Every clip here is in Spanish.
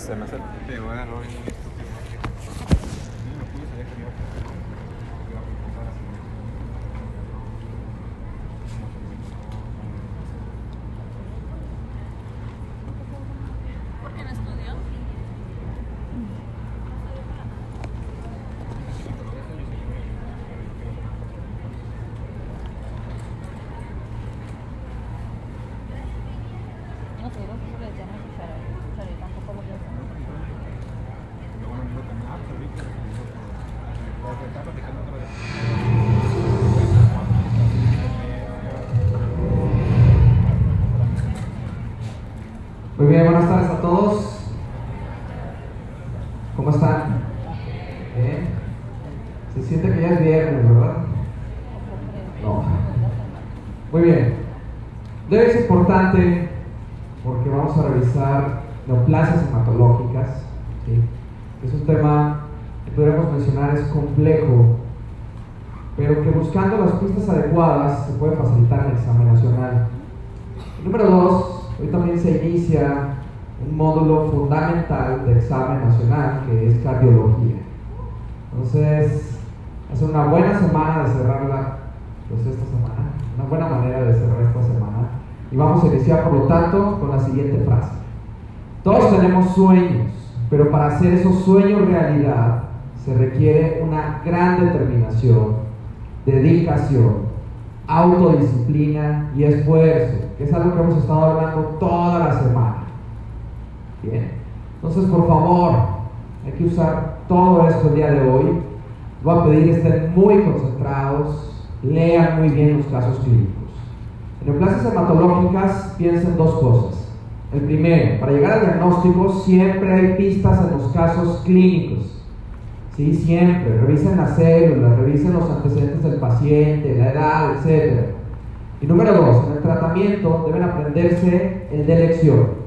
Se me hace. Sí, voy a dar hoy. ¿Por qué no estudió? No sé, lo que le decían a Cuchara, Cuchara, y tampoco lo piensan. Muy bien, buenas tardes a todos. ¿Cómo están? ¿Bien? Se siente que ya es viernes, ¿verdad? No. Muy bien. Hoy es importante porque vamos a revisar neoplasias hematológicas. ¿sí? Es un tema que podríamos mencionar es complejo, pero que buscando las pistas adecuadas se puede facilitar el examen nacional. Número dos, hoy también se inicia un módulo fundamental de examen nacional que es cardiología. Entonces, es una buena semana de cerrarla, pues esta semana, una buena manera de cerrar esta semana. Y por lo tanto, con la siguiente frase. Todos tenemos sueños, pero para hacer esos sueños realidad se requiere una gran determinación, dedicación, autodisciplina y esfuerzo, que es algo que hemos estado hablando toda la semana. Bien, entonces por favor, hay que usar todo esto el día de hoy. Voy a pedir que estén muy concentrados, lean muy bien los casos clínicos. En neoplasias hematológicas piensen dos cosas. El primero, para llegar al diagnóstico siempre hay pistas en los casos clínicos. Sí, siempre. Revisen las células, revisen los antecedentes del paciente, la edad, etc. Y número dos, en el tratamiento deben aprenderse el de elección.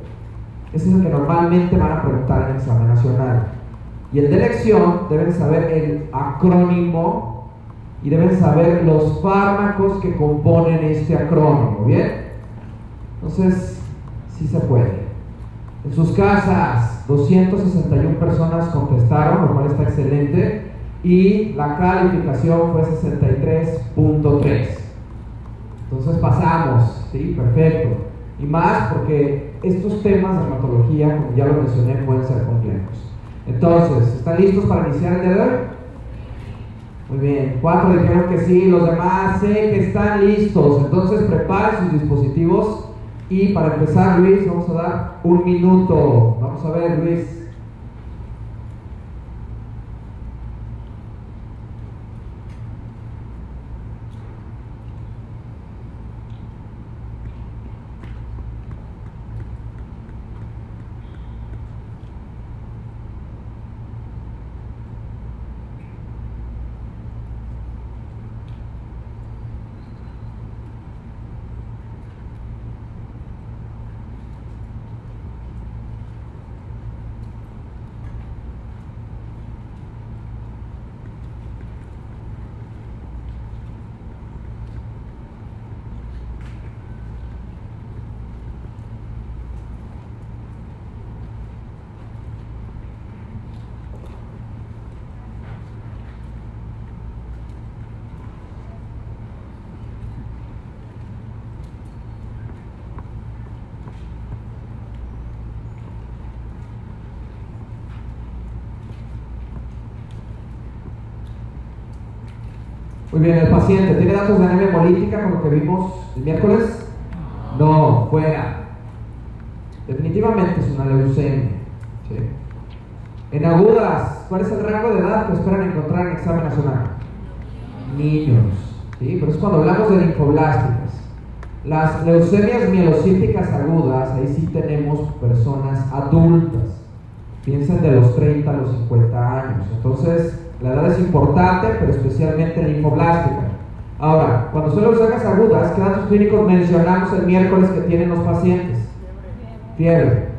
Ese es el que normalmente van a preguntar en el examen nacional. Y el de elección deben saber el acrónimo y deben saber los fármacos que componen este acrónimo. ¿Bien? Entonces, sí se puede. En sus casas, 261 personas contestaron, lo cual está excelente, y la calificación fue 63.3. Entonces pasamos, ¿sí? Perfecto. Y más porque estos temas de hematología, como ya lo mencioné, pueden ser complejos. Entonces, ¿están listos para iniciar el día? Muy bien, cuatro dijeron que sí, los demás sé que están listos. Entonces preparen sus dispositivos y para empezar, Luis, vamos a dar un minuto. Vamos a ver, Luis. Muy bien, el paciente, ¿tiene datos de anemia hemolítica como que vimos el miércoles? No, fuera. Definitivamente es una leucemia. ¿sí? En agudas, ¿cuál es el rango de edad que esperan encontrar en examen nacional? Niños. ¿sí? Pero es cuando hablamos de linfoblásticas. Las leucemias mielocíticas agudas, ahí sí tenemos personas adultas. Piensen de los 30 a los 50 años. Entonces, la edad es importante, pero especialmente en linfoblástica. Ahora, cuando son leucemias agudas, ¿qué datos clínicos mencionamos el miércoles que tienen los pacientes? Fiebre.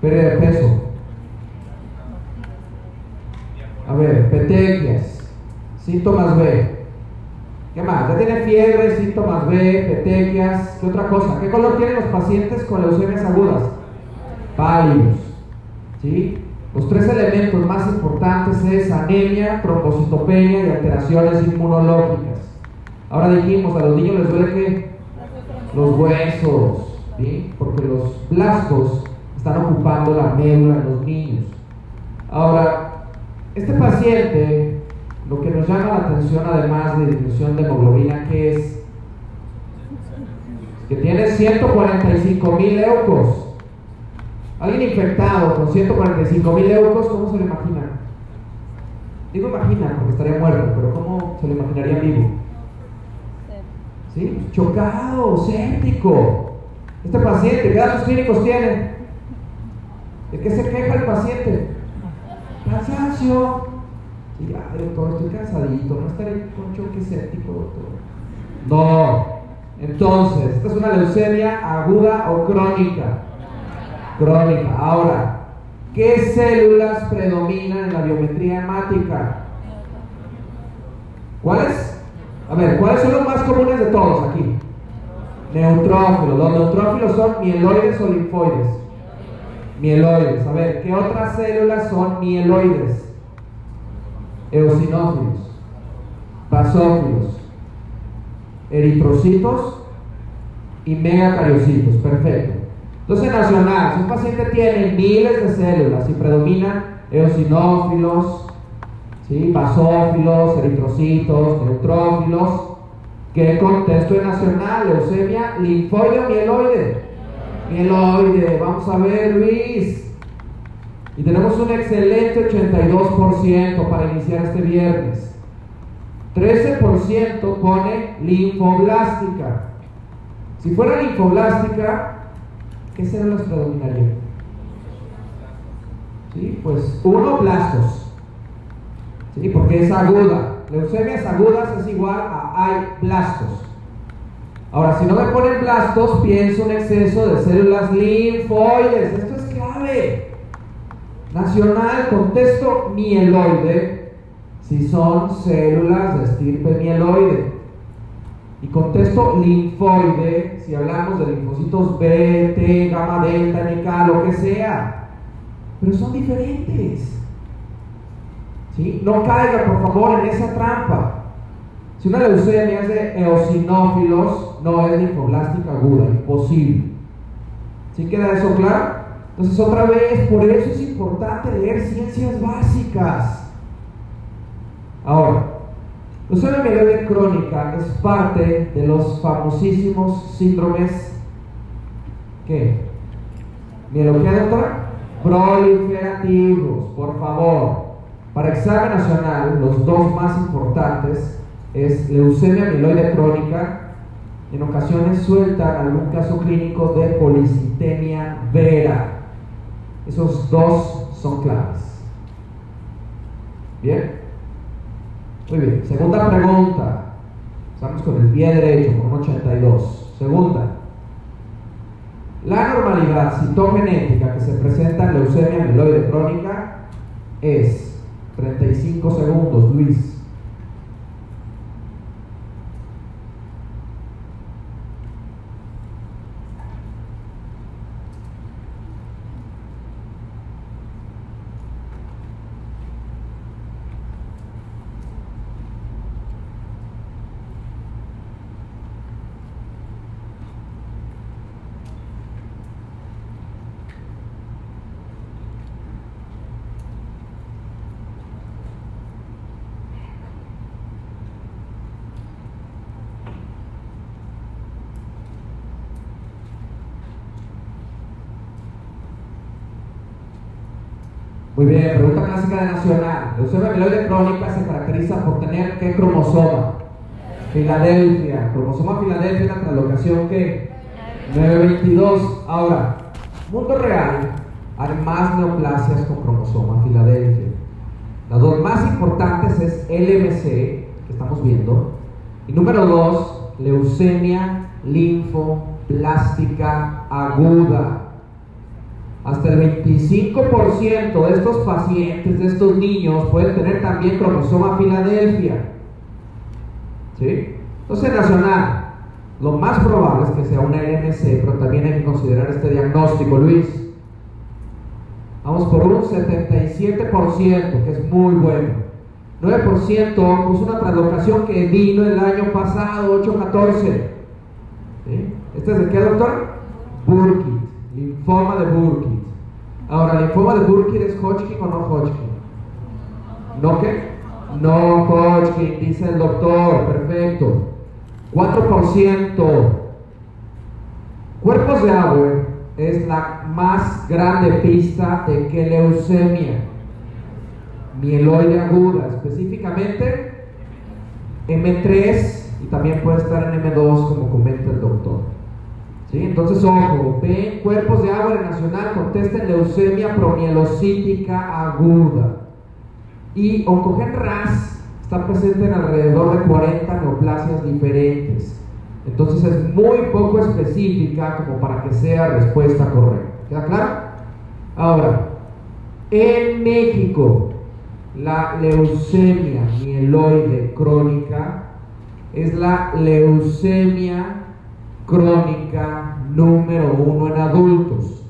Pérdida de peso. A ver, petequias. Síntomas B. ¿Qué más? Ya tiene fiebre, síntomas B, petequias. ¿Qué otra cosa? ¿Qué color tienen los pacientes con leucemias agudas? Pálidos. ¿sí? Los tres elementos más importantes es anemia, trombocitopenia y alteraciones inmunológicas. Ahora dijimos, a los niños les duele que los huesos, porque los blastos están ocupando la médula en los niños. Ahora, este paciente, lo que nos llama la atención además de disminución de hemoglobina, que es que tiene 145 mil leucos. Alguien infectado con 145 mil leucos, ¿cómo se lo imagina? Digo imagina, porque estaría muerto, pero ¿cómo se lo imaginaría vivo? ¿Sí? Chocado, séptico. Este paciente, ¿qué datos clínicos tiene? ¿De qué se queja el paciente? Cansancio. Sí, ay, doctor, estoy cansadito, no estaré con choque séptico, doctor. No. Entonces, esta es una leucemia aguda o crónica. Crónica. Ahora, ¿qué células predominan en la biometría hemática? ¿Cuáles? A ver, ¿cuáles son los más comunes de todos aquí? Neutrófilos. Los neutrófilos son mieloides o linfoides. Mieloides. A ver, ¿qué otras células son mieloides? Eosinófilos, basófilos, eritrocitos y megacariocitos. Perfecto. Entonces, nacional, si un paciente tiene miles de células y predominan eosinófilos, ¿sí? basófilos, eritrocitos, neutrófilos, ¿qué contexto es nacional? Leucemia, linfoide o mieloide. Mieloide, vamos a ver, Luis. Y tenemos un excelente 82% para iniciar este viernes. 13% pone linfoblástica. Si fuera linfoblástica, ¿qué células predominarían? ¿Sí? Pues uno, blastos. ¿Sí? Porque es aguda. Leucemias agudas es igual a hay blastos. Ahora, si no me ponen blastos, pienso un exceso de células linfoides. Esto es clave. Nacional, contexto mieloide, si son células de estirpe mieloide. Y contesto linfoide, si hablamos de linfocitos B, T, gamma delta, NK, lo que sea. Pero son diferentes. ¿Sí? No caiga, por favor, en esa trampa. Si una leucemia es de eosinófilos, no es linfoblástica aguda, imposible. ¿Sí queda eso claro? Entonces, otra vez, por eso es importante leer ciencias básicas. Ahora, leucemia mieloide crónica es parte de los famosísimos síndromes ¿qué? ¿Mieloqué, doctora? Proliferativos, por favor. Para examen nacional, los dos más importantes es leucemia mieloide crónica. En ocasiones sueltan algún caso clínico de policitemia vera. Esos dos son claves. ¿Bien? Muy bien. Segunda pregunta. Estamos con el pie derecho, con 82. Segunda. La normalidad citogenética que se presenta en leucemia mieloide crónica es 35 segundos, Luis. Muy bien, clásica Nacional. Leucemia mieloide crónica se caracteriza por tener qué cromosoma? Filadelfia. Cromosoma Filadelfia, la translocación que 922. Ahora, mundo real, hay más neoplasias con cromosoma Filadelfia. Las dos más importantes es LMC, que estamos viendo, y número dos, leucemia linfoplástica aguda hasta el 25% de estos pacientes, de estos niños, pueden tener también cromosoma Filadelfia. ¿Sí? Entonces, nacional, lo más probable es que sea una LMC, pero también hay que considerar este diagnóstico, Luis. Vamos por un 77%, que es muy bueno. 9% pues una translocación que vino el año pasado, 814. ¿Este es de qué, doctor? Burkitt, linfoma de Burkitt. Ahora, ¿linfoma de Burkitt es Hodgkin o no Hodgkin? ¿No qué? No Hodgkin, dice el doctor, perfecto. 4%. Cuerpos de agua es la más grande pista de que leucemia, mieloide aguda, específicamente M3 y también puede estar en M2 como comenta el doctor. ¿Sí? Entonces, ojo, ven cuerpos de agua nacional, contesten leucemia promielocítica aguda. Y Oncogen RAS está presente en alrededor de 40 neoplasias diferentes. Entonces es muy poco específica como para que sea respuesta correcta. ¿Queda claro? Ahora, en México, la leucemia mieloide crónica es la leucemia crónica número uno en adultos.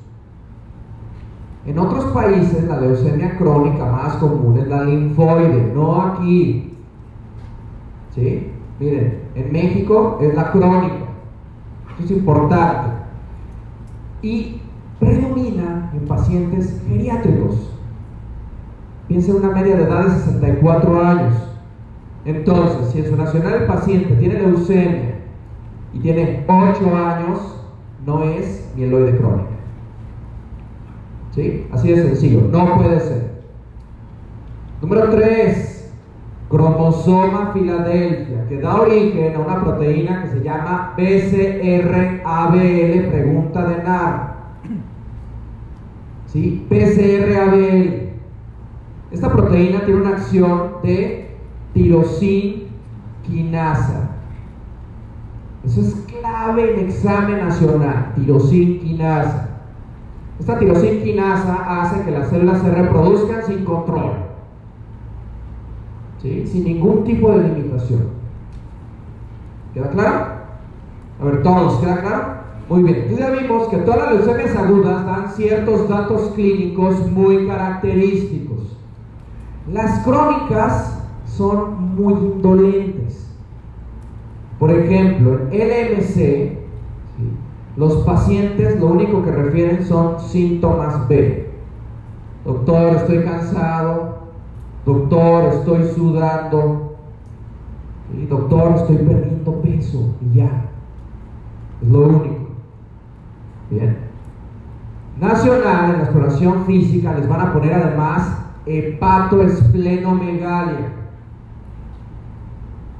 En otros países la leucemia crónica más común es la linfoide, no aquí. ¿Sí? Miren, en México es la crónica. Esto es importante. Y predomina en pacientes geriátricos. Piensa en una media de edad de 64 años. Entonces, si en su nacional el paciente tiene leucemia y tiene 8 años, no es mieloide crónica. ¿Sí? Así de sencillo, no puede ser. Número 3, cromosoma Filadelfia, que da origen a una proteína que se llama PCRABL, pregunta de NAR. ¿Sí? PCRABL. Esta proteína tiene una acción de tirosin quinasa. Eso es clave en examen nacional, tirosin quinasa. Esta tirosin quinasa hace que las células se reproduzcan sin control, sin ningún tipo de limitación. ¿Queda claro? A ver, todos, ¿queda claro? Muy bien, ya vimos que todas las leucemias agudas dan ciertos datos clínicos muy característicos. Las crónicas son muy indolentes. Por ejemplo, en LMC, los pacientes lo único que refieren son síntomas B. Doctor, estoy cansado. Doctor, estoy sudando. Doctor, estoy perdiendo peso. Y ya. Es lo único. Bien. Nacional, en la exploración física, les van a poner además hepatoesplenomegalia.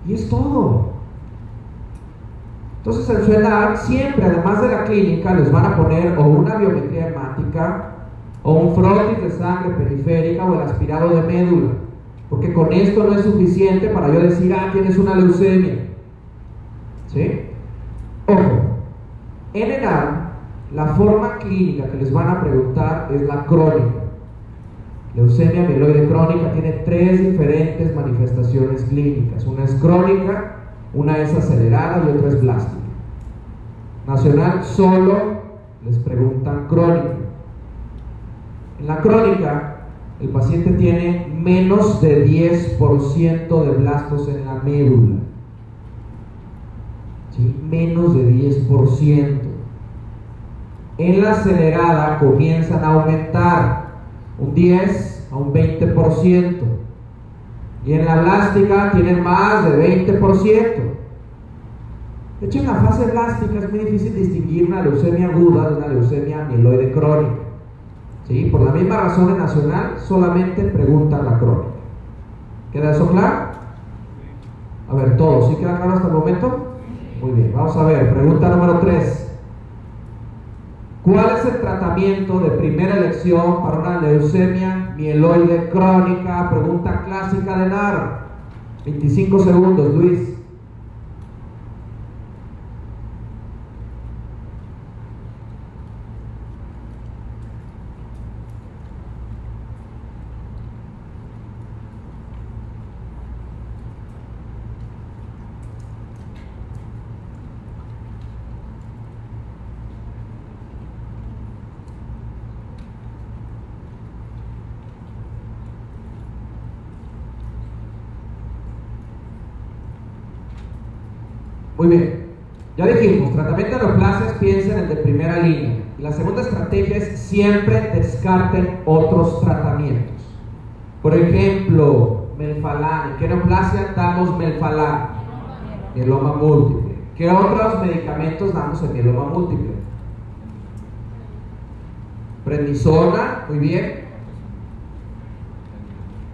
Y es todo. Entonces en su edad siempre, además de la clínica, les van a poner o una biometría hemática, o un frotis de sangre periférica o el aspirado de médula. Porque con esto no es suficiente para yo decir, ah, tienes una leucemia. ¿Sí? Ojo, en edad, la forma clínica que les van a preguntar es la crónica. Leucemia mieloide crónica tiene tres diferentes manifestaciones clínicas. Una es crónica, una es acelerada y otra es blástica. Nacional solo les preguntan crónica. En la crónica, el paciente tiene menos de 10% de blastos en la médula. Menos de 10%. En la acelerada comienzan a aumentar un 10 a un 20%. Y en la blástica tienen más de 20%. De hecho, en la fase blástica es muy difícil distinguir una leucemia aguda de una leucemia mieloide crónica. ¿Sí? Por la misma razón en nacional, solamente preguntan la crónica. ¿Queda eso claro? A ver, todos, ¿sí queda claro hasta el momento? Muy bien, vamos a ver, pregunta número 3. ¿Cuál es el tratamiento de primera elección para una leucemia mieloide crónica? Pregunta clásica de NAR. 25 segundos, Luis. Muy bien. Ya dijimos, tratamiento de neoplasias, piensen en el de primera línea. La segunda estrategia es siempre descarten otros tratamientos. Por ejemplo, melfalán. ¿En qué neoplasia damos melfalán? Mieloma múltiple. ¿Qué otros medicamentos damos en mieloma múltiple? Prednisona, muy bien.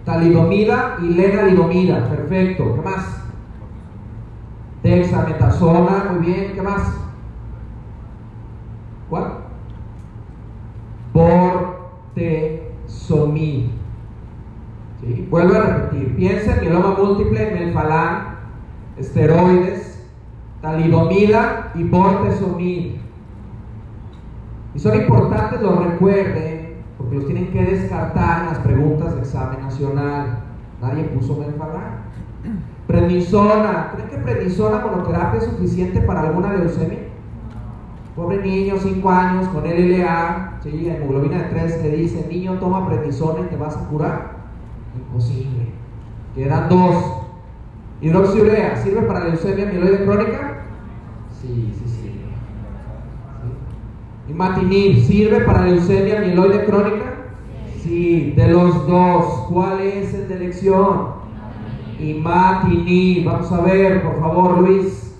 Talidomida y lenalidomida, perfecto. ¿Qué más? Dexametasona, muy bien. ¿Qué más? ¿Cuál? Bortezomib. ¿Sí? Vuelvo a repetir. Piensa en mieloma múltiple, melfalán, esteroides, talidomida y bortezomib. Y son importantes, los recuerden, porque los tienen que descartar en las preguntas de examen nacional. Nadie puso melfalán. Prednisona. ¿Creen que prednisona monoterapia es suficiente para alguna leucemia? Pobre niño, 5 años, con LLA, ¿sí? hemoglobina de 3, te dice, niño, toma prednisona y te vas a curar. Imposible. Quedan dos. Hidroxiurea, ¿sirve para leucemia mieloide crónica? Sí, sí, sí. Imatinib, ¿sirve para leucemia mieloide crónica? Sí, de los dos, ¿cuál es el de elección? Imatinib, vamos a ver, por favor, Luis.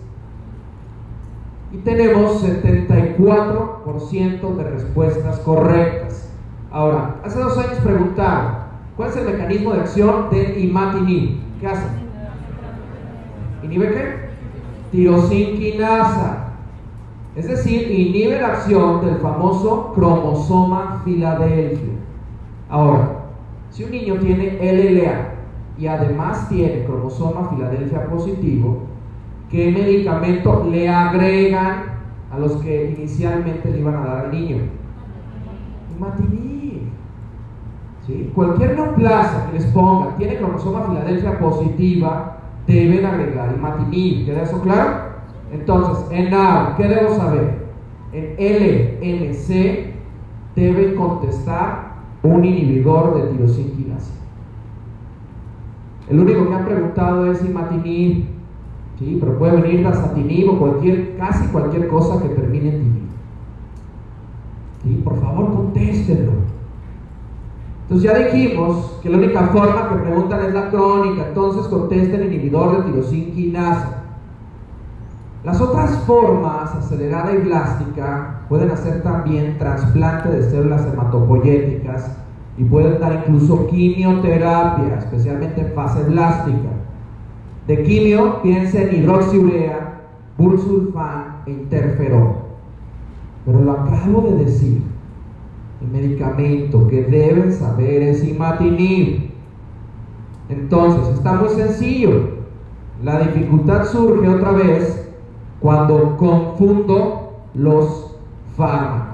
Y tenemos 74% de respuestas correctas. Ahora, hace dos años preguntaba, ¿cuál es el mecanismo de acción de imatinib? ¿Qué hace? ¿Inhibe qué? Tirosinquinasa. Es decir, inhibe la acción del famoso cromosoma Filadelfia. Ahora, si un niño tiene LLA y además tiene cromosoma Filadelfia positivo, ¿qué medicamento le agregan a los que inicialmente le iban a dar al niño? Imatinib. ¿Sí? Cualquier neoplasia que les ponga tiene cromosoma Filadelfia positiva, deben agregar imatinib. ¿Queda eso claro? Entonces, en A, ¿qué debo saber? En LMC deben contestar un inhibidor de tirosinquinasa. El único que ha preguntado es imatinib, ¿sí? pero puede venir dasatinib o cualquier, casi cualquier cosa que termine en tinib. ¿Sí? Por favor, contéstenlo. Entonces ya dijimos que la única forma que preguntan es la crónica, entonces contesten inhibidor de tirosinquinasa. Las otras formas, acelerada y blástica, pueden hacer también trasplante de células hematopoyéticas y pueden dar incluso quimioterapia, especialmente en fase blástica. De quimio, piensen en hidroxiurea, bursulfán e interferón. Pero lo acabo de decir, el medicamento que deben saber es imatinib. Entonces, está muy sencillo. La dificultad surge otra vez cuando confundo los fármacos.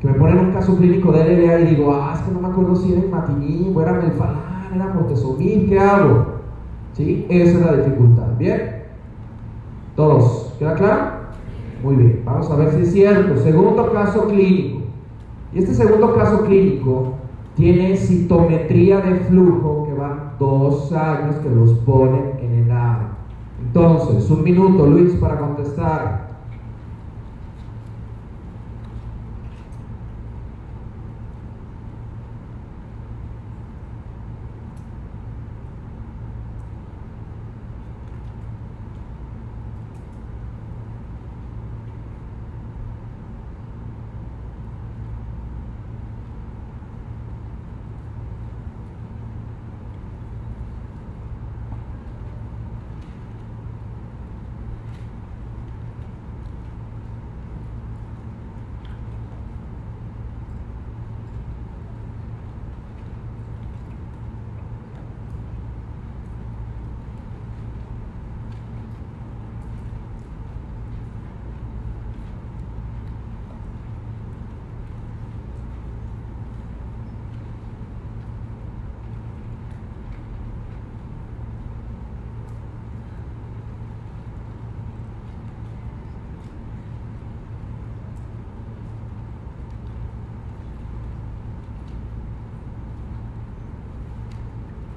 Que me ponen un caso clínico de LLA y digo, ah, es que no me acuerdo si era imatinib, o era melfalán, era bortezomib, ¿qué hago? ¿Sí? Esa es la dificultad. ¿Bien? Todos. ¿Queda claro? Muy bien. Vamos a ver si es cierto. Segundo caso clínico. Y este segundo caso clínico tiene citometría de flujo que van dos años que los ponen en el área. Entonces, un minuto, Luis, para contestar.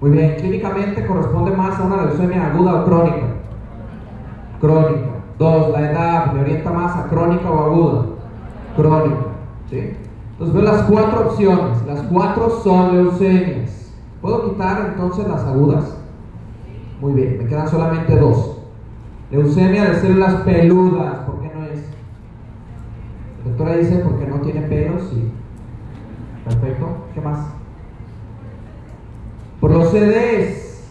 Muy bien, clínicamente corresponde más a una leucemia aguda o crónica. Crónica. Dos, la edad, me orienta más a crónica o aguda. Crónica. ¿sí? Entonces veo las cuatro opciones. Las cuatro son leucemias. ¿Puedo quitar entonces las agudas? Muy bien, me quedan solamente dos. Leucemia de células peludas, ¿por qué no es? La doctora dice porque no tiene pelos, sí. Perfecto, ¿qué más? Por los CDs,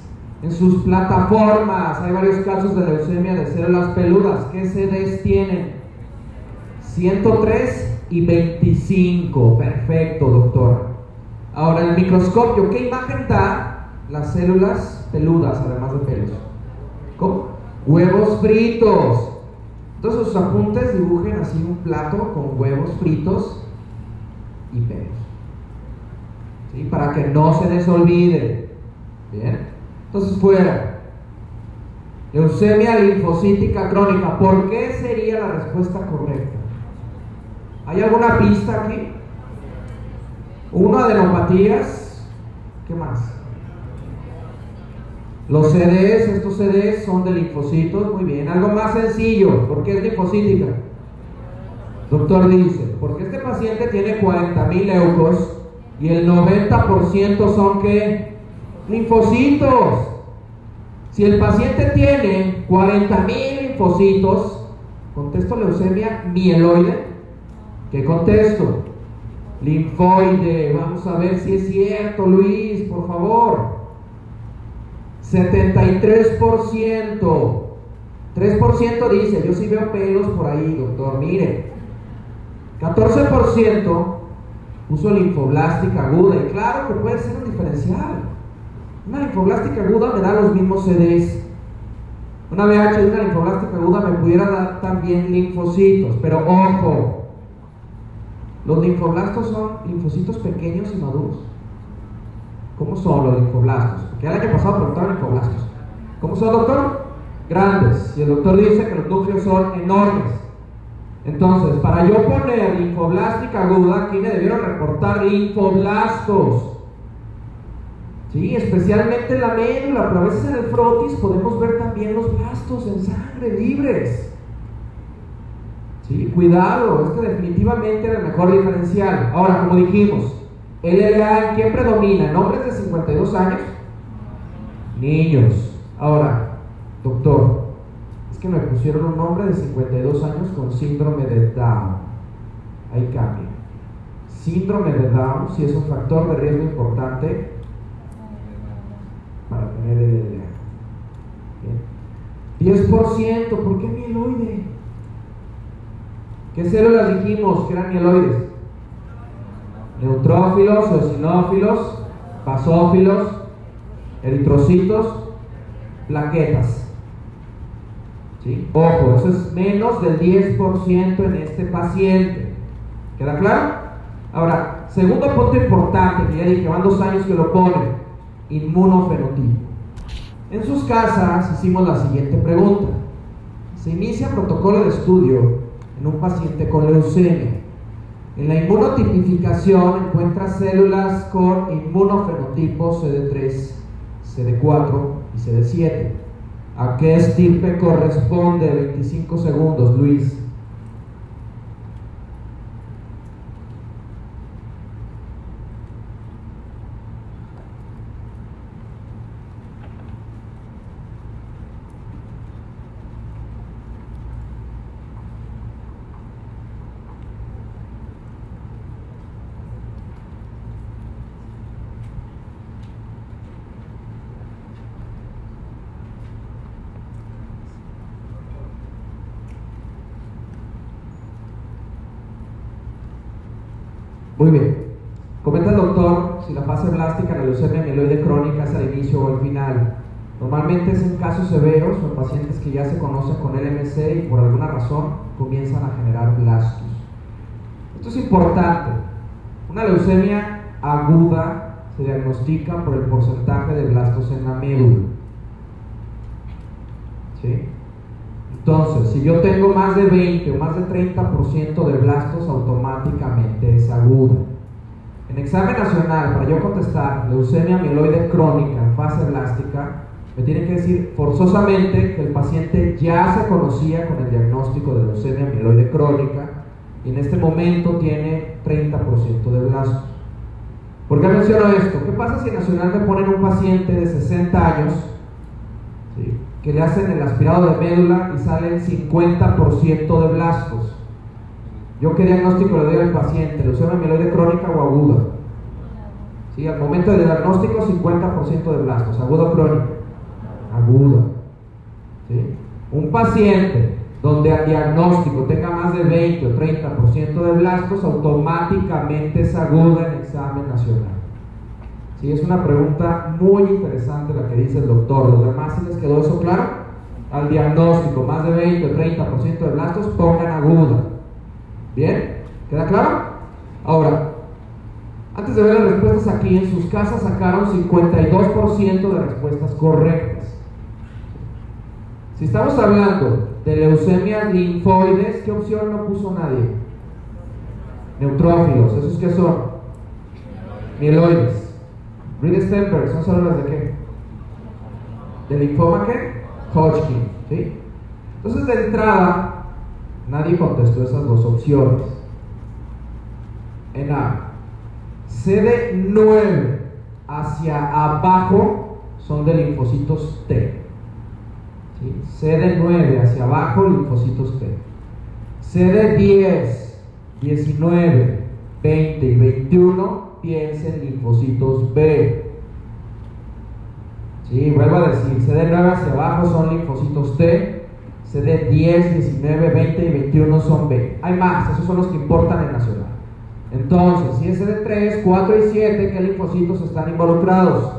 en sus plataformas, hay varios casos de leucemia de células peludas. ¿Qué CDs tienen? 103 y 25. Perfecto, doctor. Ahora, el microscopio, ¿qué imagen da las células peludas, además de pelos? ¿Cómo? Huevos fritos. Entonces sus apuntes dibujen así un plato con huevos fritos y pelos. ¿Sí? Para que no se les olvide. Bien. Entonces fuera. Leucemia linfocítica crónica. ¿Por qué sería la respuesta correcta? ¿Hay alguna pista aquí? Una adenopatías. ¿Qué más? Los CDs, estos CDs son de linfocitos, muy bien. Algo más sencillo, ¿por qué es linfocítica? Doctor dice, porque este paciente tiene 40.000 leucos y el 90% son qué? Linfocitos. Si el paciente tiene 40.000 linfocitos, contesto leucemia mieloide, ¿qué contesto? Linfoide, vamos a ver si es cierto, Luis, por favor. 73%. 3% dice, yo sí veo pelos por ahí, doctor, mire. 14% puso linfoblástica aguda. Y claro que puede ser un diferencial. Una linfoblástica aguda me da los mismos CDs. Una VH de una linfoblástica aguda me pudiera dar también linfocitos. Pero ojo, los linfoblastos son linfocitos pequeños y maduros. ¿Cómo son los linfoblastos? Porque el año pasado preguntaron linfoblastos. ¿Cómo son, doctor? Grandes. Y el doctor dice que los núcleos son enormes. Entonces, para yo poner linfoblástica aguda, aquí me debieron reportar linfoblastos. Sí, especialmente en la médula, pero a veces en el frotis podemos ver también los blastos en sangre libres. Sí, cuidado, es que definitivamente era el mejor diferencial. Ahora, como dijimos, LLA, ¿en quién predomina? ¿En hombres de 52 años? Niños. Ahora, doctor, que me pusieron un hombre de 52 años con síndrome de Down. Ahí cambia. Síndrome de Down, si es un factor de riesgo importante para tener. Bien. 10%, ¿por qué mieloide? ¿Qué células dijimos que eran mieloides? Neutrófilos, eosinófilos, basófilos, eritrocitos, plaquetas. Ojo, eso es menos del 10% en este paciente. ¿Queda claro? Ahora, segundo punto importante, que ya dije, van dos años que lo ponen, inmunofenotipo. En sus casas hicimos la siguiente pregunta. Se inicia protocolo de estudio en un paciente con leucemia. En la inmunotipificación encuentra células con inmunofenotipo CD3, CD4 y CD7. ¿A qué estirpe corresponde? 25 segundos, Luis. Muy bien. Comenta el doctor si la fase blástica en la leucemia mieloide crónica es al inicio o al final. Normalmente es en casos severos o en pacientes que ya se conocen con LMC y por alguna razón comienzan a generar blastos. Esto es importante. Una leucemia aguda se diagnostica por el porcentaje de blastos en la médula. ¿Sí? Entonces, si yo tengo más de 20 o más de 30% de blastos, automáticamente es aguda. En examen nacional, para yo contestar leucemia mieloide crónica en fase blástica, me tiene que decir forzosamente que el paciente ya se conocía con el diagnóstico de leucemia mieloide crónica y en este momento tiene 30% de blastos. ¿Por qué menciono esto? ¿Qué pasa si en Nacional me ponen un paciente de 60 años que le hacen el aspirado de médula y salen 50% de blastos? ¿Yo qué diagnóstico le doy al paciente? ¿Leucemia mieloide crónica o aguda? ¿Sí? Al momento del diagnóstico, 50% de blastos, aguda o crónica aguda. Un paciente donde al diagnóstico tenga más de 20 o 30% de blastos, automáticamente es aguda en examen nacional. ¿Sí? Es una pregunta muy interesante la que dice el doctor. ¿Los demás si les quedó eso claro? Al diagnóstico, más de 20 o 30% de blastos, pongan aguda. ¿Bien? ¿Queda claro? Ahora, antes de ver las respuestas aquí, en sus casas sacaron 52% de respuestas correctas. Si estamos hablando de leucemias linfoides, ¿qué opción no puso nadie? Neutrófilos, ¿esos qué son? Mieloides. Reed Stenberg, ¿son células de qué? ¿De linfoma qué? Hodgkin, ¿sí? Entonces, de entrada, nadie contestó esas dos opciones. En A, CD9 hacia abajo son de linfocitos T. CD9 hacia abajo, linfocitos T. CD10, 19, 20 y 21, piensen linfocitos B. Sí, vuelvo a decir, CD9 hacia abajo son linfocitos T, CD10, 19, 20 y 21 son B. Hay más, esos son los que importan en nacional. Entonces, si es CD3, 4 y 7, ¿qué linfocitos están involucrados?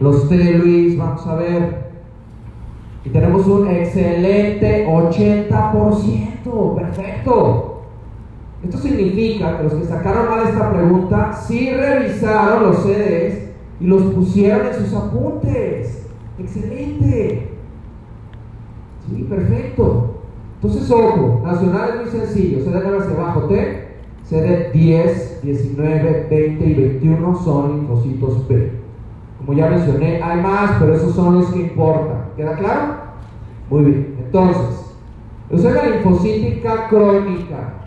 Los T, Luis, vamos a ver. Y tenemos un excelente 80%. Perfecto. Esto significa que los que sacaron mal esta pregunta sí revisaron los CDs y los pusieron en sus apuntes. Excelente. Sí, perfecto. Entonces, ojo, nacional es muy sencillo. CD 9 hacia abajo, T. CD 10, 19, 20 y 21 son linfocitos P. Como ya mencioné, hay más, pero esos son los que importan. ¿Queda claro? Muy bien. Entonces, leucemia linfocítica crónica.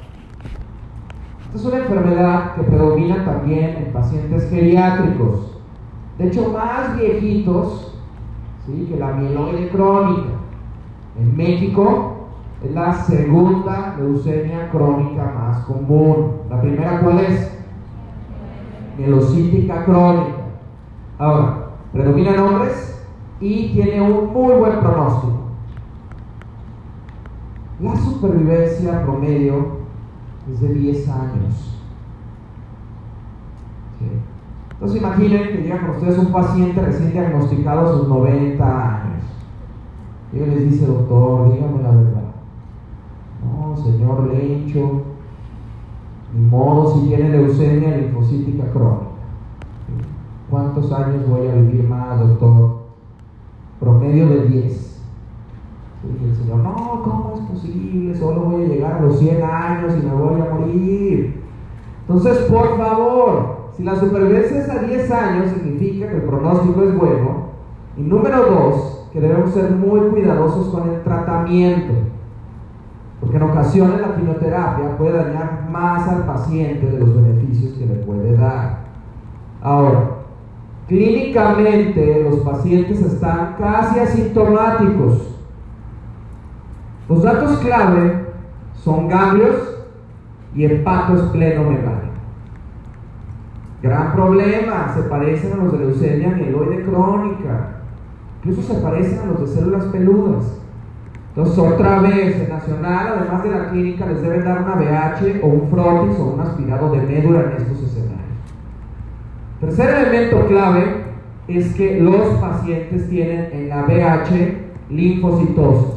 Esta es una enfermedad que predomina también en pacientes geriátricos. De hecho, más viejitos que la mieloide crónica. En México es la segunda leucemia crónica más común. La primera, ¿cuál es? Mielocítica crónica. Ahora, predominan hombres y tiene un muy buen pronóstico. La supervivencia promedio es de 10 años. Entonces imaginen que llega con ustedes un paciente recién diagnosticado a sus 90 años. Y él les dice, doctor, dígame la verdad. No, señor Lencho, ni modo si tiene leucemia linfocítica crónica. ¿Cuántos años voy a vivir más, doctor? Promedio de 10. Y el Señor, no, ¿cómo es posible? Solo voy a llegar a los 100 años y me voy a morir. Entonces, por favor, si la supervivencia es a 10 años, significa que el pronóstico es bueno. Y número dos, que debemos ser muy cuidadosos con el tratamiento. Porque en ocasiones la quimioterapia puede dañar más al paciente de los beneficios que le puede dar. Ahora, Clínicamente los pacientes están casi asintomáticos. Los datos clave son ganglios y hepatosplenomegalia. Gran problema, se parecen a los de leucemia mieloide crónica. Incluso se parecen a los de células peludas. Entonces, otra vez, en Nacional, además de la clínica, les deben dar una BH o un frotis o un aspirado de médula en estos escenarios. Tercer elemento clave es que los pacientes tienen en la BH linfocitosis.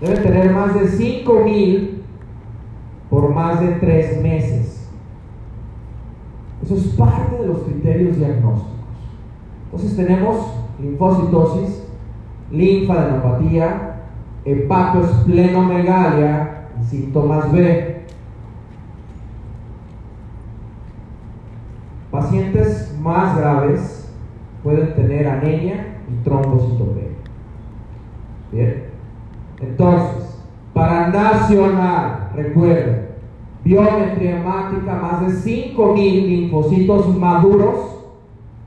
Deben tener más de 5000 por más de 3 meses. Eso es parte de los criterios diagnósticos. Entonces tenemos linfocitosis, linfadenopatía, hepatosplenomegalia y síntomas B. Pacientes más graves pueden tener anemia y trombocitopenia. Bien. Entonces, para nacional, recuerden, biometría hemática, más de 5.000 linfocitos maduros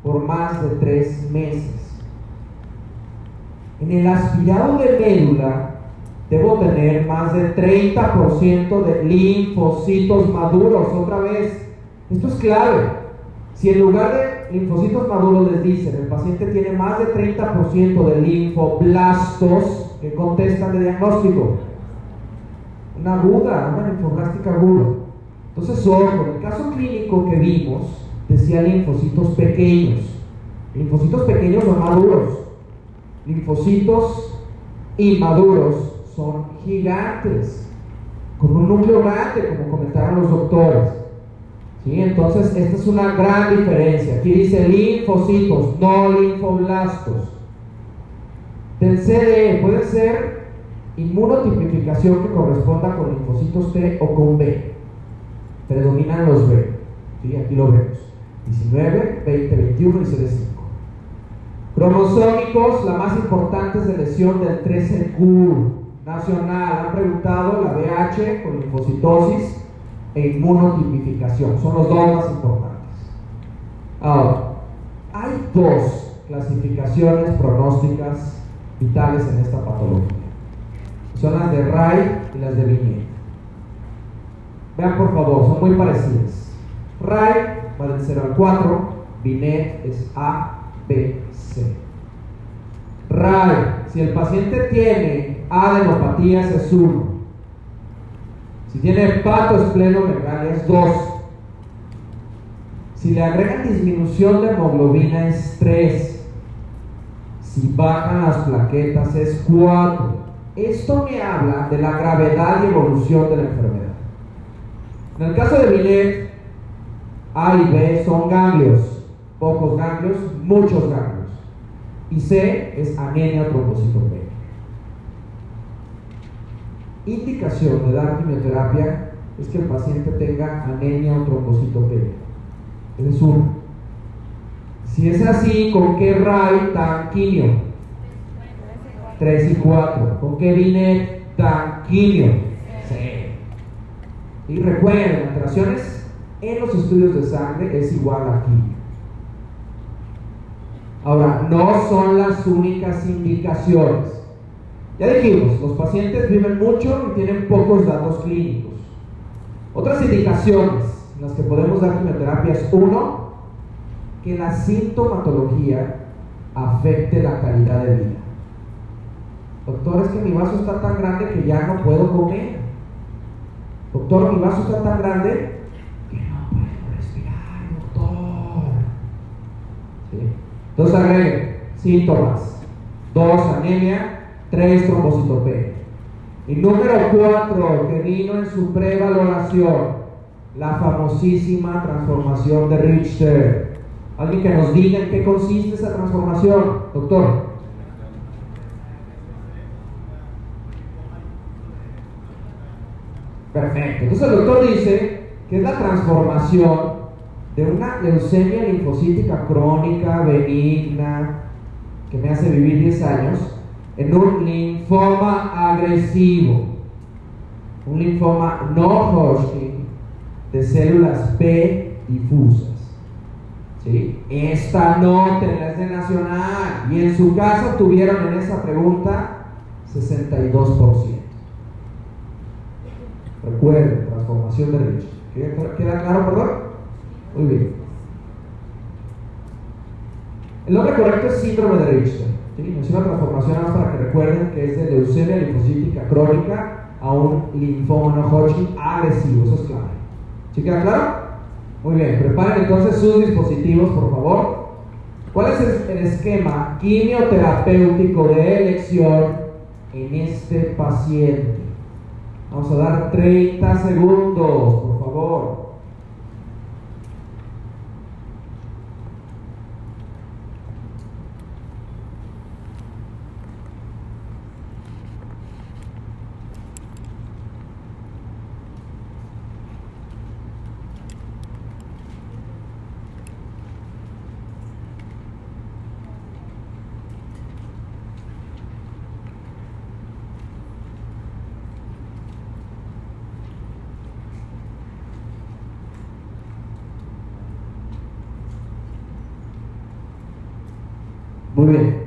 por más de 3 meses. En el aspirado de médula, debo tener más del 30% de linfocitos maduros. Otra vez, esto es clave. Si en lugar de linfocitos maduros les dicen el paciente tiene más del 30% de linfoblastos que contestan de diagnóstico, una aguda, una linfoblástica aguda. Entonces, ojo, en el caso clínico que vimos, decía linfocitos pequeños. Linfocitos pequeños son maduros. Linfocitos inmaduros son gigantes, con un núcleo grande, como comentaron los doctores. ¿Sí? Entonces, esta es una gran diferencia. Aquí dice linfocitos, no linfoblastos. Del CDE puede ser inmunotipificación que corresponda con linfocitos T o con B. Predominan los B. Aquí lo vemos. 19, 20, 21 y CD5. Cromosómicos, la más importante es de lesión del 13Q nacional. Han preguntado la BH con linfocitosis e inmunotipificación. Son los dos más importantes. Ahora, hay dos clasificaciones pronósticas vitales en esta patología. Son las de Ray y las de Vignette. Vean por favor, son muy parecidas. Ray va del 0 al 4, Binet es A, B, C. Ray, si el paciente tiene adenopatías es 1. Si tiene hepatoesplenomegalia es 2. Si le agregan disminución de hemoglobina es 3. Si bajan las plaquetas es 4. Esto me habla de la gravedad y evolución de la enfermedad. En el caso de Binet, A y B son ganglios, pocos ganglios, muchos ganglios. Y C es anemia trombocitopenia. Indicación de dar quimioterapia es que el paciente tenga anemia o trombocitopenia. Ese es uno. Si es así, ¿con qué RAI tan quimio? 3 y 4. ¿Con qué vine tan quimio? C. Y recuerden, alteraciones en los estudios de sangre es igual a quimio. Ahora, no son las únicas indicaciones. Ya dijimos, los pacientes viven mucho y tienen pocos datos clínicos. Otras indicaciones en las que podemos dar quimioterapia es uno, que la sintomatología afecte la calidad de vida. Doctor, es que mi vaso está tan grande que ya no puedo comer. Doctor, mi vaso está tan grande que no puedo respirar, doctor. ¿Sí? Entonces agreguen síntomas. Dos, anemia. Tres, trombocitopenia. Y número cuatro, que vino en su prevaloración, la famosísima transformación de Richter. Alguien que nos diga en qué consiste esa transformación, doctor. Perfecto. Entonces el doctor dice que es la transformación de una leucemia linfocítica crónica, benigna, que me hace vivir 10 años, en un linfoma agresivo, un linfoma no Hodgkin de células B difusas. ¿Sí? Esta nota es de Nacional y en su caso tuvieron en esa pregunta 62%. Recuerden, transformación de Rich. ¿Queda claro, perdón? Muy bien. El nombre correcto es síndrome de Richter. Es una transformación más para que recuerden que es de leucemia linfocítica crónica a un linfoma no Hodgkin agresivo. Eso es clave. ¿Sí queda claro? Muy bien. Preparen entonces sus dispositivos, por favor. ¿Cuál es el esquema quimioterapéutico de elección en este paciente? Vamos a dar 30 segundos, por favor. Muy bien.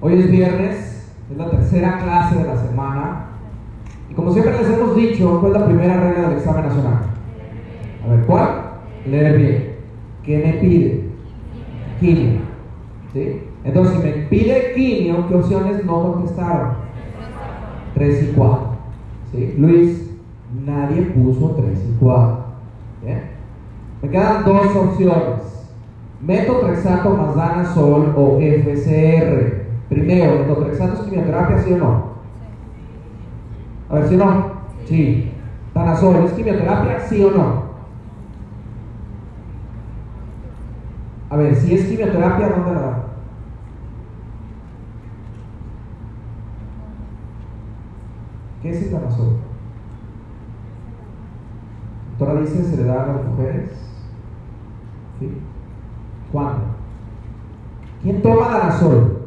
Hoy es viernes, es la tercera clase de la semana. Y como siempre les hemos dicho, ¿cuál es la primera regla del examen nacional? A ver, ¿cuál? Leer bien. ¿Qué me pide? Quimio. ¿Sí? Entonces, si me pide quimio, ¿qué opciones no contestaron? 3 y 4. ¿Sí? Luis, nadie puso 3 y 4. ¿Bien? Me quedan dos opciones. Metotrexato más danazol o FCR. Primero, metotrexato es quimioterapia, ¿sí o no? A ver, ¿sí o no? Sí. Danazol, ¿es quimioterapia, sí o no? A ver, si es quimioterapia, ¿dónde la da? ¿Qué es el danazol? Doctora dice, ¿se le da a las mujeres? ¿Sí? ¿Cuándo? ¿Quién toma danazol?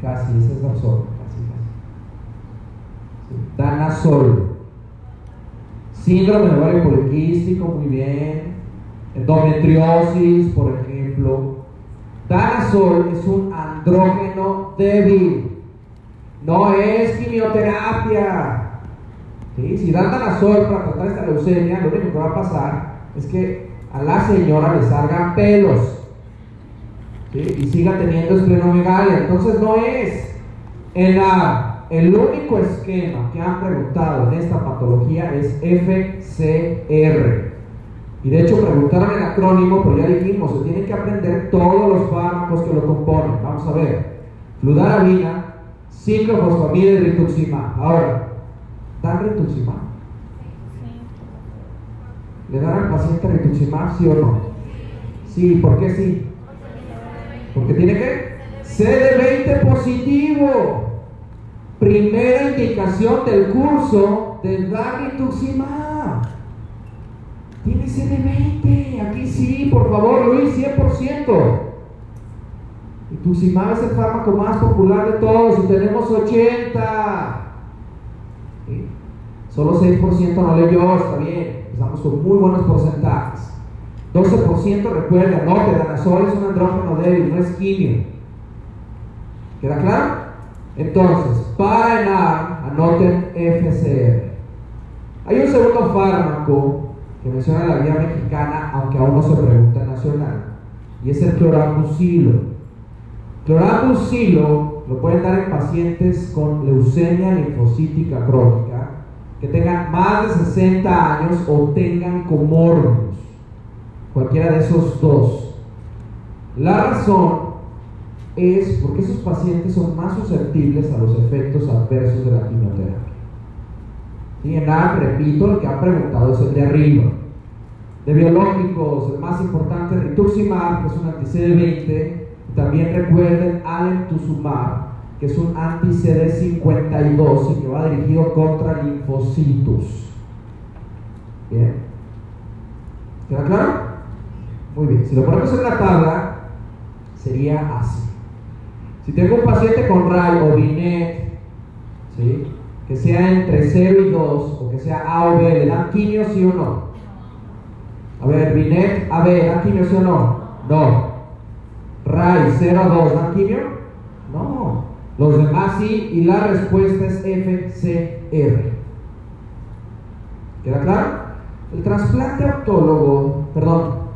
Casi, ese es danazol, casi, casi. Danazol. Síndrome de ovario poliquístico, muy bien. Endometriosis, por ejemplo. Danazol es un andrógeno débil. No es quimioterapia. Si dan danazol para tratar esta leucemia, lo único que va a pasar es que a la señora le salgan pelos. Y siga teniendo esplenomegalia. Entonces no es. En la el único esquema que han preguntado en esta patología es FCR. Y de hecho preguntaron el acrónimo, pero ya dijimos, se tienen que aprender todos los fármacos que lo componen. Vamos a ver. Fludarabina, ciclofosfamida y rituximab. Ahora, ¿dan rituximab? ¿Le dan al paciente rituximab, sí o no? Sí, ¿por qué sí? Porque tiene que CD20 positivo. Primera indicación del curso de dar rituximab. Tiene CD20. Aquí sí, por favor, Luis, 100%. Rituximab es el fármaco más popular de todos y tenemos 80. Solo 6% no leyó, está bien. Estamos con muy buenos porcentajes. 12% recuerda, no, que danazol es un andrógeno débil, no es quimio. ¿Queda claro? Entonces, para ENAR, anoten FCR. Hay un segundo fármaco que menciona la guía mexicana, aunque aún no se pregunta nacional, y es el cloramucilo. Cloramucilo lo pueden dar en pacientes con leucemia linfocítica crónica tengan más de 60 años o tengan comórbidos, cualquiera de esos dos. La razón es porque esos pacientes son más susceptibles a los efectos adversos de la quimioterapia. Y en A, repito, el que han preguntado es el de arriba. De biológicos, el más importante rituximab, que es un anti-CD20. También recuerden alemtuzumab, que es un anti-CD52 y que va dirigido contra linfocitos. Bien. ¿Queda claro? Muy bien. Si lo ponemos en la tabla, sería así. Si tengo un paciente con RAI o BINET, ¿sí? que sea entre 0 y 2, o que sea A o B, ¿le dan quimio sí o no? A ver, BINET, AB, ¿dan quimio sí o no? No. RAI 0 a 2, ¿dan quimio? No. Los demás sí, y la respuesta es FCR. ¿Queda claro? El trasplante autólogo, perdón,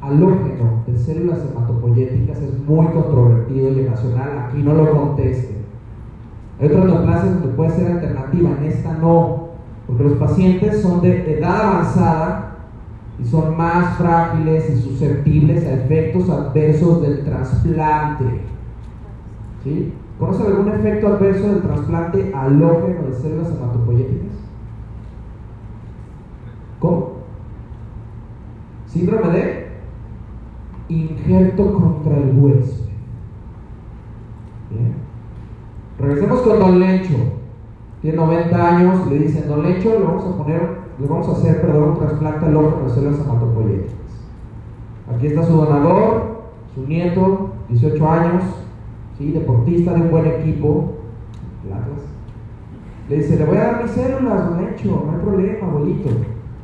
halógeno de células hematopoyéticas es muy controvertido y nacional, aquí no lo contesten. Hay otras neoplasias donde puede ser alternativa, en esta no, porque los pacientes son de edad avanzada y son más frágiles y susceptibles a efectos adversos del trasplante. ¿Sí? ¿Conocen algún efecto adverso del trasplante halógeno de células hematopoyéticas? ¿Cómo? Síndrome de injerto contra el huésped. Bien. Regresemos con Don Lecho. Tiene 90 años, le dicen, Don Lecho, le vamos a poner, le vamos a hacer, perdón, un trasplante al órgano de células hematopoyéticas. Aquí está su donador, su nieto, 18 años, ¿sí? deportista de un buen equipo. Le dice, le voy a dar mis células, Don Lecho, no hay problema, abuelito.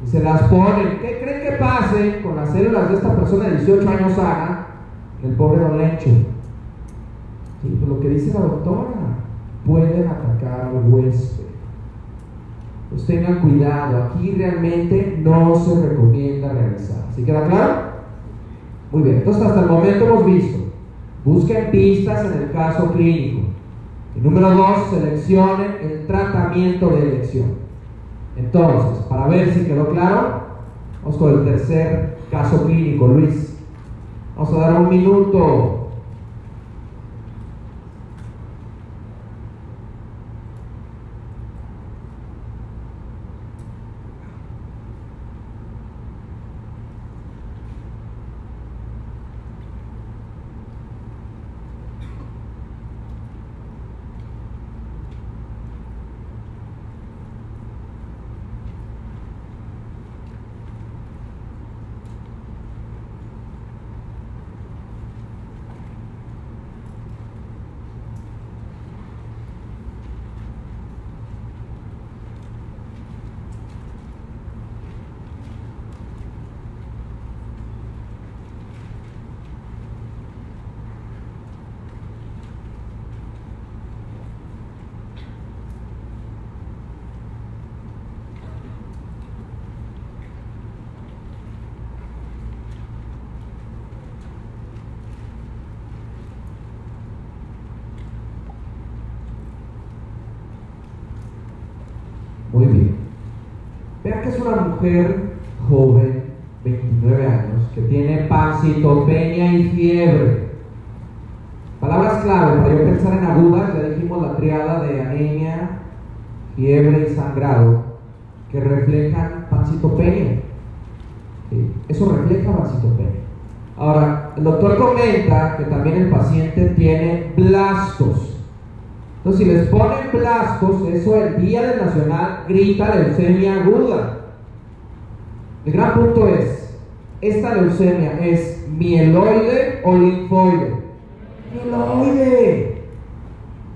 y se las ponen. ¿Qué creen que pase con las células de esta persona de 18 años sana? El pobre don Lencho. Sí, pues lo que dice la doctora, pueden atacar al huésped. Pues tengan cuidado, aquí realmente no se recomienda realizar. ¿Sí queda claro? Muy bien, entonces hasta el momento hemos visto, busquen pistas en el caso clínico. Y número dos, seleccionen el tratamiento de elección. Entonces, para ver si quedó claro, vamos con el tercer caso clínico, Luis. Vamos a dar un minuto Muy bien. Vean que es una mujer joven, 29 años, que tiene pancitopenia y fiebre. Palabras clave para yo pensar en agudas, ya dijimos la triada de anemia, fiebre y sangrado, que reflejan pancitopenia. Eso refleja pancitopenia. Ahora, el doctor comenta que también el paciente tiene blastos. Entonces, si les ponen blastos, eso el día del nacional grita leucemia aguda. El gran punto es, ¿esta leucemia es mieloide o linfoide? Mieloide.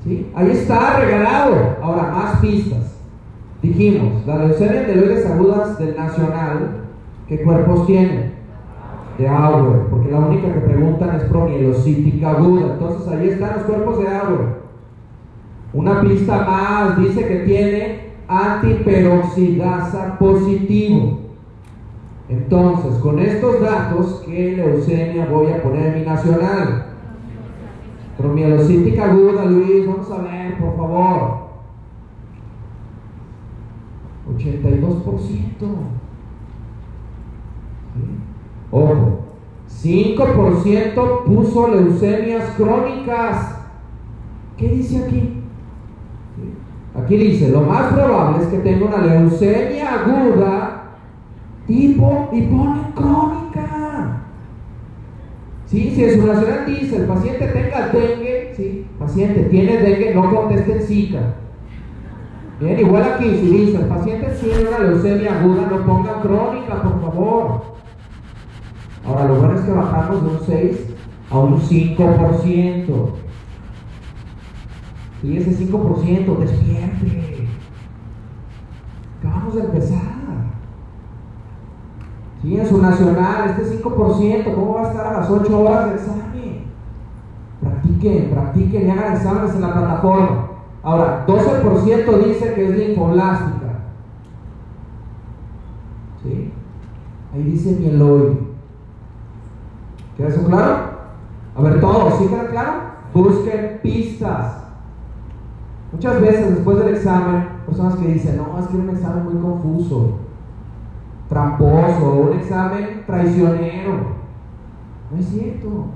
¿Sí? Ahí está regalado. Ahora, más pistas. Dijimos, la leucemia mieloides agudas del nacional, ¿qué cuerpos tiene? De Auer, porque la única que preguntan es promielocítica aguda. Entonces, ahí están los cuerpos de Auer. Una pista más dice que tiene antiperoxidasa positivo. Entonces, con estos datos, ¿qué leucemia voy a poner en mi nacional? Promielocítica aguda, Luis, vamos a ver, por favor. 82%. Ojo, 5% puso leucemias crónicas. ¿Qué dice aquí? Aquí dice, lo más probable es que tenga una leucemia aguda tipo y pone crónica. ¿Sí? Si en su nacional dice, el paciente tenga dengue, ¿sí? paciente tiene dengue, no conteste Zika. Bien, igual aquí, si dice, el paciente tiene una leucemia aguda, no ponga crónica, por favor. Ahora, lo bueno es que bajamos de un 6 a un 5%. Y ese 5%, despierte. Acabamos de empezar. Sí, en su nacional, este 5%, ¿cómo va a estar a las 8 horas de examen? Practiquen, practiquen y hagan exámenes en la plataforma. Ahora, 12% dice que es linfoblástica. ¿Sí? Ahí dice mieloide. ¿Queda eso claro? A ver, todos, ¿sí queda claro? Busquen pistas. Muchas veces después del examen, personas que dicen, no, es que era un examen muy confuso, tramposo, un examen traicionero. No es cierto.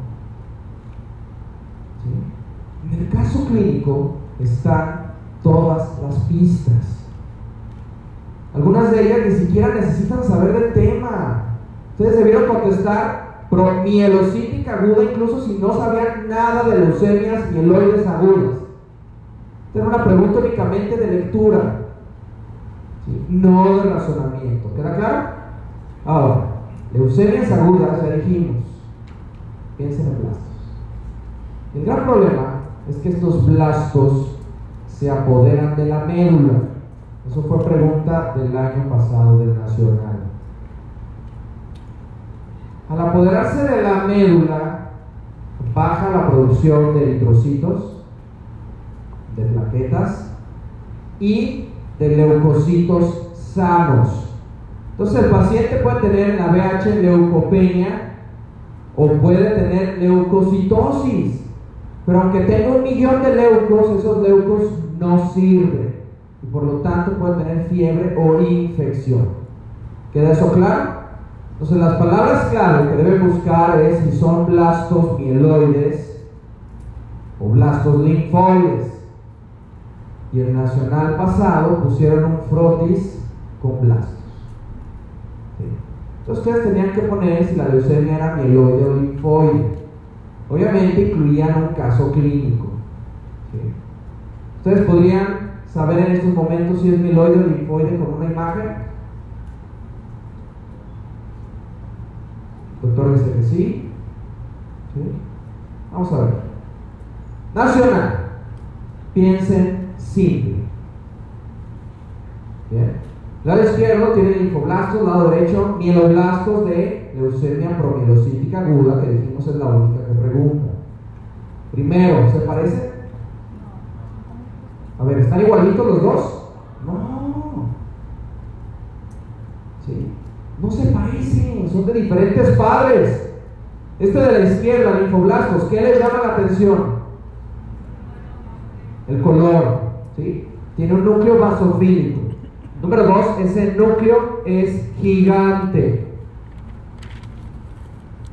En el caso clínico están todas las pistas. Algunas de ellas ni siquiera necesitan saber del tema. Ustedes debieron contestar mielocítica aguda incluso si no sabían nada de leucemias mieloides agudas. Esta una pregunta únicamente de lectura, no de razonamiento. ¿Queda claro? Ahora, leucemias agudas, ya dijimos, piensen en blastos. El gran problema es que estos blastos se apoderan de la médula. Eso fue pregunta del año pasado del Nacional. Al apoderarse de la médula, baja la producción de eritrocitos, de plaquetas, y de leucocitos sanos. Entonces el paciente puede tener en la VH leucopenia o puede tener leucocitosis. Pero aunque tenga un millón de leucos, esos leucos no sirven. Y por lo tanto puede tener fiebre o infección. ¿Queda eso claro? Entonces las palabras clave que deben buscar es si son blastos mieloides o blastos linfoides. Y el nacional pasado pusieron un frotis con blastos. Entonces ustedes tenían que poner si la leucemia era mieloide o linfoide. Obviamente incluían un caso clínico. Ustedes podrían saber en estos momentos si es mieloide o linfoide con una imagen. Doctor dice que sí. ¿Sí? Vamos a ver. Nacional. Piensen simple. Bien. Lado izquierdo tiene linfoblastos, lado derecho mieloblastos de leucemia promielocítica aguda, que dijimos es la única que pregunta. Primero, ¿se parece? A ver, ¿están igualitos los dos? No. ¿Sí? No se parecen, son de diferentes padres. Este de la izquierda, linfoblastos, ¿qué les llama la atención? El color, Tiene un núcleo vasofílico. Número dos, ese núcleo es gigante.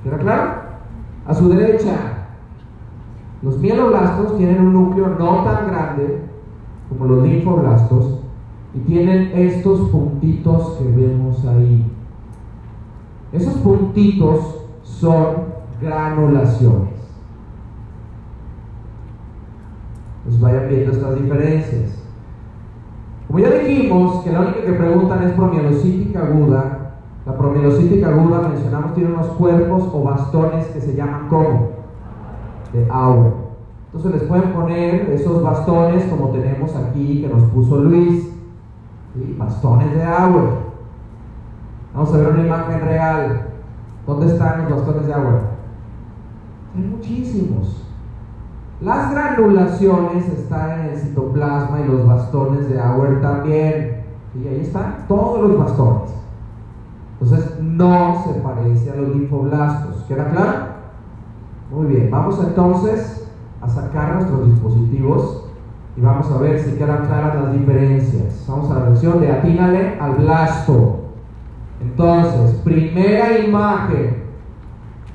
¿Queda claro? A su derecha, los mieloblastos tienen un núcleo no tan grande como los linfoblastos y tienen estos puntitos que vemos ahí. Esos puntitos son granulaciones. Pues vayan viendo estas diferencias. Como ya dijimos que la única que preguntan es promielocítica aguda, la promielocítica aguda, mencionamos, tiene unos cuerpos o bastones que se llaman como de agua. Entonces les pueden poner esos bastones como tenemos aquí que nos puso Luis, bastones de agua. Vamos a ver una imagen real. ¿Dónde están los bastones de agua? Hay muchísimos. Las granulaciones están en el citoplasma y los bastones de Auer también. Y ahí están todos los bastones. Entonces no se parece a los linfoblastos. ¿Queda claro? Muy bien, vamos entonces a sacar nuestros dispositivos y vamos a ver si quedan claras las diferencias. Vamos a la versión de atínale al blasto. Entonces, primera imagen.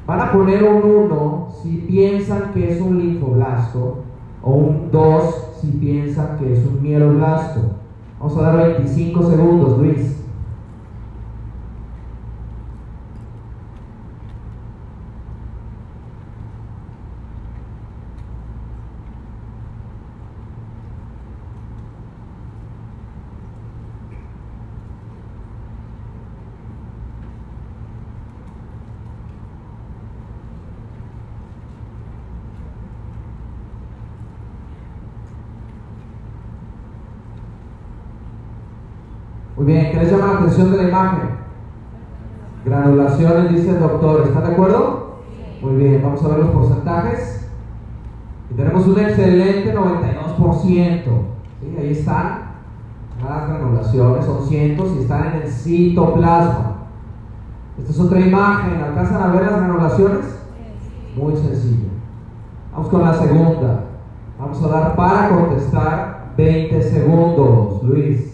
Van a poner un 1 si piensan que es un linfoblasto o un 2 si piensan que es un mieloblasto. Vamos a dar 25 segundos, Luis. Muy bien, ¿qué les llama la atención de la imagen? Granulaciones, dice el doctor. ¿Está de acuerdo? Muy bien, vamos a ver los porcentajes. Y tenemos un excelente 92%. ¿Sí? Ahí están las granulaciones, son cientos y están en el citoplasma. Esta es otra imagen. ¿Alcanzan a ver las granulaciones? Muy sencillo. Vamos con la segunda. Vamos a dar para contestar 20 segundos. Luis.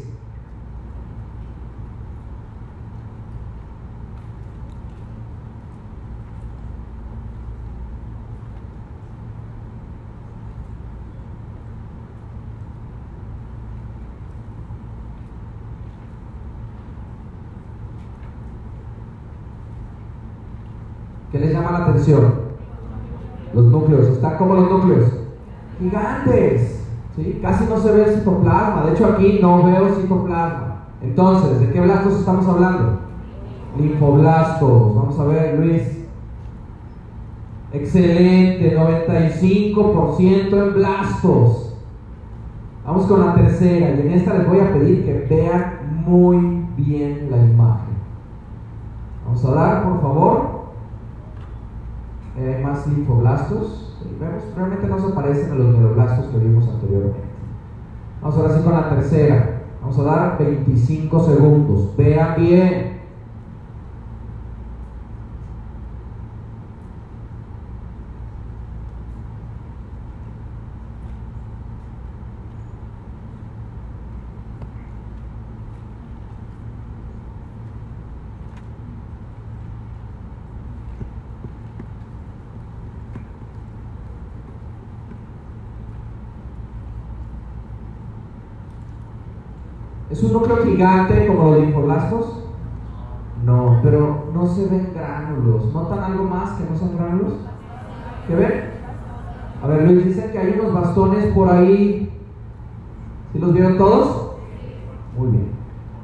¿Qué les llama la atención? Los núcleos. ¿Están como los núcleos? Gigantes. ¿sí? Casi no se ve el citoplasma. De hecho, aquí no veo citoplasma. Entonces, ¿de qué blastos estamos hablando? Linfoblastos. Vamos a ver, Luis. Excelente, 95% en blastos. Vamos con la tercera y en esta les voy a pedir que vean muy bien la imagen. Vamos a dar, por favor, eh, más linfoblastos. Y vemos, realmente no se parecen a los neuroblastos que vimos anteriormente. Vamos ahora sí con la tercera. Vamos a dar 25 segundos. Vean bien. ¿Es un núcleo gigante como los linfoblastos? No, pero no se ven gránulos. ¿Notan algo más que no son gránulos? ¿Qué ven? A ver, Luis, dicen que hay unos bastones por ahí. ¿Sí los vieron todos? Muy bien.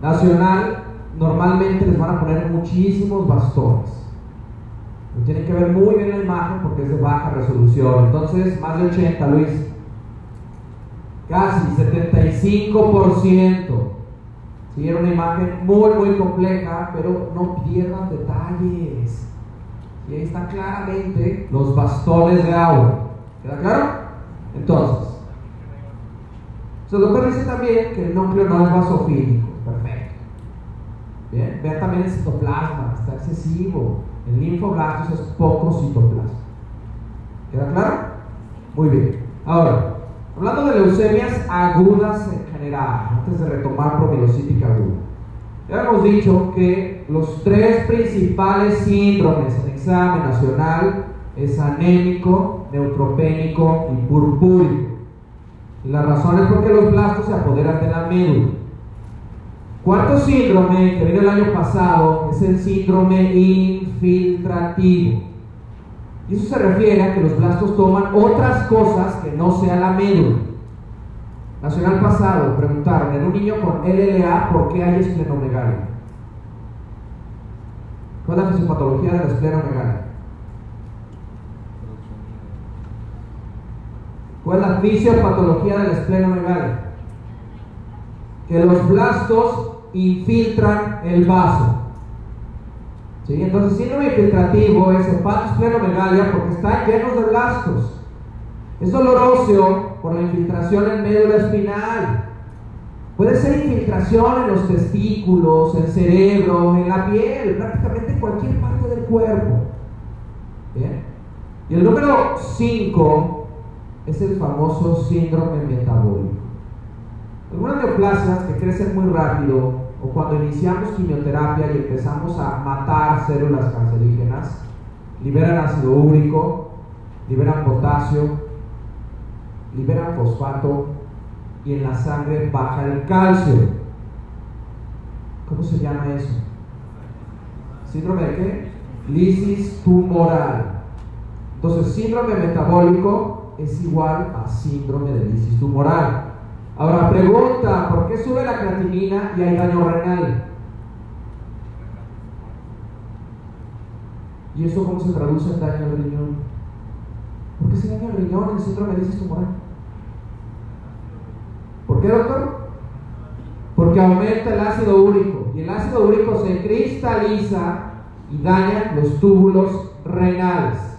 Nacional, normalmente les van a poner muchísimos bastones. Tienen que ver muy bien la imagen porque es de baja resolución. Entonces, más de 80, Luis. Casi 75%. Sí, era una imagen muy, muy compleja, pero no pierdan detalles. Y ahí están claramente los bastones de agua. ¿Queda claro? Entonces, el doctor dice también que el núcleo no es vasofílico. Perfecto. Bien, vean también el citoplasma, está excesivo. El linfoblastos es poco citoplasma. ¿Queda claro? Muy bien. Ahora, hablando de leucemias agudas antes de retomar promielocítica aguda, ya hemos dicho que los tres principales síndromes en examen nacional es anémico, neutropénico y purpúrico. La razón es porque los blastos se apoderan de la médula. Cuarto síndrome que vino el año pasado es el síndrome infiltrativo. Y eso se refiere a que los blastos toman otras cosas que no sea la médula. Nacional pasado preguntaron en un niño con LLA por qué hay esplenomegalia. ¿Cuál es la fisiopatología de la esplenomegalia? ¿Cuál es la fisiopatología de la esplenomegalia? Que los blastos infiltran el vaso. ¿Sí? Entonces, síndrome infiltrativo es hepatosplenomegalia porque están llenos de blastos. Es doloroso por la infiltración en médula espinal. Puede ser infiltración en los testículos, en el cerebro, en la piel, prácticamente en cualquier parte del cuerpo. ¿Bien? Y el número 5 es el famoso síndrome metabólico. Algunas neoplasias que crecen muy rápido o cuando iniciamos quimioterapia y empezamos a matar células cancerígenas, liberan ácido úrico, liberan potasio, liberan fosfato y en la sangre baja el calcio. ¿Cómo se llama eso? ¿Síndrome de qué? Lisis tumoral. Entonces, síndrome metabólico es igual a síndrome de lisis tumoral. Ahora pregunta, ¿por qué sube la creatinina y hay daño renal? ¿Y eso cómo se traduce en daño al riñón? ¿Por qué se daña el riñón en síndrome de lisis tumoral? ¿Por qué, doctor? Porque aumenta el ácido úrico y el ácido úrico se cristaliza y daña los túbulos renales.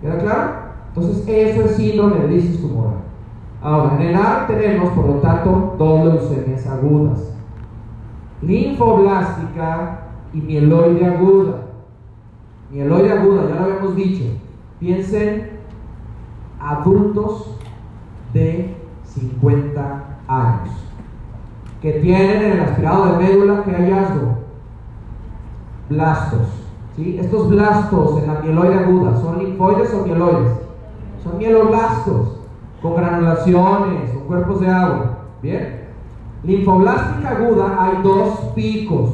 ¿Queda claro? Entonces, eso es síndrome de lisis tumoral. Ahora, en el AR tenemos, por lo tanto, dos leucemias agudas: linfoblástica y mieloide aguda. Mieloide aguda, ya lo habíamos dicho. Piensen adultos de 50 años que tienen en el aspirado de médula que hallazgo blastos. ¿sí? Estos blastos en la mieloide aguda son linfoides o mieloides, son mieloblastos con granulaciones, con cuerpos de agua. Bien. Linfoblástica aguda hay dos picos.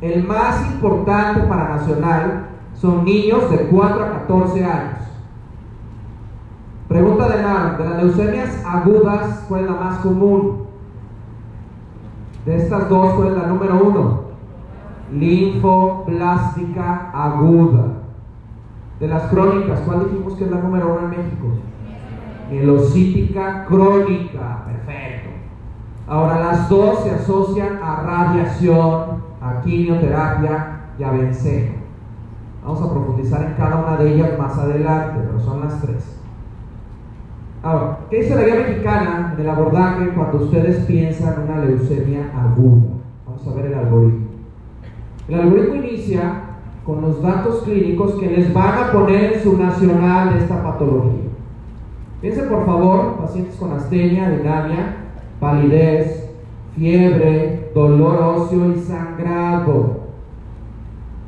El más importante para Nacional son niños de 4 a 14 años. Pregunta de nada, de las leucemias agudas, ¿cuál es la más común? De estas dos, ¿cuál es la número uno? Linfoblástica aguda. De las crónicas, ¿cuál dijimos que es la número uno en México? Mielocítica crónica, perfecto. Ahora las dos se asocian a radiación, a quimioterapia y a vencejo. Vamos a profundizar en cada una de ellas más adelante, pero son las tres. Ahora, ¿qué dice la guía mexicana en el abordaje cuando ustedes piensan en una leucemia aguda? Vamos a ver el algoritmo. El algoritmo inicia con los datos clínicos que les van a poner en su nacional de esta patología. Piensen por favor, pacientes con astenia, dinamia, palidez, fiebre, dolor óseo y sangrado.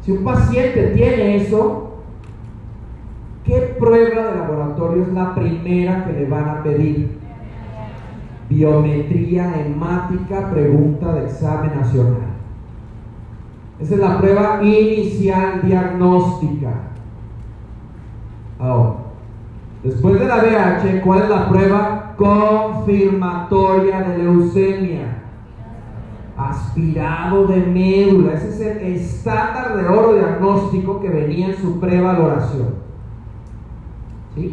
Si un paciente tiene eso, ¿Qué prueba de laboratorio es la primera que le van a pedir? Biometría hemática, pregunta de examen nacional. Esa es la prueba inicial diagnóstica. Ahora, después de la BH, ¿cuál es la prueba confirmatoria de leucemia? Aspirado de médula. Ese es el estándar de oro diagnóstico que venía en su prevaloración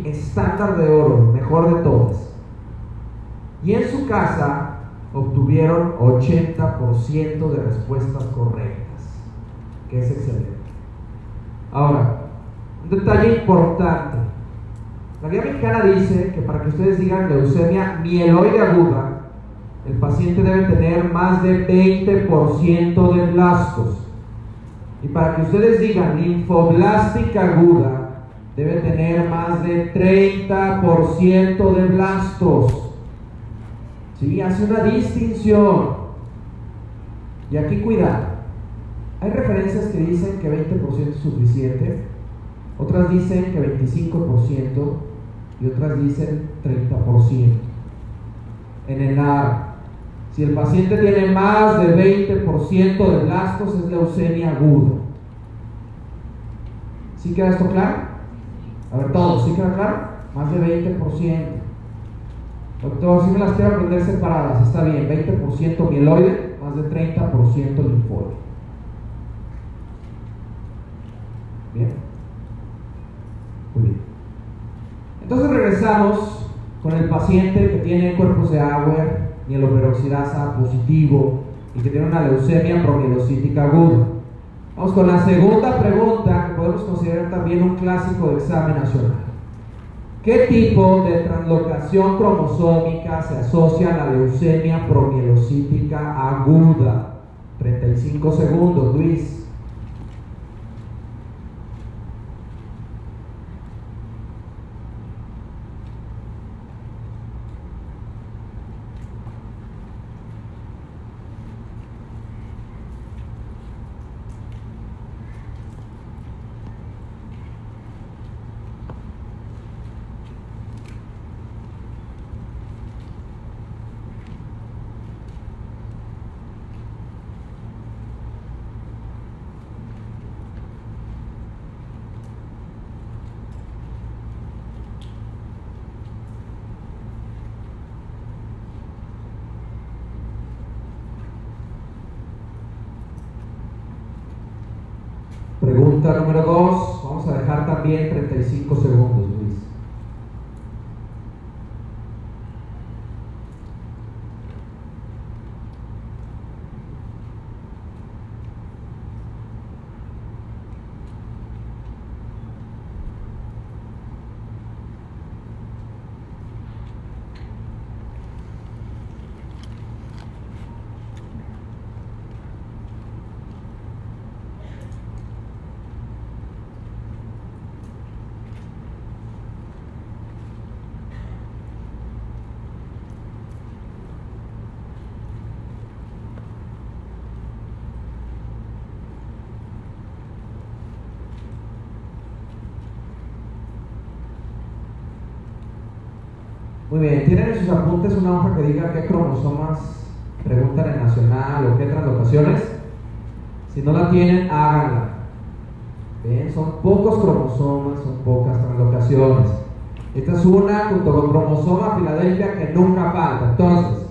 estándar de oro, mejor de todos. Y en su casa obtuvieron 80% de respuestas correctas, que es excelente. Ahora, un detalle importante. La guía mexicana dice que para que ustedes digan leucemia mieloide aguda, el paciente debe tener más de 20% de blastos. Y para que ustedes digan linfoblástica aguda, debe tener más de 30% de blastos. ¿Sí? Hace una distinción. Y aquí cuidado. Hay referencias que dicen que 20% es suficiente, otras dicen que 25% y otras dicen 30%. En el AR, si el paciente tiene más de 20% de blastos es leucemia aguda. ¿Sí queda esto claro? A ver, todos, ¿sí queda claro? Más de 20%. Doctor, si me las quiero aprender separadas, está bien, 20% mieloide, más de 30% linfoide. Bien. Muy bien. Entonces regresamos con el paciente que tiene cuerpos de agua, mieloperoxidasa positivo y que tiene una leucemia promielocítica aguda. Vamos con la segunda pregunta podemos considerar también un clásico de examen nacional. ¿Qué tipo de translocación cromosómica se asocia a la leucemia promielocítica aguda? 35 segundos, Luis. Pregunta número 2, vamos a dejar también 35 segundos, Luis. ¿Tienen en sus apuntes una hoja que diga qué cromosomas preguntan en nacional o qué translocaciones? Si no la tienen, háganla. Bien, son pocos cromosomas, son pocas translocaciones. Esta es una junto con cromosoma Filadelfia que nunca falta. Entonces,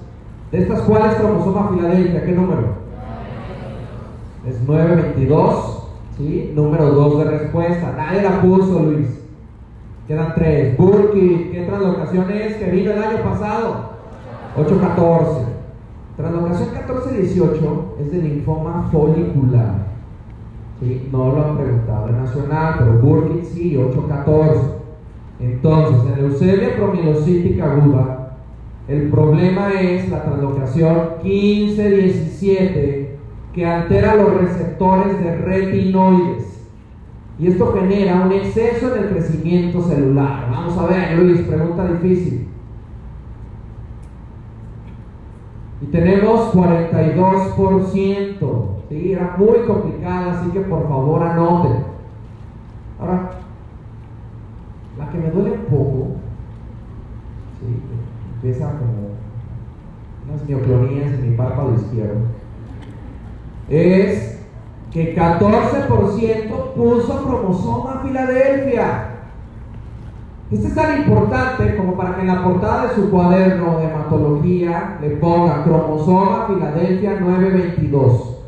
de estas cuáles cromosoma Filadelfia, ¿qué número? Es 922, ¿sí? Número 2 de respuesta. Nadie la puso, Luis. Quedan tres. Burki, ¿qué translocación es que vino el año pasado? 814. Translocación 1418 es de linfoma folicular. ¿sí? No lo han preguntado en Nacional, pero Burkitt sí, 814. Entonces, en leucemia promielocítica aguda, el problema es la translocación 15-17 que altera los receptores de retinoides. Y esto genera un exceso en el crecimiento celular. Vamos a ver, Luis, pregunta difícil. Y tenemos 42%. ¿sí? Era muy complicada, así que por favor anoten. Ahora, la que me duele un poco, ¿sí? empieza como unas mioclonías en mi párpado izquierdo, es que 14% puso cromosoma Filadelfia. Este es tan importante como para que en la portada de su cuaderno de hematología le ponga cromosoma Filadelfia 922.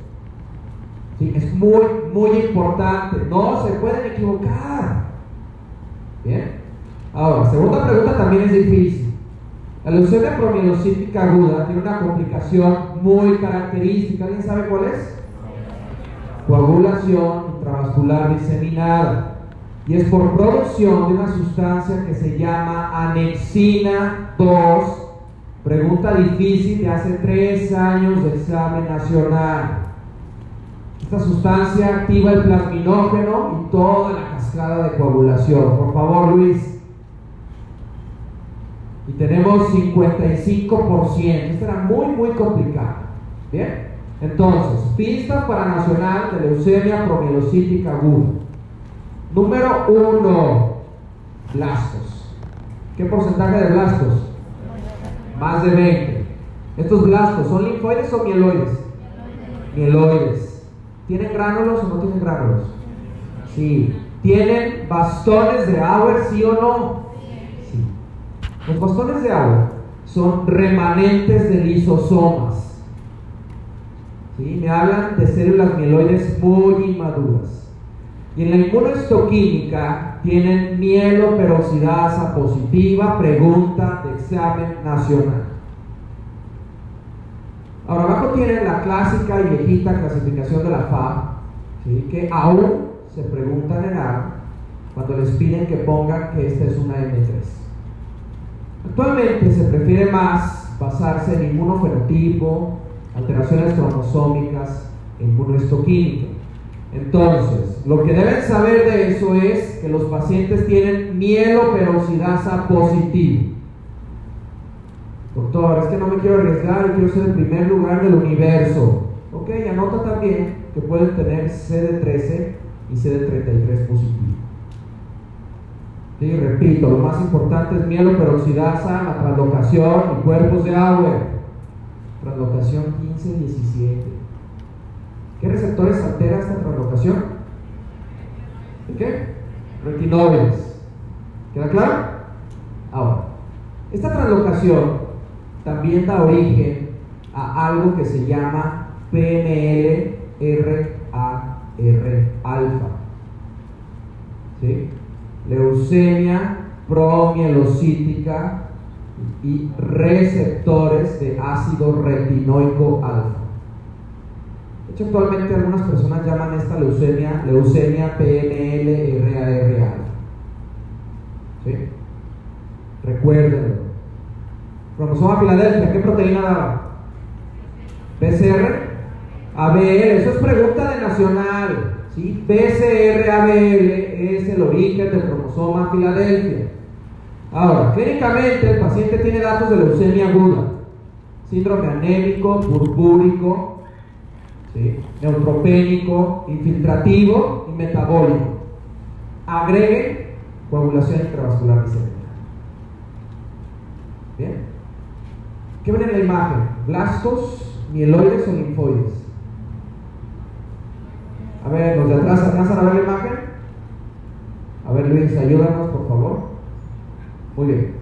Sí, es muy, muy importante. No se pueden equivocar. Bien. Ahora, segunda pregunta también es difícil. La leucemia promielocítica aguda tiene una complicación muy característica. ¿Alguien sabe cuál es? Coagulación intravascular diseminada y es por producción de una sustancia que se llama anexina 2. Pregunta difícil de hace tres años de examen nacional. Esta sustancia activa el plasminógeno y toda la cascada de coagulación. Por favor, Luis. Y tenemos 55%. Esto era muy, muy complicado. Bien. Entonces, pista para nacional de leucemia promielocítica aguda. Número uno, blastos. ¿Qué porcentaje de blastos? Más de 20. ¿Estos blastos son linfoides o mieloides? Mieloides. ¿Tienen gránulos o no tienen gránulos? Sí. ¿Tienen bastones de Auer, sí o no? Sí. Los bastones de Auer son remanentes de lisosomas. ¿Sí? Me hablan de células mieloides muy inmaduras. Y en la inmunohistoquímica tienen mieloperoxidasa positiva, pregunta de examen nacional. Ahora abajo tienen la clásica y viejita clasificación de la FAB, que aún se preguntan en A cuando les piden que pongan que esta es una M3. Actualmente se prefiere más basarse en inmunofenotipo, alteraciones cromosómicas e inmunohistoquímica. Entonces, lo que deben saber de eso es que los pacientes tienen mieloperoxidasa positiva. Doctor, es que no me quiero arriesgar, quiero ser el primer lugar del universo. Ok, anota también que pueden tener CD13 y CD33 positivo. Sí, repito, lo más importante es mieloperoxidasa, la translocación y cuerpos de agua. Translocación 15-17. ¿Qué receptores altera esta translocación? ¿De qué? Retinoides. ¿Queda claro? Ahora, esta translocación también da origen a algo que se llama PML-RAR-alfa. ¿Sí? Leucemia promielocítica y receptores de ácido retinoico alfa. De hecho, actualmente algunas personas llaman esta leucemia leucemia PNL-RAR. ¿Sí? Recuérdenlo. Cromosoma Filadelfia, ¿qué proteína daba? PCR, ABL, eso es pregunta de nacional. ¿sí? PCR, ABL es el origen del cromosoma Filadelfia. Ahora, clínicamente el paciente tiene datos de leucemia aguda, síndrome anémico, purpúrico, neutropénico, infiltrativo y metabólico. Agregue coagulación intravascular visceral. Bien. ¿Qué ven en la imagen? ¿Blastos, mieloides o linfoides? A ver, los de atrás alcanzan a ver la imagen. A ver, Luis, ayúdanos, por favor. Muy bien.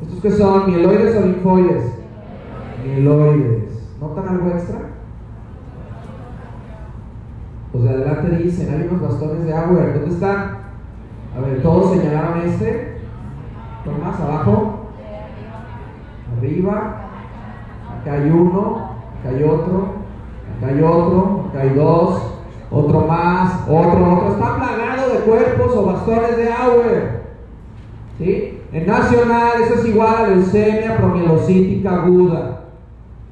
¿Estos qué son? ¿Mieloides o linfoides? Mieloides. ¿Notan algo extra? Los de adelante dicen, hay unos bastones de agua, ¿dónde están? A ver, todos señalaron este. más abajo. Arriba. Acá hay uno, acá hay otro, acá hay otro, acá hay dos, Otro más, otro, otro. Está plagado de cuerpos o bastones de Auer. ¿Sí? En nacional eso es igual a leucemia promielocítica aguda.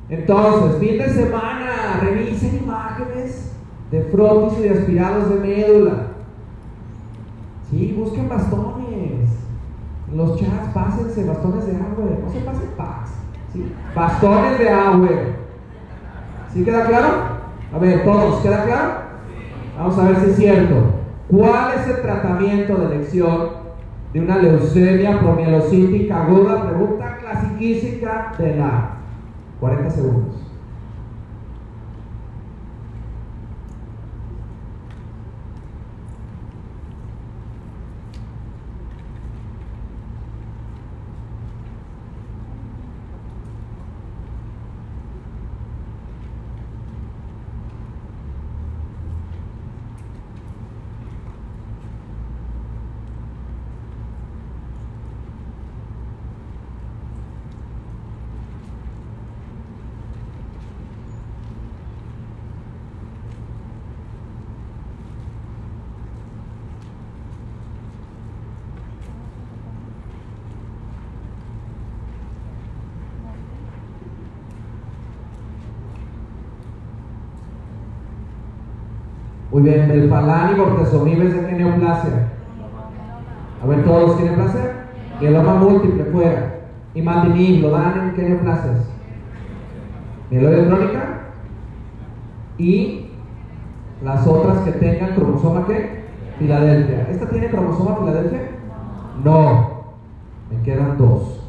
Entonces, fin de semana, revisen imágenes de frotis y de aspirados de médula. Sí, busquen bastones. En los chats, pásense bastones de Auer. No se pasen paz. ¿sí? Bastones de Auer. ¿Sí queda claro? A ver, todos, ¿queda claro? Vamos a ver si es cierto. ¿Cuál es el tratamiento de elección de una leucemia promielocítica aguda? Pregunta clasiquística de la 40 segundos. Muy bien, Melfalán y bortezomib de qué neoplasia. A ver, todos tienen placer. Mieloma múltiple fuera. Y mantinib, ¿lo dan en qué neoplasias? Mieloide crónica. Y las otras que tengan cromosoma qué? Filadelfia. ¿Esta tiene cromosoma Filadelfia? No. Me quedan dos.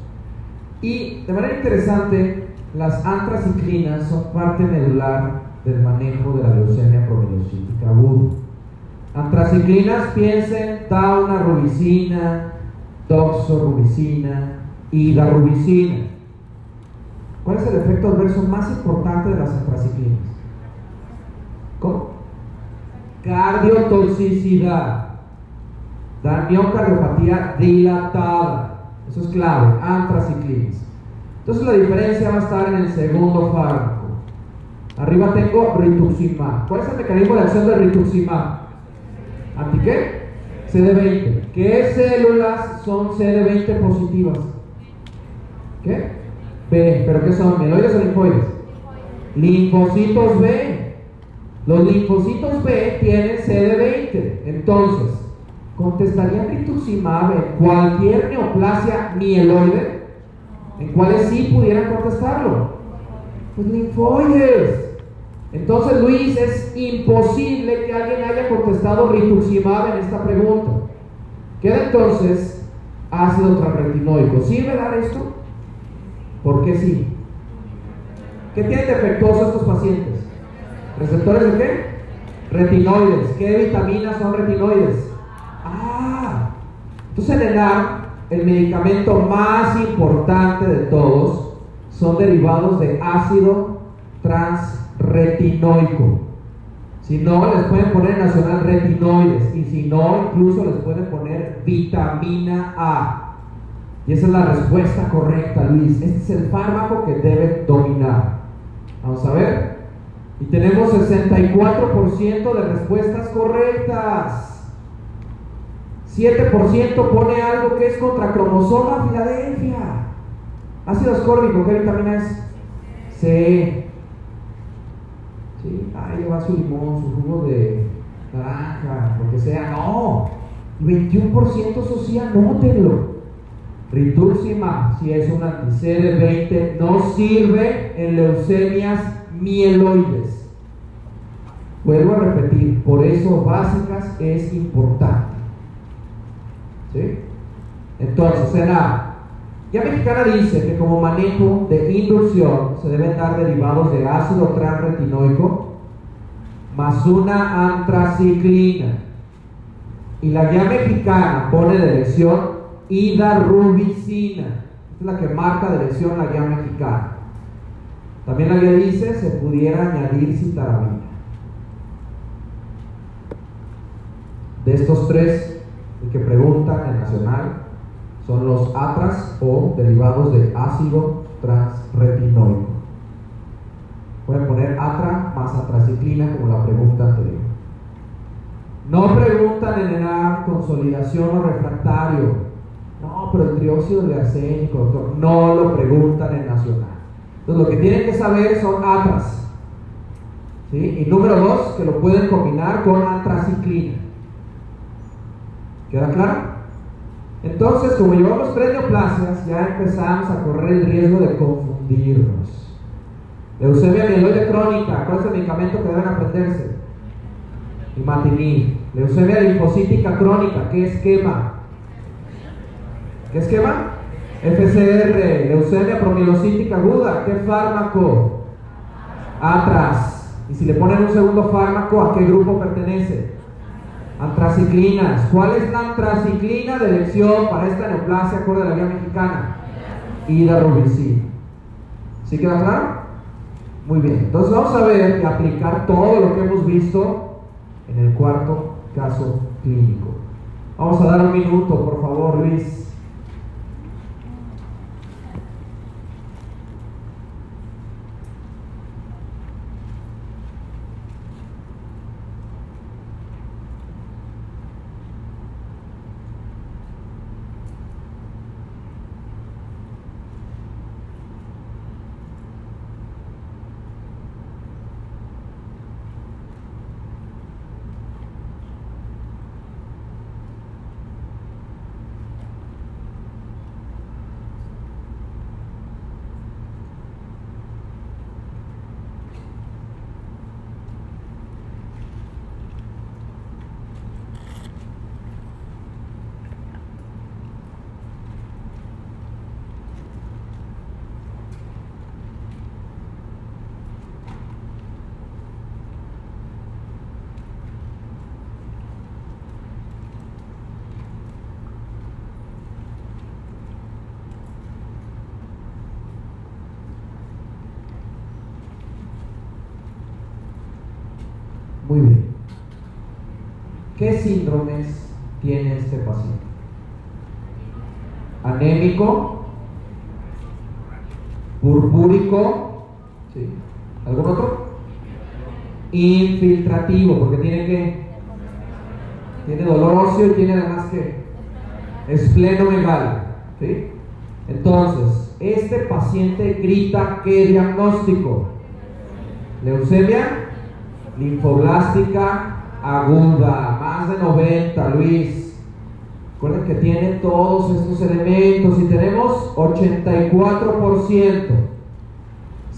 Y de manera interesante, las antraciclinas son parte medular del manejo de la leucemia promielocítica aguda. Antraciclinas, piensen, taunarubicina, doxorubicina y darubicina. ¿Cuál es el efecto adverso más importante de las antraciclinas? ¿Cómo? Cardiotoxicidad. Da miocardiopatía dilatada. Eso es clave, antraciclinas. Entonces la diferencia va a estar en el segundo fármaco. Arriba tengo rituximab. ¿Cuál es el mecanismo de acción del rituximab? ¿Anti qué? CD20. ¿Qué células son CD20 positivas? ¿Qué? B. ¿Pero qué son? ¿Mieloides o linfoides? Linfocitos B. Los linfocitos B tienen CD20. Entonces, ¿contestaría rituximab en cualquier neoplasia mieloide? ¿En cuáles sí pudieran contestarlo? Pues linfoides. Entonces, Luis, es imposible que alguien haya contestado rituximab en esta pregunta. Queda entonces ácido transretinoico. ¿Sirve dar esto? ¿Por qué sí? ¿Qué tienen defectuosos estos pacientes? ¿Receptores de qué? Retinoides. ¿Qué vitaminas son retinoides? Ah, entonces en el el medicamento más importante de todos son derivados de ácido trans retinoico. Si no, les pueden poner nacional retinoides. Y si no, incluso les pueden poner vitamina A. Y esa es la respuesta correcta, Luis. Este es el fármaco que debe dominar. Vamos a ver. Y tenemos 64% de respuestas correctas. 7% pone algo que es contra cromosoma Filadelfia. Ácido ascórbico, ¿qué vitamina es? C. ¿sí? Lleva su limón, su jugo de naranja, lo que sea. No, 21% social, nótenlo. Rituximab, si es un anti-CD20, no sirve en leucemias mieloides. Vuelvo a repetir, por eso básicas es importante. ¿Sí? Entonces, será ya Mexicana dice que como manejo de inducción se deben dar derivados de ácido transretinoico más una antraciclina. Y la guía mexicana pone de elección hidarubicina. Esta es la que marca de elección la guía mexicana. También la guía dice se pudiera añadir citarabina. De estos tres, el que pregunta en Nacional, son los atras o derivados de ácido transretinoico. Pueden poner atra más atraciclina como la pregunta anterior. No preguntan en edad, consolidación o refractario. No, pero el trióxido de arsénico, doctor, no lo preguntan en nacional. Entonces, lo que tienen que saber son atras. ¿sí? Y número dos, que lo pueden combinar con antraciclina. ¿Queda claro? Entonces, como llevamos tres neoplasias, ya empezamos a correr el riesgo de confundirnos. Leucemia mieloide crónica, ¿cuál es el medicamento que deben aprenderse? Imatinib. Leucemia linfocítica crónica, ¿qué esquema? ¿Qué esquema? FCR, leucemia promielocítica aguda, ¿qué fármaco? Atras. Y si le ponen un segundo fármaco, ¿a qué grupo pertenece? Antraciclinas. ¿Cuál es la antraciclina de elección para esta neoplasia acorde de la guía mexicana? Hidarubicina. ¿Sí queda claro? Muy bien. Entonces vamos a ver y aplicar todo lo que hemos visto en el cuarto caso clínico. Vamos a dar un minuto, por favor, Luis. Muy bien. ¿Qué tiene este paciente? Anémico, purpúrico, ¿sí? ¿algún otro? Infiltrativo, porque tiene que tiene dolor óseo y tiene además que esplenomegalia, ¿sí? Entonces, este paciente grita ¿qué diagnóstico? Leucemia linfoblástica aguda, de 90, Luis. Recuerden que tiene todos estos elementos y tenemos 84%.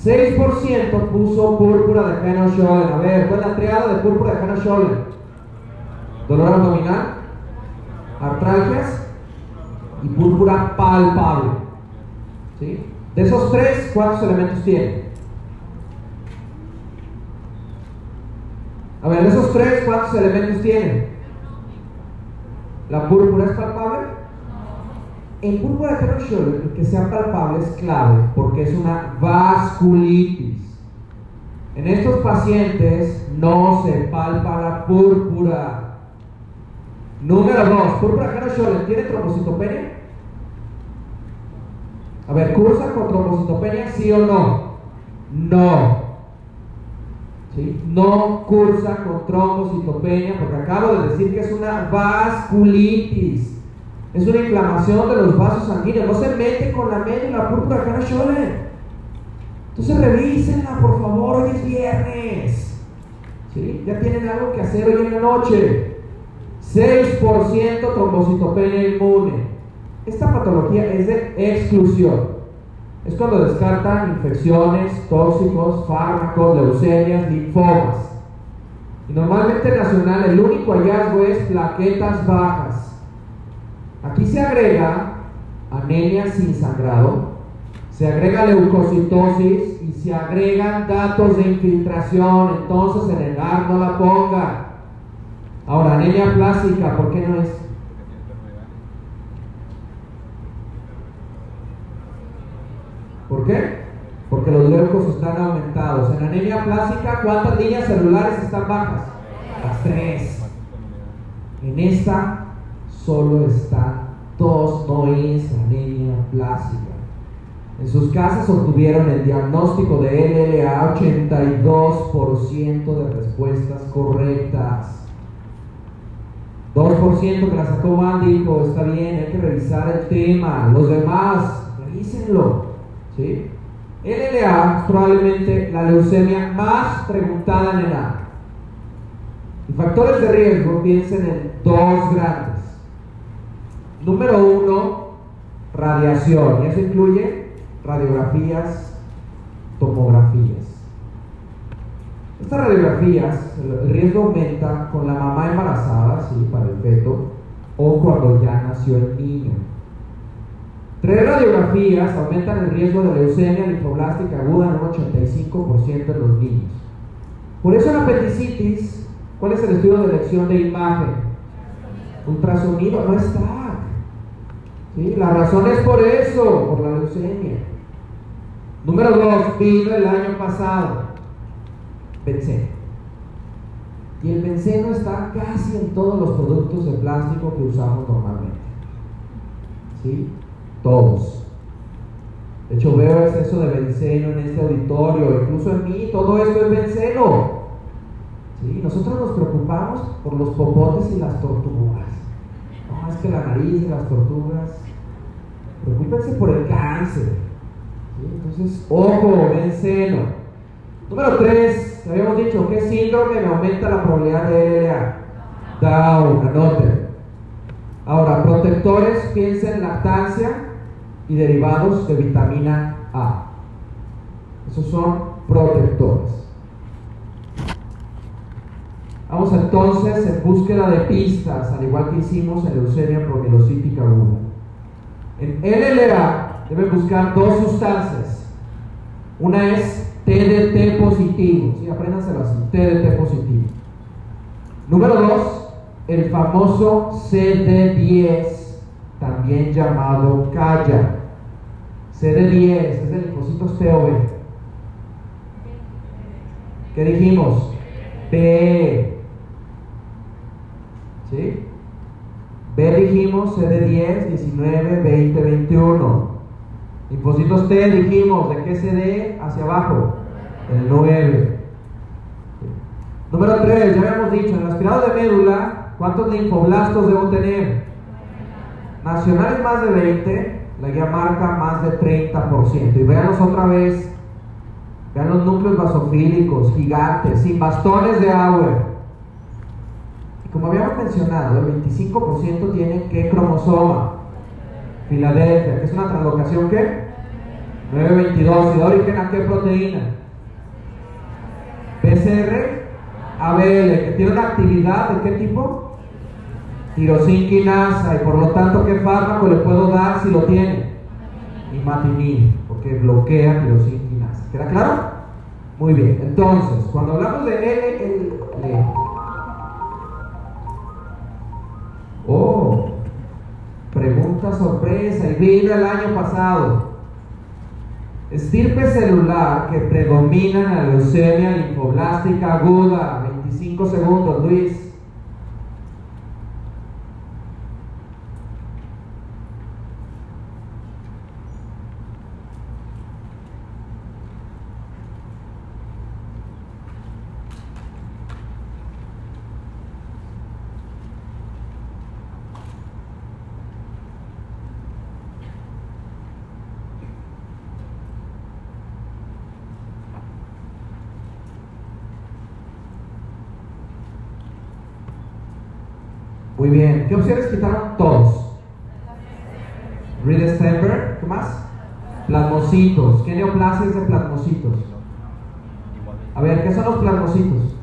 6% puso púrpura de Henoch-Schollen. A ver, ¿cuál es la triada de púrpura de Henoch-Schollen? Dolor abdominal, artralgias y púrpura palpable. ¿Sí? De esos tres, ¿cuántos elementos tiene? A ver, esos tres, ¿cuántos elementos tienen? ¿La púrpura es palpable? En púrpura de que sea palpable es clave porque es una vasculitis. En estos pacientes no se palpa la púrpura. Número dos, púrpura Herold ¿tiene trombocitopenia? A ver, ¿cursa con trombocitopenia sí o no? No. No cursa con trombocitopenia, porque acabo de decir que es una vasculitis. Es una inflamación de los vasos sanguíneos. No se mete con la médula púrpura Canachole. Entonces revísenla, por favor, hoy es viernes. ¿Sí? Ya tienen algo que hacer hoy en la noche. 6% trombocitopenia inmune. Esta patología es de exclusión. Es cuando descartan infecciones, tóxicos, fármacos, leucemias, linfomas. Y normalmente nacional el único hallazgo es plaquetas bajas. Aquí se agrega anemia sin sangrado, se agrega leucocitosis y se agregan datos de infiltración. Entonces en el AR no la ponga. Ahora, anemia plástica, ¿por qué no es? ¿Por qué? Porque los leucos están aumentados. En anemia plástica, ¿cuántas líneas celulares están bajas? Las tres. En esta solo están dos, no es anemia plástica. En sus casas obtuvieron el diagnóstico de LLA 82% de respuestas correctas. 2% que la sacó mal dijo, está bien, hay que revisar el tema. Los demás, revísenlo. ¿Sí? LLA es probablemente la leucemia más preguntada en año. Y factores de riesgo, piensen en dos grandes. Número uno, radiación. Y eso incluye radiografías, tomografías. Estas radiografías, el riesgo aumenta con la mamá embarazada, sí, para el feto, o cuando ya nació el niño. Tres radiografías aumentan el riesgo de leucemia linfoblástica aguda en un 85% de los niños. Por eso en apendicitis, ¿cuál es el estudio de elección de imagen? Ultrasonido no está. ¿Sí? La razón es por eso, por la leucemia. Número dos, vino el año pasado benceno. Y el benceno está casi en todos los productos de plástico que usamos normalmente. ¿Sí? Todos. De hecho, veo exceso de benceno en este auditorio, incluso en mí, todo esto es benceno. ¿Sí? Nosotros nos preocupamos por los popotes y las tortugas. No, es que la nariz de las tortugas. Preocúpense por el cáncer. Entonces, ojo, benceno. Número 3, habíamos dicho, ¿qué síndrome me aumenta la probabilidad de LLA? Down, anoten. Ahora, protectores, piensen en lactancia y derivados de vitamina A. Esos son protectores. Vamos entonces en búsqueda de pistas, al igual que hicimos en leucemia promilocítica aguda. En LLA deben buscar dos sustancias. Una es TDT positivo, ¿sí? apréndanselo así, TDT positivo. Número 2, el famoso CD10, también llamado CAYA. CD10 es el linfocitos TOB. ¿Qué dijimos? B. ¿Sí? B dijimos CD10, 19, 20, 21. Linfocitos T dijimos, ¿de qué CD? Hacia abajo. El 9. Número 3, ya habíamos dicho, en el aspirado de médula, ¿cuántos linfoblastos debo tener? Nacionales más de 20, la guía marca más de 30%. Y veanlos otra vez, vean los núcleos basofílicos, gigantes, sin bastones de agua. Y como habíamos mencionado, el 25% tiene qué cromosoma? Filadelfia, que es una translocación ¿qué? 922, ¿y de origen a qué proteína? PCR ABL, que tiene una actividad de qué tipo? Tirosinquinasa, y por lo tanto, ¿qué fármaco le puedo dar si lo tiene? Imatinib, porque bloquea tirosinquinasa. ¿Queda claro? Muy bien, entonces, cuando hablamos de LL, oh, pregunta sorpresa, y vino el año pasado. Estirpe celular que predomina en la leucemia linfoblástica aguda. 25 segundos, Luis. Muy ¿Qué opciones quitaron todos? Reed Stenberg. ¿Qué más? Plasmocitos. ¿Qué neoplasias de plasmocitos? A ver, ¿qué son los plasmocitos?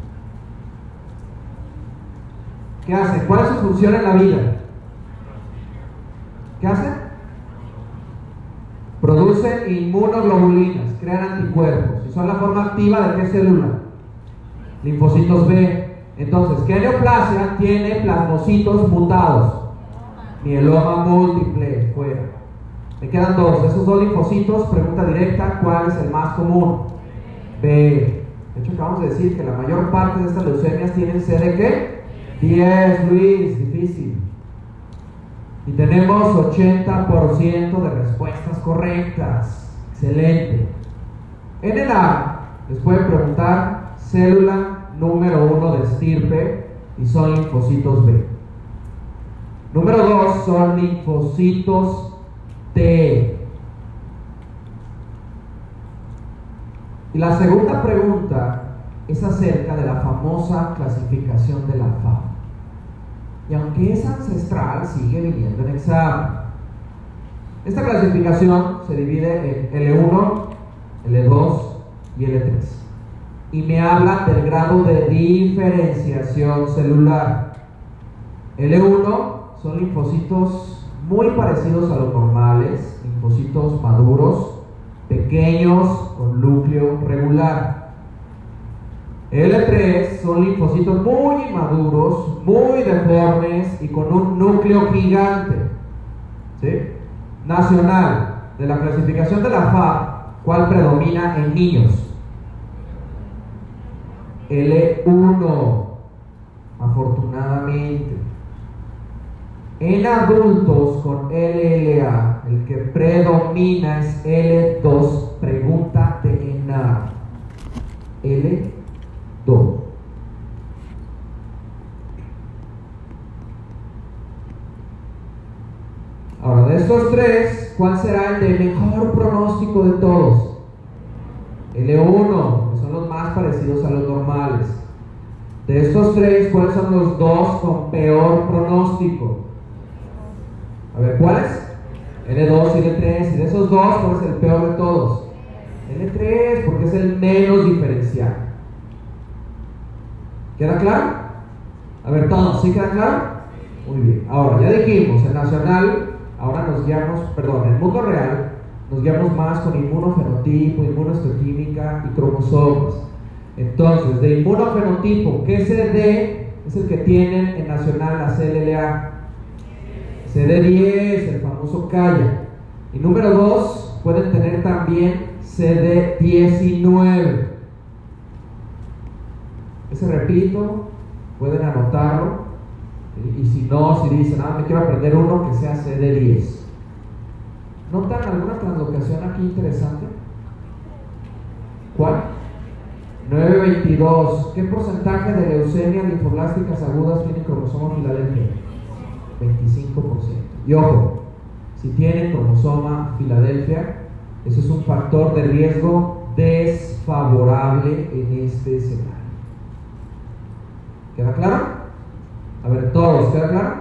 ¿Qué hacen? ¿Cuál es su función en la vida? ¿Qué hacen? Producen inmunoglobulinas, crean anticuerpos. Y son la forma activa de qué célula? Linfocitos B. Entonces, ¿qué neoplasia tiene plasmocitos mutados? Mieloma múltiple, fuera. Me quedan dos. Esos dos linfocitos, pregunta directa, ¿cuál es el más común? B. De hecho, acabamos de decir que la mayor parte de estas leucemias tienen C de qué? 10, Luis, difícil. Y tenemos 80% de respuestas correctas. Excelente. En el A, les pueden preguntar célula número uno de estirpe y son linfocitos B. Número dos son linfocitos T. Y la segunda pregunta es acerca de la famosa clasificación de la. Y aunque es ancestral, sigue viniendo en examen. Esta clasificación se divide en L1, L2 y L3. Y me habla del grado de diferenciación celular. L1 son linfocitos muy parecidos a los normales, linfocitos maduros, pequeños, con núcleo regular. L3 son linfocitos muy inmaduros, muy deformes y con un núcleo gigante. ¿Sí? Nacional, de la clasificación de la FAB, ¿cuál predomina en niños? L1, afortunadamente. En adultos con LLA, el que predomina es L2. Pregunta ENAR. L2. Ahora, de estos tres, ¿cuál será el de mejor pronóstico de todos? L1, más parecidos a los normales. De estos tres, ¿cuáles son los dos con peor pronóstico? A ver, ¿cuáles? L2 y L3. Y de esos dos, ¿cuál es el peor de todos? L3, porque es el menos diferencial. ¿Queda claro? A ver, todos, ¿sí queda claro? Muy bien. Ahora, ya dijimos, el nacional, ahora nos guiamos, perdón, el mundo real, nos guiamos más con inmunofenotipo, inmunohistoquímica y cromosomas. Entonces, de inmunofenotipo, ¿qué CD es el que tienen en nacional la CLLA? CD10, el famoso CALLA. Y número 2, pueden tener también CD19. Ese repito, pueden anotarlo. Y si no, si dicen, ah, me quiero aprender uno que sea CD10. ¿Notan alguna translocación aquí interesante? ¿Cuál? 922. ¿Qué porcentaje de leucemia linfoblásticas agudas tiene cromosoma Filadelfia? 25%. Y ojo, si tiene cromosoma Filadelfia, eso es un factor de riesgo desfavorable en este escenario. ¿Queda claro? A ver, todos, ¿queda claro?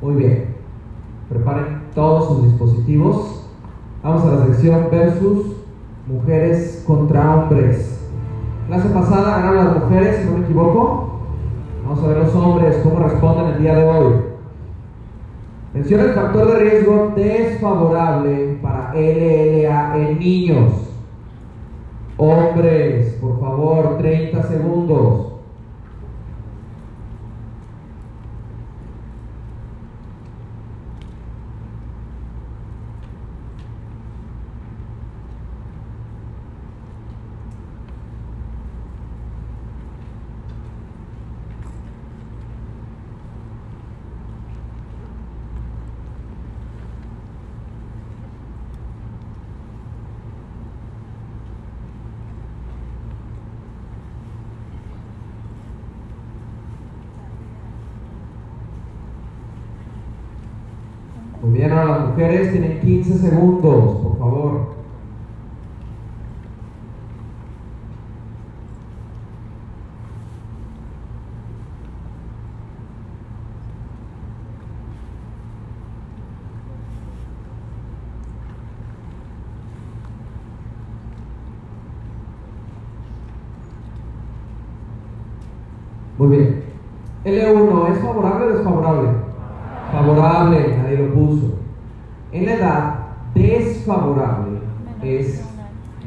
Muy bien. Preparen todos sus dispositivos. Vamos a la sección versus mujeres contra hombres. Clase pasada ganaron las mujeres, si no me equivoco. Vamos a ver los hombres, cómo responden el día de hoy. Menciona el factor de riesgo desfavorable para LLA en niños. Hombres, por favor, 30 segundos. Muy bien, ahora las mujeres tienen 15 segundos, por favor. Muy bien. L1, ¿es favorable o desfavorable? Favorable, nadie lo puso. En la edad desfavorable es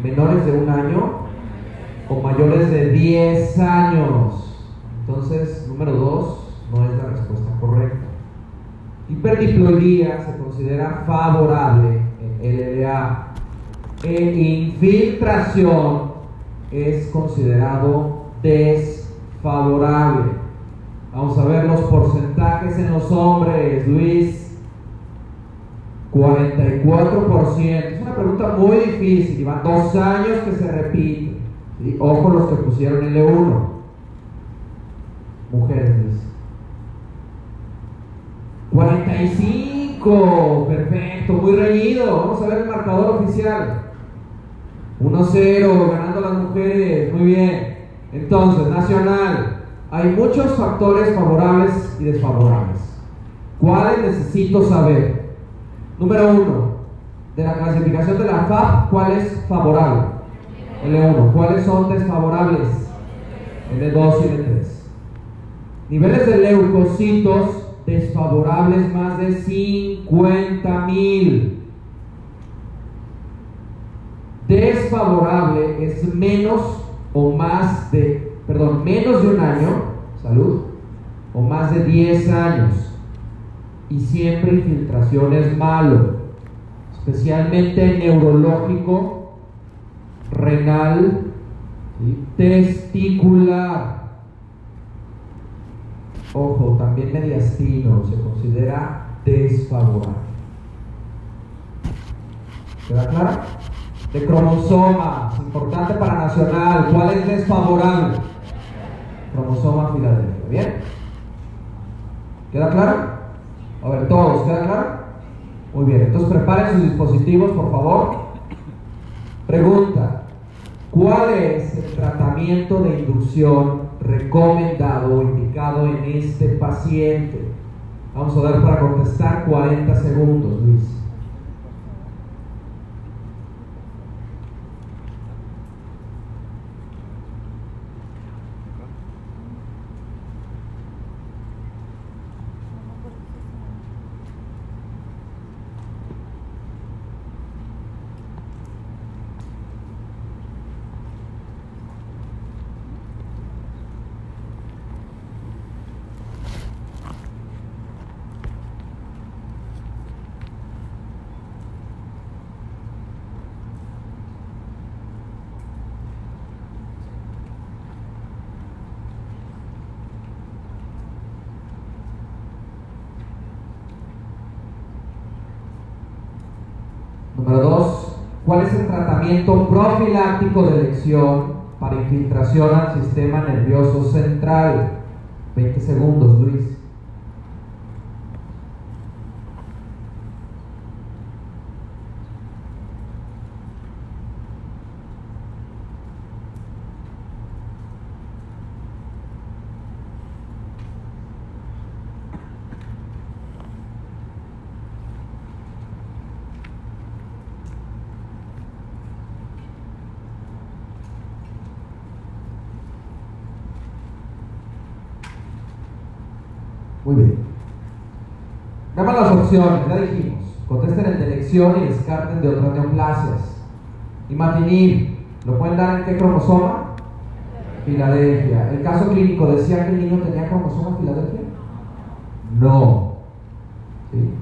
menores de un año o mayores de 10 años. Entonces, número 2 no es la respuesta correcta. Se considera favorable en LLA. En infiltración es considerado desfavorable. Vamos a ver los porcentajes en los hombres, Luis. 44%. Es una pregunta muy difícil. Llevan dos años que se repite. Ojo los que pusieron L1. Mujeres, Luis. 45. Perfecto, muy reñido. Vamos a ver el marcador oficial. 1-0, ganando las mujeres. Muy bien. Entonces, Nacional. Hay muchos factores favorables y desfavorables. ¿Cuáles necesito saber? Número uno, de la clasificación de la FAB, ¿cuál es favorable? L1. ¿Cuáles son desfavorables? L2 y L3. Niveles de leucocitos desfavorables más de 50 mil. Desfavorable es menos o más de, perdón, menos de un año, salud, o más de 10 años. Y siempre infiltración es malo, especialmente neurológico, renal, testicular. Ojo, también mediastino se considera desfavorable. ¿Queda claro? De cromosomas, importante para nacional. ¿Cuál es desfavorable? Cromosoma Filadelfia. ¿Bien? ¿Queda claro? A ver, todos, ¿queda claro? Muy bien, entonces preparen sus dispositivos, por favor. Pregunta, ¿cuál es el tratamiento de inducción recomendado o indicado en este paciente? Vamos a dar para contestar 40 segundos, Luis. Número dos, ¿cuál es el tratamiento profiláctico de elección para infiltración al sistema nervioso central? 20 segundos, Luis. Muy bien. Veamos las opciones, ya dijimos. Y descarten de otras neoplasias. Imatinib, ¿lo pueden dar en qué cromosoma? Filadelfia. ¿El caso clínico decía que el niño tenía cromosoma Filadelfia? No.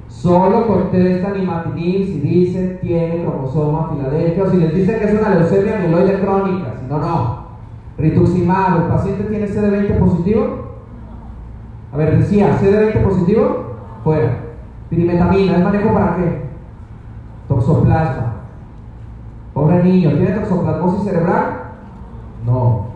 Solo contestan imatinib si dicen tiene cromosoma Filadelfia o si les dicen que es una leucemia mieloide crónica. Si no, no. Rituximab, ¿el paciente tiene CD20 positivo? A ver, decía, CD20 positivo, fuera. Pirimetamina, ¿es manejo para qué? Toxoplasma. Pobre niño, ¿tiene toxoplasmosis cerebral? No.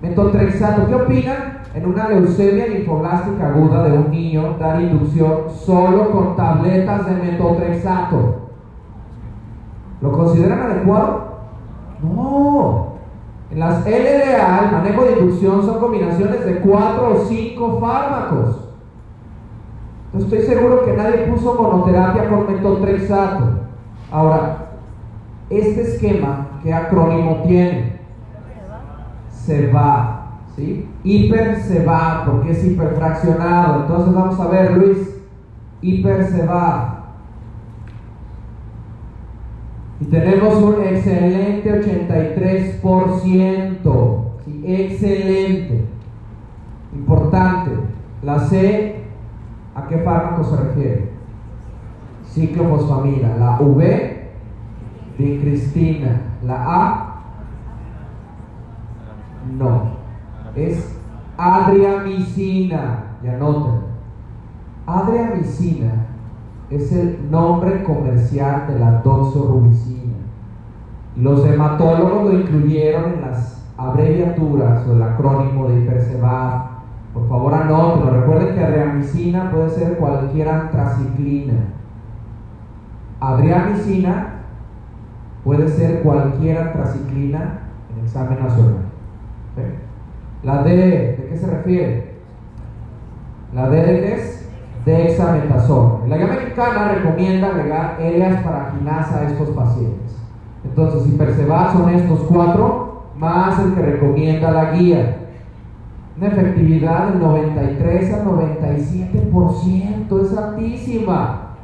Metotrexato, ¿qué opinan en una leucemia linfoblástica aguda de un niño dar inducción solo con tabletas de metotrexato? ¿Lo consideran adecuado? No. En las LDA, el manejo de inducción son combinaciones de 4 o 5 fármacos. Estoy seguro que nadie puso monoterapia con metotrexato. Ahora, este esquema, ¿qué acrónimo tiene? Se va, ¿sí? Hiper se va, porque es hiperfraccionado. Entonces vamos a ver, Luis, hiper se va. Y tenemos un excelente 83%. ¿sí? Excelente. Importante. La C, ¿a qué fármaco se refiere? Ciclofosfamina. La V, vincristina. La A, no. Es adriamicina. Y anoten. Adriamicina es el nombre comercial de la doxorubicina. Los hematólogos lo incluyeron en las abreviaturas o el acrónimo de Hipercebar. Por favor, anótenlo. Recuerden que adriamicina puede ser cualquier antraciclina. Adriamicina puede ser cualquier antraciclina en examen nacional. La D, ¿de qué se refiere? La D de qué es? La guía mexicana recomienda agregar Elias paraginasa a estos pacientes. Entonces, si Perceval son estos cuatro, más el que recomienda la guía. Una efectividad del 93 al 97%, es altísima.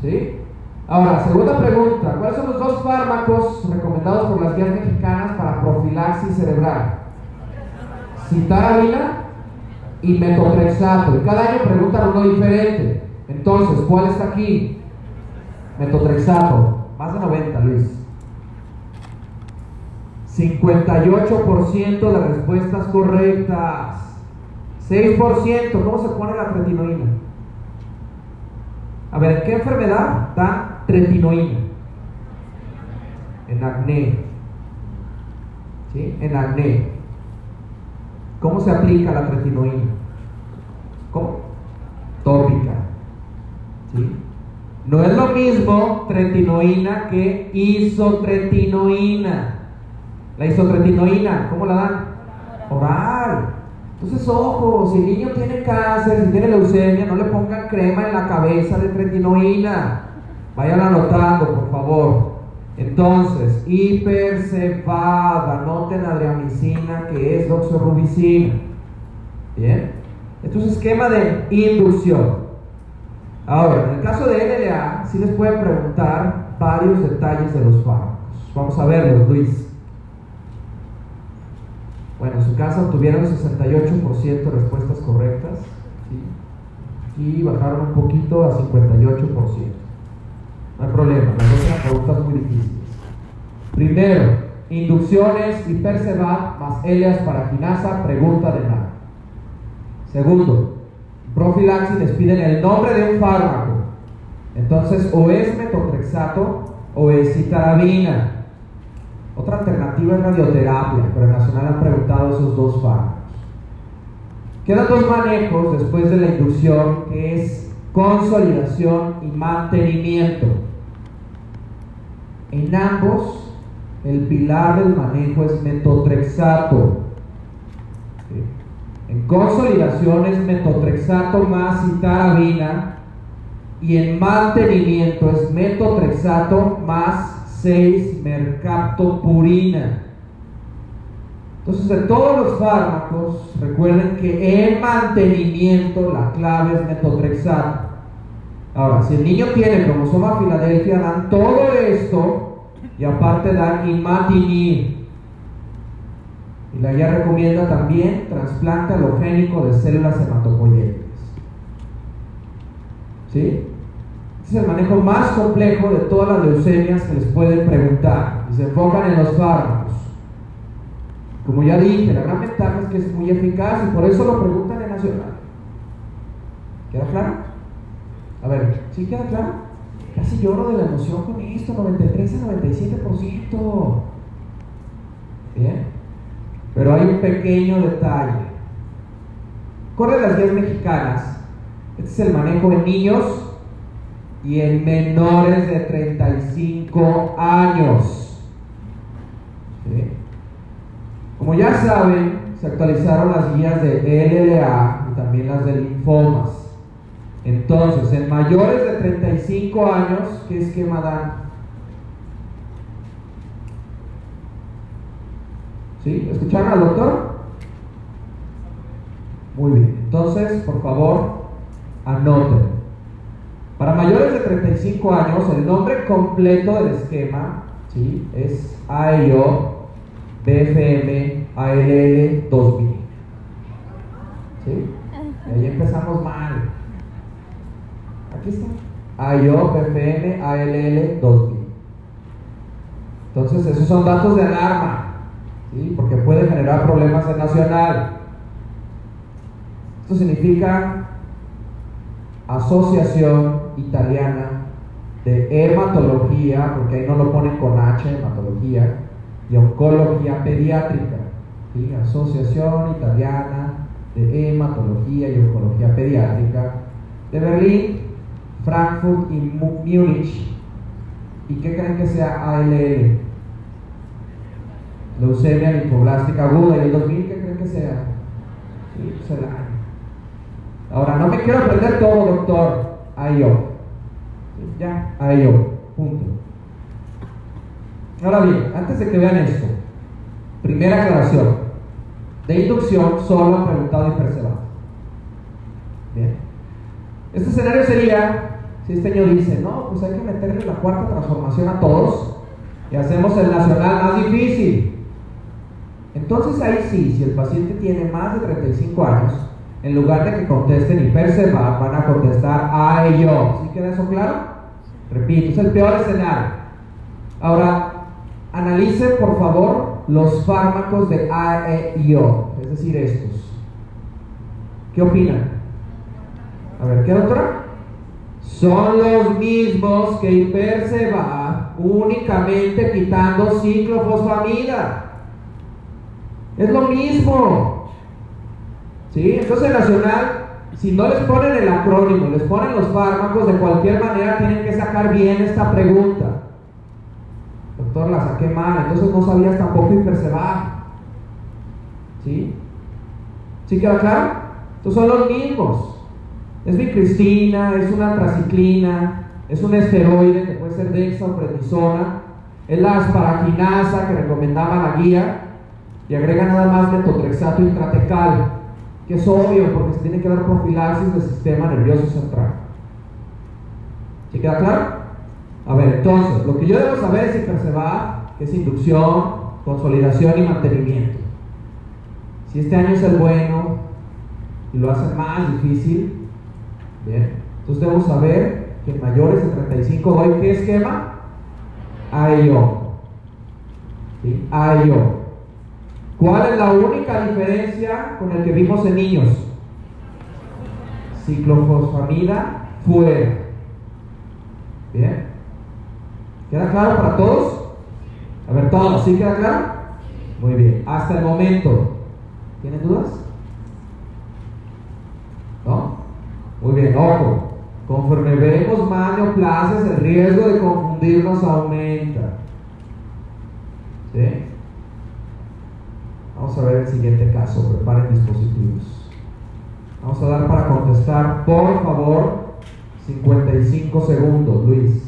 ¿Sí? Ahora, segunda pregunta, ¿cuáles son los dos fármacos recomendados por las guías mexicanas para profilaxis cerebral? Citarabina y metotrexato. Y cada año preguntan uno diferente. Entonces, ¿cuál está aquí? Metotrexato. Más de 90, Luis. 58% de respuestas correctas. 6%. ¿Cómo se pone la tretinoína? A ver, ¿qué enfermedad da tretinoína? En acné. ¿Sí? En acné. ¿Cómo se aplica la tretinoína? ¿Cómo? Tópica. ¿Sí? No es lo mismo tretinoína que isotretinoína. La isotretinoína, ¿cómo la dan? Oral. Entonces, ojo, si el niño tiene cáncer, si tiene leucemia, no le pongan crema en la cabeza de tretinoína. Vayan anotando, por favor. Entonces, hipercefada, anoten adriamicina, que es doxorubicina. Bien. Esto es esquema de inducción. Ahora, en el caso de LLA, sí les pueden preguntar varios detalles de los fármacos. Vamos a verlos, Luis. Bueno, en su caso obtuvieron 68% de respuestas correctas. Y bajaron un poquito a 58%. No hay problema, las dos preguntas muy difíciles. Primero, inducciones y Perceval más Elias paraquinasa, pregunta de nada. Segundo, profilaxis les piden el nombre de un fármaco. Entonces, o es metotrexato o es citarabina. Otra alternativa es radioterapia, pero en Nacional han preguntado esos dos fármacos. Quedan dos manejos después de la inducción, que es consolidación y mantenimiento. En ambos, el pilar del manejo es metotrexato. En consolidación es metotrexato más citarabina y en mantenimiento es metotrexato más 6 mercaptopurina. Entonces, de todos los fármacos, recuerden que en mantenimiento la clave es metotrexato. Ahora, si el niño tiene cromosoma Filadelfia, dan todo esto y aparte dan imatinib. Y la guía recomienda también trasplante halogénico de células hematopoyéticas. ¿Sí? Este es el manejo más complejo de todas las leucemias que les pueden preguntar y se enfocan en los fármacos. Como ya dije, la gran ventaja es que es muy eficaz y por eso lo preguntan en Nacional. ¿Queda claro? A ver, ¿sí queda claro? Casi lloro de la emoción con esto, 93 a 97%. Bien. Pero hay un pequeño detalle. Corre las guías mexicanas. Este es el manejo en niños y en menores de 35 años. Como ya saben, se actualizaron las guías de LLA y también las de linfomas. Entonces, en mayores de 35 años, ¿qué esquema dan? ¿Sí? ¿Escucharon al doctor? Muy bien. Entonces, por favor, anoten. Para mayores de 35 años, el nombre completo del esquema ¿sí? es AIO BFM ALL 2000. ¿Sí? Ahí empezamos mal. Aquí está. AIO BFM ALL 2000. Entonces, esos son datos de alarma. ¿sí? Porque puede generar problemas en nacional. Esto significa Asociación Italiana de Hematología, porque ahí no lo ponen con H, hematología, y Oncología Pediátrica. ¿sí? Asociación Italiana de Hematología y Oncología Pediátrica de Berlín, Frankfurt y Múnich. ¿Y qué creen que sea ALL? Leucemia linfoblástica aguda. ¿Y el 2000 qué creen que sea? Ahora, no me quiero aprender todo, doctor. Ahí yo. Ya, ahí yo. Punto. Ahora bien, antes de que vean esto, primera aclaración. De inducción, solo preguntado y perseverado. Bien. Este escenario sería, si este año dice, no, pues hay que meterle la cuarta transformación a todos y hacemos el nacional más difícil. Entonces ahí sí, si el paciente tiene más de 35 años, en lugar de que contesten y perseverar, van a contestar a ello. ¿Sí queda eso claro? Repito, es el peor escenario. Ahora, analice por favor los fármacos de AEIO, es decir, estos. ¿Qué opinan? A ver, ¿qué doctora? Son los mismos que Hiperceba, únicamente quitando ciclofosfamida. Es lo mismo. ¿Sí? Entonces, Nacional, si no les ponen el acrónimo, les ponen los fármacos, de cualquier manera tienen que sacar bien esta pregunta. Doctor, la saqué mal, entonces no sabías tampoco hipercebar. ¿Sí? ¿Sí queda claro? Estos son los mismos. Es bicristina, es una traciclina, es un esteroide que puede ser dexa o prednisona, es la asparaginasa que recomendaba la guía y agrega nada más metotrexato intratecal, que es obvio porque se tiene que dar profilaxis del sistema nervioso central. ¿Sí queda claro? A ver, entonces, lo que yo debo saber es hipercebar, que es inducción, consolidación y mantenimiento. Si este año es el bueno y lo hace más difícil, bien, entonces debo saber que mayores de 35 doy qué esquema? AIO. ¿Sí? AIO. ¿Cuál es la única diferencia con el que vimos en niños? Ciclofosfamida fuera. Bien. ¿Queda claro para todos? A ver, todos, ¿sí queda claro? Muy bien. Hasta el momento. ¿Tienen dudas? ¿No? Muy bien, ojo. Conforme vemos más neoplasias, el riesgo de confundirnos aumenta. ¿Sí? Vamos a ver el siguiente caso. Preparen dispositivos. Vamos a dar para contestar, por favor, 55 segundos, Luis.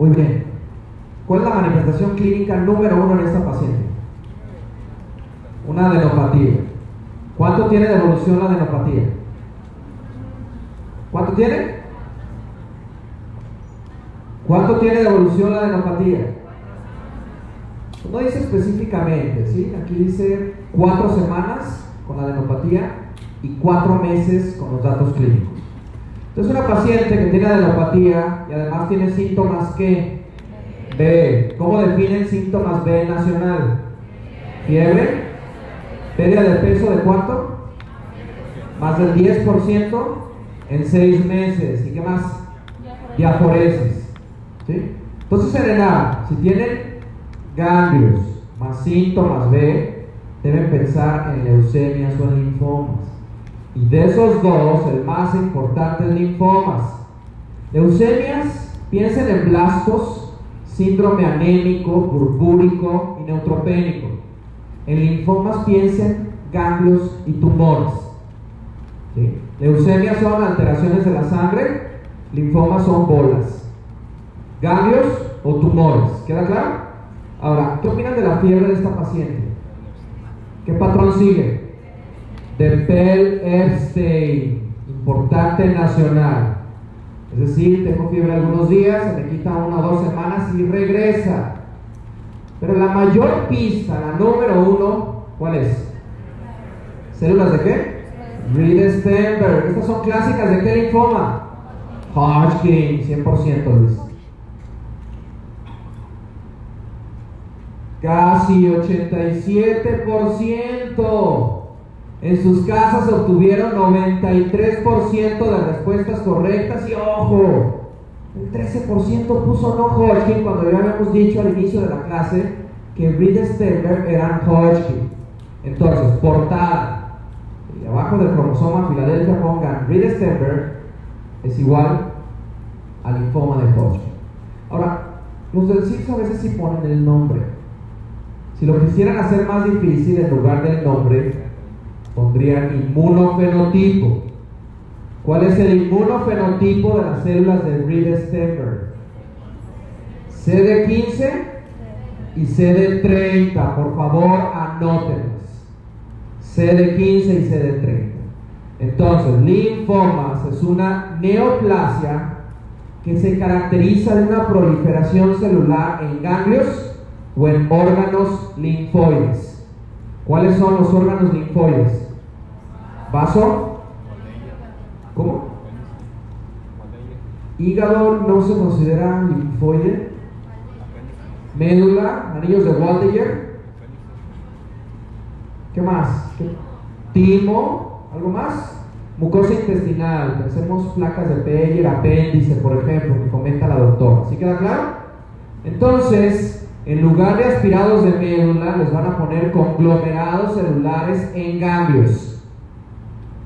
Muy bien. ¿Cuál es la manifestación clínica número uno en esta paciente? Una adenopatía. ¿Cuánto tiene de evolución la adenopatía? ¿Cuánto tiene? ¿Cuánto tiene de evolución la adenopatía? No dice específicamente, ¿sí? Aquí dice cuatro semanas con la adenopatía y cuatro meses con los datos clínicos. Entonces una paciente que tiene adenopatía y además tiene síntomas que B, ¿cómo definen síntomas B nacional? Fiebre, pérdida de peso de cuánto? Más del 10% en 6 meses. ¿Y qué más? Diaforesis. Entonces en edad, si tienen ganglios más síntomas B, deben pensar en leucemias o en linfomas. Y de esos dos, el más importante es linfomas. Leucemias, piensen en blastos, síndrome anémico, purpúrico y neutropénico. En linfomas piensen ganglios y tumores. ¿Sí? Leucemia son alteraciones de la sangre, linfomas son bolas. Ganglios o tumores. ¿Queda claro? Ahora, ¿qué opinan de la fiebre de esta paciente? ¿Qué patrón sigue? De Pell-Epstein, importante nacional. Es decir, tengo fiebre algunos días, se me quita una o dos semanas y regresa. Pero la mayor pista, la número uno, ¿cuál es? ¿Células de qué? Reed Stenberg. Estas son clásicas de qué linfoma? Hodgkin, 100% Luis. Casi 87%. En sus casas obtuvieron 93% de respuestas correctas y ojo, el 13% puso no Hodgkin cuando ya habíamos dicho al inicio de la clase que Reed Stenberg eran Hodgkin. Entonces, portada. Y abajo del cromosoma Filadelfia pongan Reed Stenberg es igual al linfoma de Hodgkin. Ahora, los del CIPS a veces sí ponen el nombre. Si lo quisieran hacer más difícil, en lugar del nombre, pondrían inmunofenotipo. ¿Cuál es el inmunofenotipo de las células de Reed Stenberg? CD15 y CD30. Por favor, anótenlas. CD15 y CD30. Entonces, linfomas es una neoplasia que se caracteriza de una proliferación celular en ganglios o en órganos linfoides. ¿Cuáles son los órganos linfoides? Vaso. ¿Cómo? Hígado no se considera linfoide. Médula, anillos de Waldeyer. ¿Qué más? Timo, ¿algo más? Mucosa intestinal, pensemos placas de Peyer, apéndice, por ejemplo, que comenta la doctora. ¿Sí queda claro? Entonces, en lugar de aspirados de médula, les van a poner conglomerados celulares en ganglios.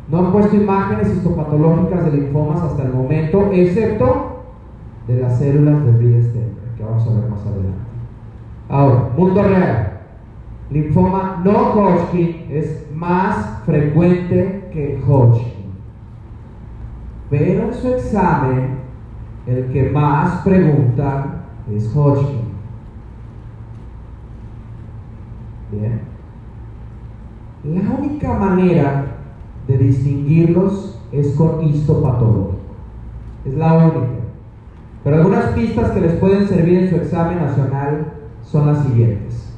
No han puesto imágenes histopatológicas de linfomas hasta el momento, excepto de las células de Riedstein, que vamos a ver más adelante. Ahora, mundo real. Linfoma no Hodgkin es más frecuente que Hodgkin. Pero en su examen, el que más preguntan es Hodgkin. Bien. La única manera de distinguirlos es con histopatológico. Es la única. Pero algunas pistas que les pueden servir en su examen nacional son las siguientes.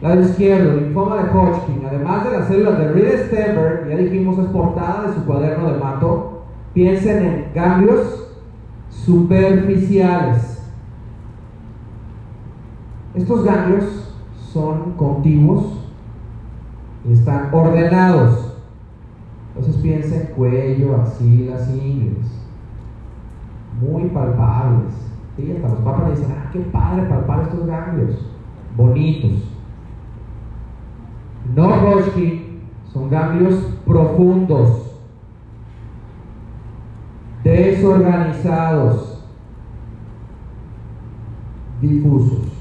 Lado izquierdo, linfoma de Hodgkin, además de las células de Reed Stenberg, ya dijimos es portada de su cuaderno de mato, piensen en ganglios superficiales. Estos ganglios son contiguos y están ordenados. Entonces piensen cuello, axilas, ingles. Muy palpables. Y hasta los papas dicen, ah, qué padre palpar estos ganglios. Bonitos. No Hodgkin son ganglios profundos, desorganizados, difusos.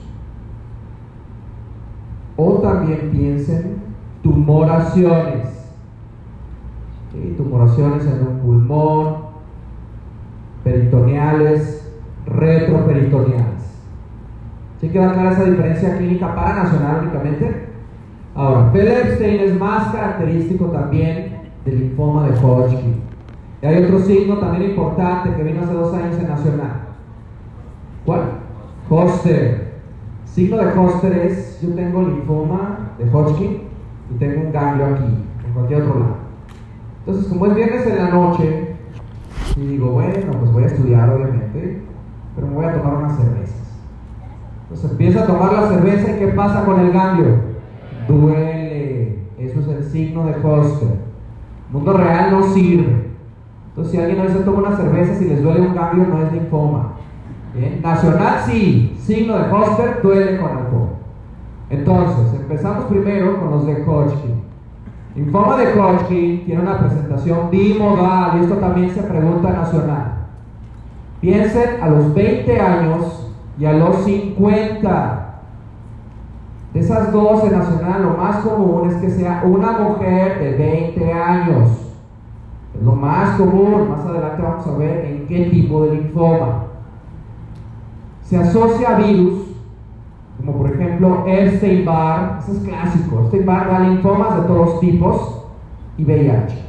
O también piensen tumoraciones. Tumoraciones en un pulmón, peritoneales, retroperitoneales. ¿Sí queda clara esa diferencia clínica para nacional únicamente? Ahora, Epstein es más característico también del linfoma de Hodgkin. Y hay otro signo también importante que vino hace dos años en Nacional. ¿Cuál? Hoster. Signo de Hoster es, yo tengo linfoma de Hodgkin y tengo un ganglio aquí, en cualquier otro lado. Entonces, como es viernes en la noche, y digo, bueno, pues voy a estudiar obviamente, pero me voy a tomar unas cervezas. Entonces empieza a tomar la cerveza y ¿qué pasa con el ganglio? duele. Eso es el signo de Hoster. Mundo real no sirve. Entonces, si alguien a veces toma una cerveza, si les duele un cambio, no es linfoma. ¿Bien? Nacional sí, signo de Hoster duele con alcohol. Entonces, empezamos primero con los de Hodgkin. Linfoma de Hodgkin tiene una presentación bimodal, y esto también se pregunta nacional. Piensen a los 20 años y a los 50. De esas 12 nacional, lo más común es que sea una mujer de 20 años. Lo más común. Más adelante vamos a ver en qué tipo de linfoma. Se asocia a virus, como por ejemplo Epstein-Barr, ese es clásico. Epstein-Barr da linfomas de todos tipos y VIH.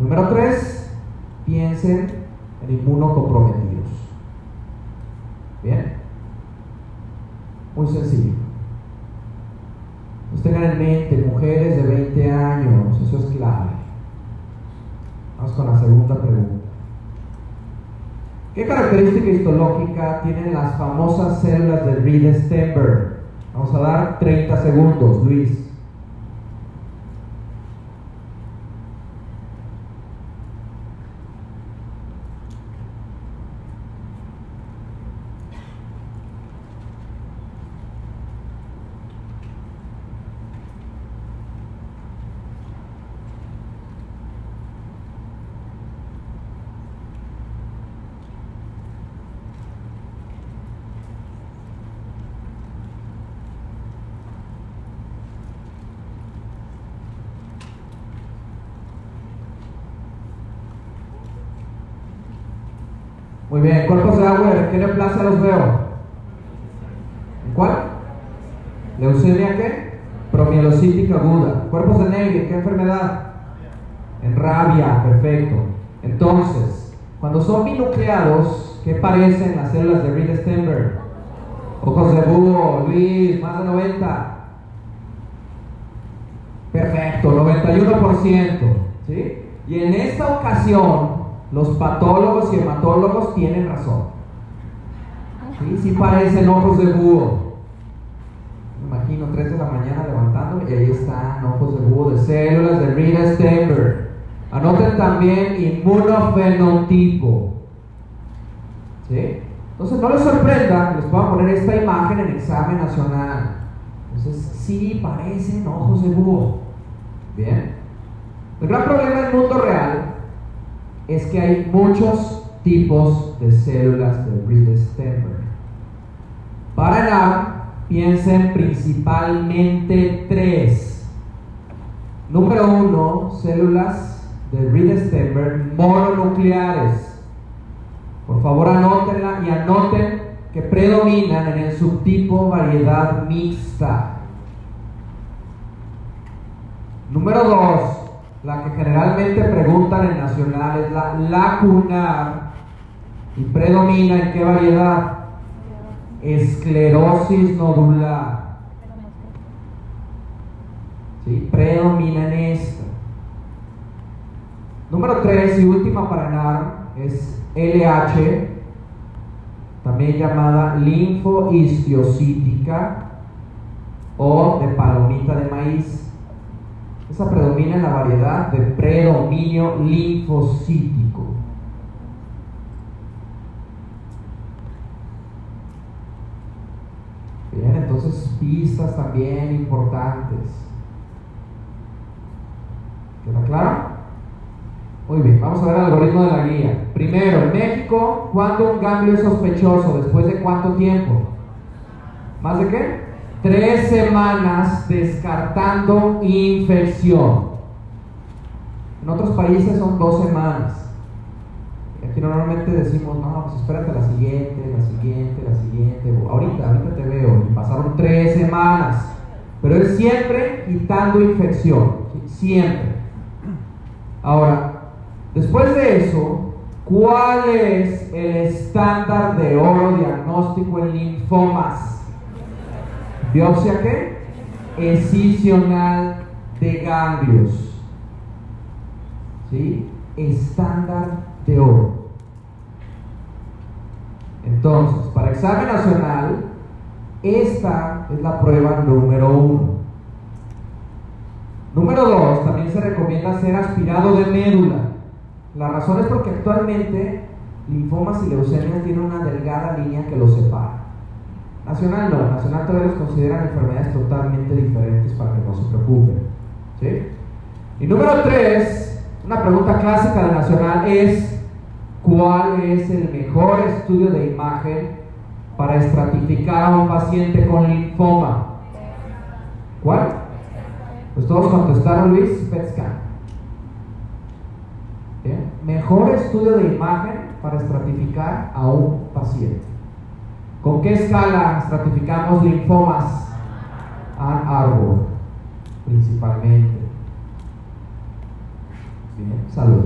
Número 3, piensen en inmunocomprometidos. Bien. Muy sencillo. Pues tengan en mente, mujeres de 20 años, eso es clave. Vamos con la segunda pregunta. ¿Qué característica histológica tienen las famosas células de Reed-Steinberg? Vamos a dar 30 segundos, Luis. Muy bien, cuerpos de agua, ¿qué neoplasia los veo? ¿En cuál? ¿Leucemia qué? Promielocítica aguda. Cuerpos de Neger, ¿qué enfermedad? En rabia, perfecto. Entonces, cuando son binucleados, ¿qué parecen las células de Reed Stenberg? Ojos de búho, Luis, más de 90. Perfecto, 91%. ¿sí? Y en esta ocasión, los patólogos y hematólogos tienen razón. Sí, sí parecen ojos de búho. Me imagino 3 de la mañana levantándome y ahí están ojos de búho de células de Rita Stenberg. Anoten también inmunofenotipo. ¿Sí? Entonces no les sorprenda les pueda poner esta imagen en examen nacional. Entonces sí parecen ojos de búho. Bien. El gran problema del mundo real es que hay muchos tipos de células de Reed-Steinberg. Para nada, piensen principalmente tres. Número uno, células de Reed-Steinberg mononucleares. Por favor, anótenla y anoten que predominan en el subtipo variedad mixta. Número dos, la que generalmente preguntan en nacional es la lacunar y predomina en qué variedad? Esclerosis nodular. ¿Sí? Predomina en esta. Número 3 y última para NAR es LH, también llamada linfohistiocítica o de palomita de maíz. Esa predomina en la variedad de predominio linfocítico. Bien, entonces pistas también importantes. ¿Queda claro? Muy bien, vamos a ver el algoritmo de la guía. Primero, en México, ¿cuándo un ganglio es sospechoso? ¿Después de cuánto tiempo? ¿Más de qué? Tres semanas descartando infección. En otros países son dos semanas. Aquí normalmente decimos, no, pues espérate la siguiente, la siguiente, la siguiente. Ahorita, ahorita te veo. pasaron tres semanas. Pero es siempre quitando infección. Siempre. Ahora, después de eso, ¿cuál es el estándar de oro diagnóstico en linfomas? ¿Biopsia qué? Escisional de ganglios. ¿Sí? Estándar de oro. Entonces, para examen nacional, esta es la prueba número uno. Número dos, también se recomienda hacer aspirado de médula. La razón es porque actualmente linfomas y leucemias tienen una delgada línea que los separa. Nacional no, nacional todavía los consideran enfermedades totalmente diferentes para que no se preocupen. ¿sí? Y número tres, una pregunta clásica de nacional es, ¿cuál es el mejor estudio de imagen para estratificar a un paciente con linfoma? ¿Cuál? Pues todos contestaron Luis, PET scan. Bien. Mejor estudio de imagen para estratificar a un paciente. ¿Con qué escala estratificamos linfomas? Ann Arbor, principalmente. Bien, salud.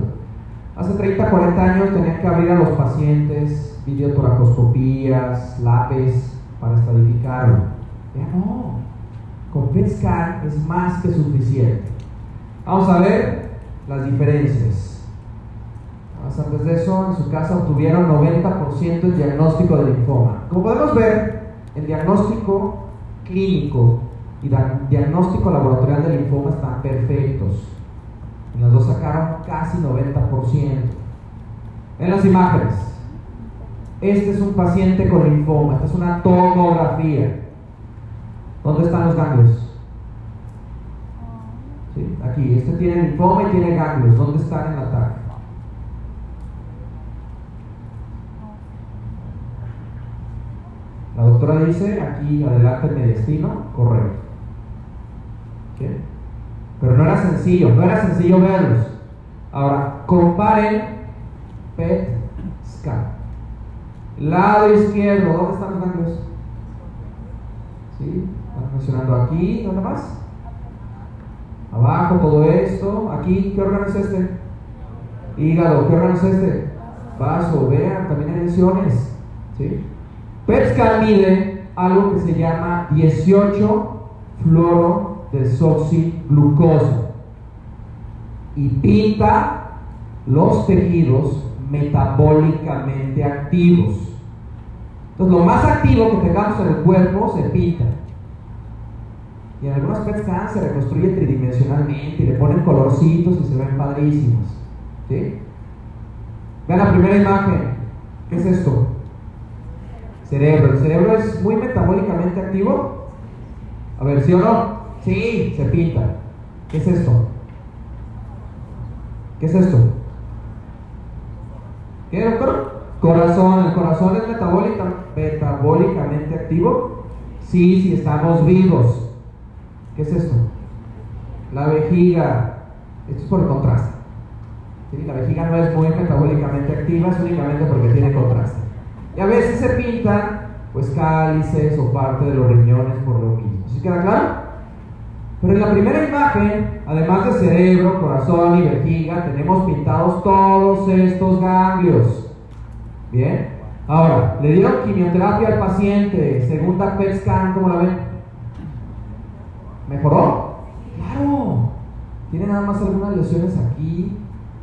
Hace 30, 40 años tenían que abrir a los pacientes videotoracoscopías, lápiz para estratificarlo. Ya no. Con PET scan es más que suficiente. Vamos a ver las diferencias. Antes de eso, en su casa obtuvieron 90% de diagnóstico de linfoma. Como podemos ver, el diagnóstico clínico y diagnóstico laboratorial de linfoma están perfectos. En las dos sacaron casi 90%. En las imágenes, este es un paciente con linfoma, esta es una tomografía. ¿Dónde están los ganglios? Aquí, este tiene linfoma y tiene ganglios. ¿Dónde están en la tarde? La doctora dice, aquí adelante mi destino, correcto. Pero no era sencillo, no era sencillo verlos. Ahora, comparen PET scan. Lado izquierdo, ¿dónde están los ganglios? ¿Sí? Están mencionando aquí, ¿dónde más? Abajo, todo esto. Aquí, ¿qué órgano es este? Hígado, ¿qué órgano es este? Vaso, vean, también hay lesiones. ¿Sí? PET scan mide algo que se llama 18 fluoro desoxiglucosa y pinta los tejidos metabólicamente activos. Entonces, lo más activo que tengamos en el cuerpo se pinta. Y en algunas PET se reconstruye tridimensionalmente y le ponen colorcitos y se ven padrísimos. ¿Sí? Vean la primera imagen. ¿Qué es esto? Cerebro. ¿El cerebro es muy metabólicamente activo? A ver, ¿sí o no? Sí, se pinta. ¿Qué es esto? ¿Qué es esto? ¿Qué, doctor? Corazón. ¿El corazón es metabólicamente activo? Sí, si estamos vivos. ¿Qué es esto? La vejiga. Esto es por el contraste. La vejiga no es muy metabólicamente activa, es únicamente porque tiene contraste. Y a veces se pintan pues cálices o parte de los riñones por lo mismo. ¿Sí queda claro? Pero en la primera imagen, además de cerebro, corazón y vejiga, tenemos pintados todos estos ganglios. Bien. Ahora, le dieron quimioterapia al paciente, segunda PET scan, ¿cómo la ven? ¿Mejoró? Claro. Tiene nada más algunas lesiones aquí,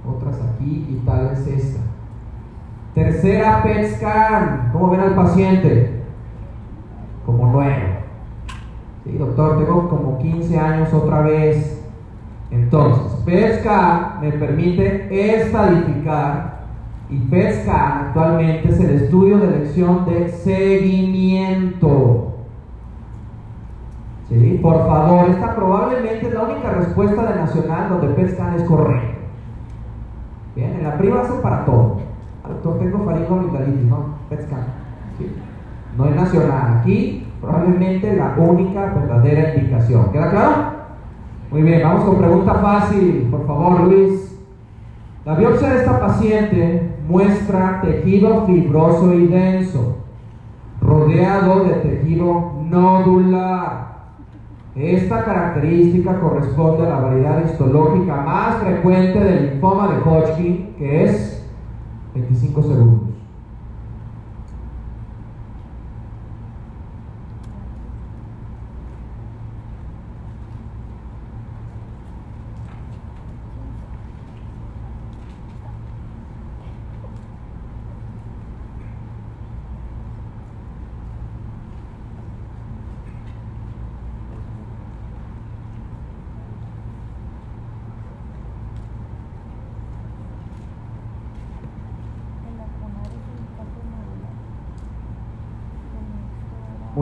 otras aquí y tal vez esta. Tercera PET scan, ¿cómo ven al paciente? Como nuevo. Sí, doctor, tengo como 15 años otra vez. Entonces, PESCA me permite estadificar y PESCA actualmente es el estudio de elección de seguimiento. ¿Sí? Por favor, esta probablemente es la única respuesta de Nacional donde PESCA es correcto. Bien, en la privada es para todo. Doctor, tengo faringoamigdalitis, no. ¿Sí? No es nacional. Aquí Probablemente la única verdadera indicación. ¿Queda claro? Muy bien, vamos con pregunta fácil, por favor, Luis. La biopsia de esta paciente muestra tejido fibroso y denso, rodeado de tejido nodular. Esta característica corresponde a la variedad histológica más frecuente del linfoma de Hodgkin, que es 25 segundos.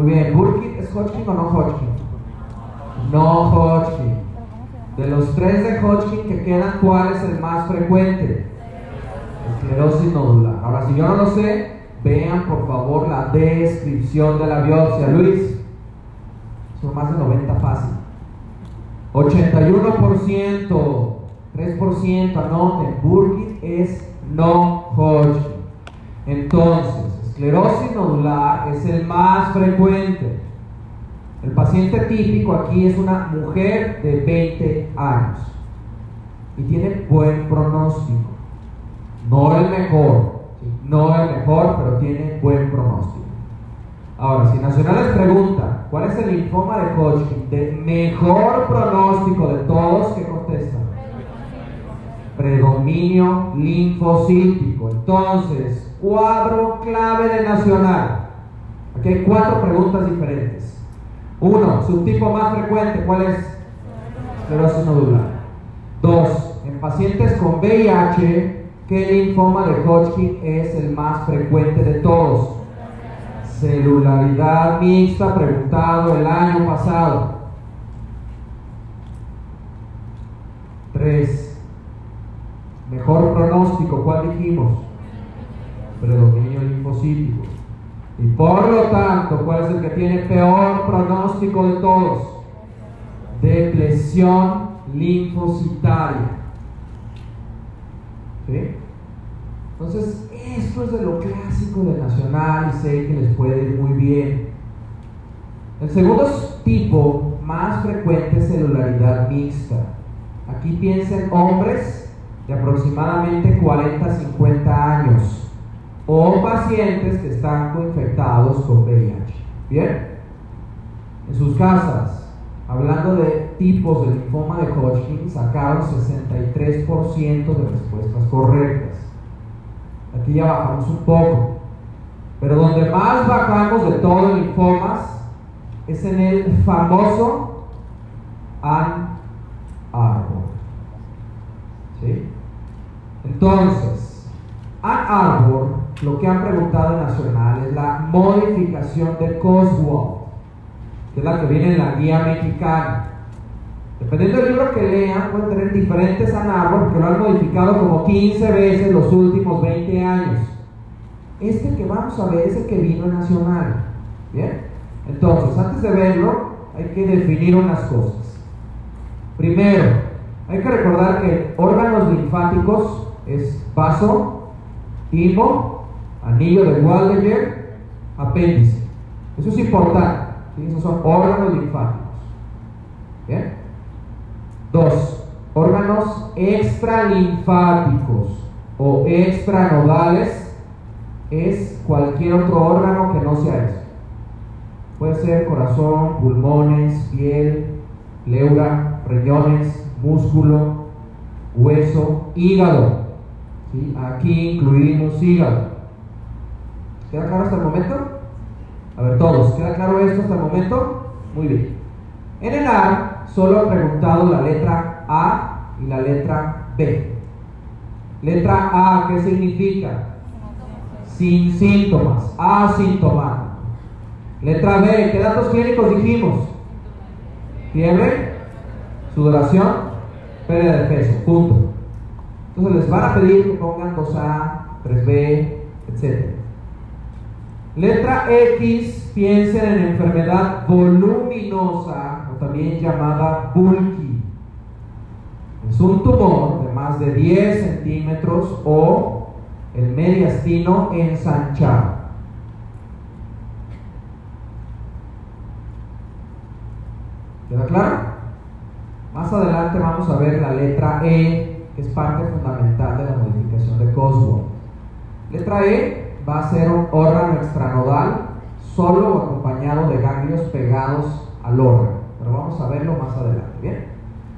Muy bien, ¿Burkitt es Hodgkin o no Hodgkin? No Hodgkin. De los tres de Hodgkin que quedan, ¿cuál es el más frecuente? Esclerosis nodular. Ahora, si yo no lo sé, vean por favor la descripción de la biopsia. Luis. son más de 90 fácil. 81%, 3%, anoten, Burkitt es no Hodgkin. Entonces, esclerosis nodular es el más frecuente. El paciente típico aquí es una mujer de 20 años y tiene buen pronóstico. No el mejor, no el mejor, pero tiene buen pronóstico. Ahora, si Nacional les pregunta cuál es el linfoma de Hodgkin de mejor pronóstico de todos, ¿qué contestan? Predominio linfocítico. Entonces, cuadro clave de Nacional. Aquí hay cuatro preguntas diferentes. Uno, subtipo más frecuente, ¿cuál es? Esclerosis nodular. Dos, en pacientes con VIH, ¿qué linfoma de Hodgkin es el más frecuente de todos? Celularidad mixta, preguntado el año pasado. Tres, mejor pronóstico, ¿cuál dijimos? Predominio linfocítico. Y por lo tanto, ¿cuál es el que tiene peor pronóstico de todos? Depresión linfocitaria. Entonces, esto es de lo clásico de Nacional y sé que les puede ir muy bien. El segundo tipo más frecuente es celularidad mixta. Aquí piensen hombres de aproximadamente 40 a 50 años o pacientes que están infectados con VIH. ¿Bien? En sus casas, hablando de tipos de linfoma de Hodgkin, sacaron 63% de respuestas correctas. Aquí ya bajamos un poco. Pero donde más bajamos de todos los linfomas es en el famoso Ann Arbor. ¿Sí? Entonces, Ann Arbor lo que han preguntado Nacional es la modificación de Coswell, que es la que viene en la guía mexicana. Dependiendo del libro que lean, pueden tener diferentes anarbor porque lo han modificado como 15 veces los últimos 20 años. Este que vamos a ver es el que vino Nacional. Bien, entonces, antes de verlo, hay que definir unas cosas. Primero, hay que recordar que órganos linfáticos es vaso, timo, anillo de Waldeyer, apéndice. Eso es importante. Esos son órganos linfáticos. Dos, órganos extralinfáticos o extranodales es cualquier otro órgano que no sea eso. Puede ser corazón, pulmones, piel, pleura, riñones, músculo, hueso, hígado. Aquí incluimos hígado. ¿Queda claro hasta el momento? A ver, todos, ¿queda claro esto hasta el momento? Muy bien. En el A solo he preguntado la letra A y la letra B. Letra A, ¿qué significa? Sin síntomas, asintomático. Letra B, ¿qué datos clínicos dijimos? Fiebre, sudoración, pérdida de peso, punto. Entonces les van a pedir que pongan 2A, 3B, etc. Letra X, piensen en enfermedad voluminosa o también llamada bulky. Es un tumor de más de 10 centímetros o el mediastino ensanchado. ¿Queda claro? Más adelante vamos a ver la letra E, que es parte fundamental de la modificación de Cosworth. Letra E va a ser un órgano extranodal solo o acompañado de ganglios pegados al órgano. Pero vamos a verlo más adelante. Bien.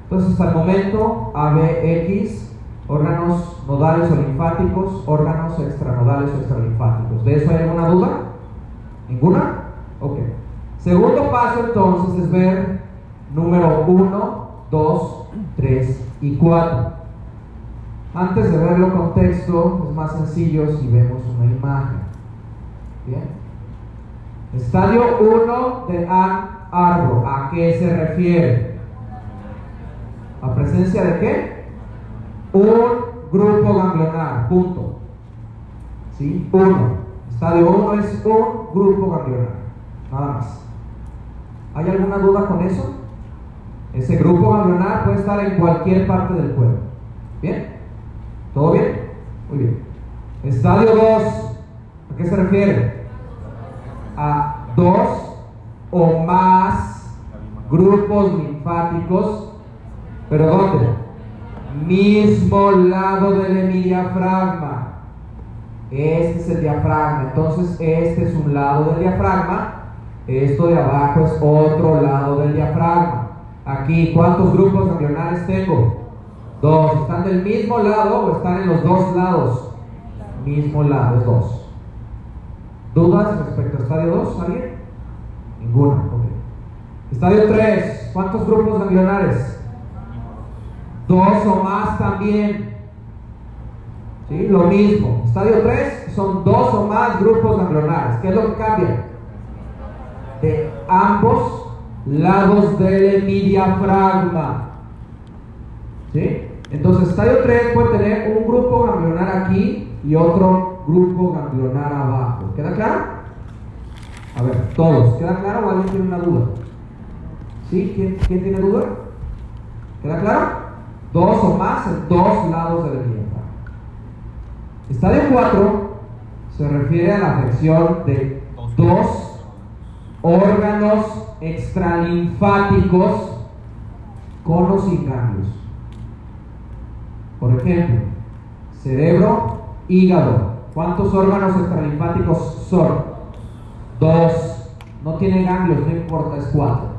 Entonces, hasta el momento, ABX, órganos nodales o linfáticos, órganos extranodales o extralinfáticos. ¿De eso hay alguna duda? ¿Ninguna? Ok. Segundo paso entonces es ver número 1, 2, 3 y 4. Antes de verlo con texto, es más sencillo si vemos una imagen. Bien. Estadio 1 de Ann Arbor. ¿A qué se refiere? ¿A presencia de qué? Un grupo ganglionar. Punto. ¿Sí? Uno. Estadio 1 es un grupo ganglionar. Nada más. ¿Hay alguna duda con eso? Ese grupo ganglionar puede estar en cualquier parte del cuerpo. ¿Bien? ¿Todo bien? Muy bien. Estadio 2, ¿a qué se refiere? A dos o más grupos linfáticos, pero ¿dónde? Mismo lado del diafragma. Este es el diafragma, entonces este es un lado del diafragma, esto de abajo es otro lado del diafragma. Aquí, ¿cuántos grupos ganglionares tengo? Dos. ¿Están del mismo lado o están en los dos lados? Mismo lado, es dos. ¿Dudas respecto a estadio 2? ¿Alguien? Ninguna. Okay. Estadio 3. ¿Cuántos grupos ganglionares? Dos o más también. ¿Sí? Lo mismo. Estadio 3 son dos o más grupos ganglionares. ¿Qué es lo que cambia? De ambos lados del diafragma. ¿Sí? Entonces, estadio 3 puede tener un grupo ganglionar aquí y otro grupo ganglionar abajo. ¿Queda claro? A ver, todos. ¿Queda claro o alguien tiene una duda? ¿Sí? ¿Quién, ¿quién tiene duda? ¿Queda claro? Dos o más en dos lados del diafragma. Estadio 4 se refiere a la afección de dos órganos extralinfáticos conos y ganglios. Por ejemplo, cerebro, hígado. ¿Cuántos órganos extralinfáticos son? Dos. No tienen ganglios, no importa, es cuatro.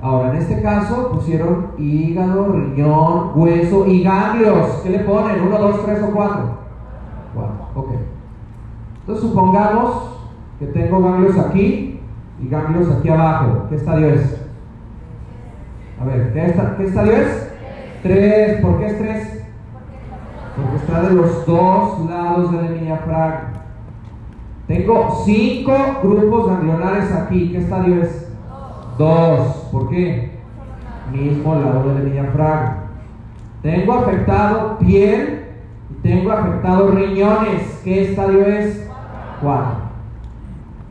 Ahora, en este caso pusieron hígado, riñón, hueso y ganglios. ¿Qué le ponen? ¿Uno, dos, tres o cuatro? Cuatro. Ok. Entonces supongamos que tengo ganglios aquí y ganglios aquí abajo. ¿Qué estadio es? A ver, ¿qué, ¿qué estadio es? Tres. ¿Por qué es tres? Porque está de los dos lados de la diafragma. Tengo cinco grupos ganglionares aquí. ¿Qué estadio es? Dos. ¿Por qué? Mismo lado de la. Tengo afectado piel y tengo afectado riñones. ¿Qué estadio es? Cuatro.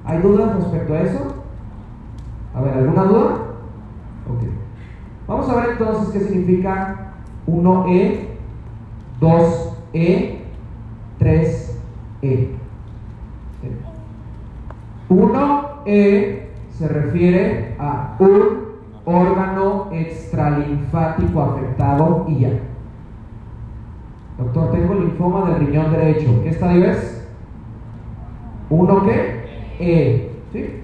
¿Hay dudas respecto a eso? A ver, ¿alguna duda? Ok. Vamos a ver entonces qué significa 1E, 2E, 3E. 1E se refiere a un órgano extralinfático afectado y ya. Doctor, tengo linfoma del riñón derecho. ¿Qué estadio es? ¿Uno qué? E. ¿Sí?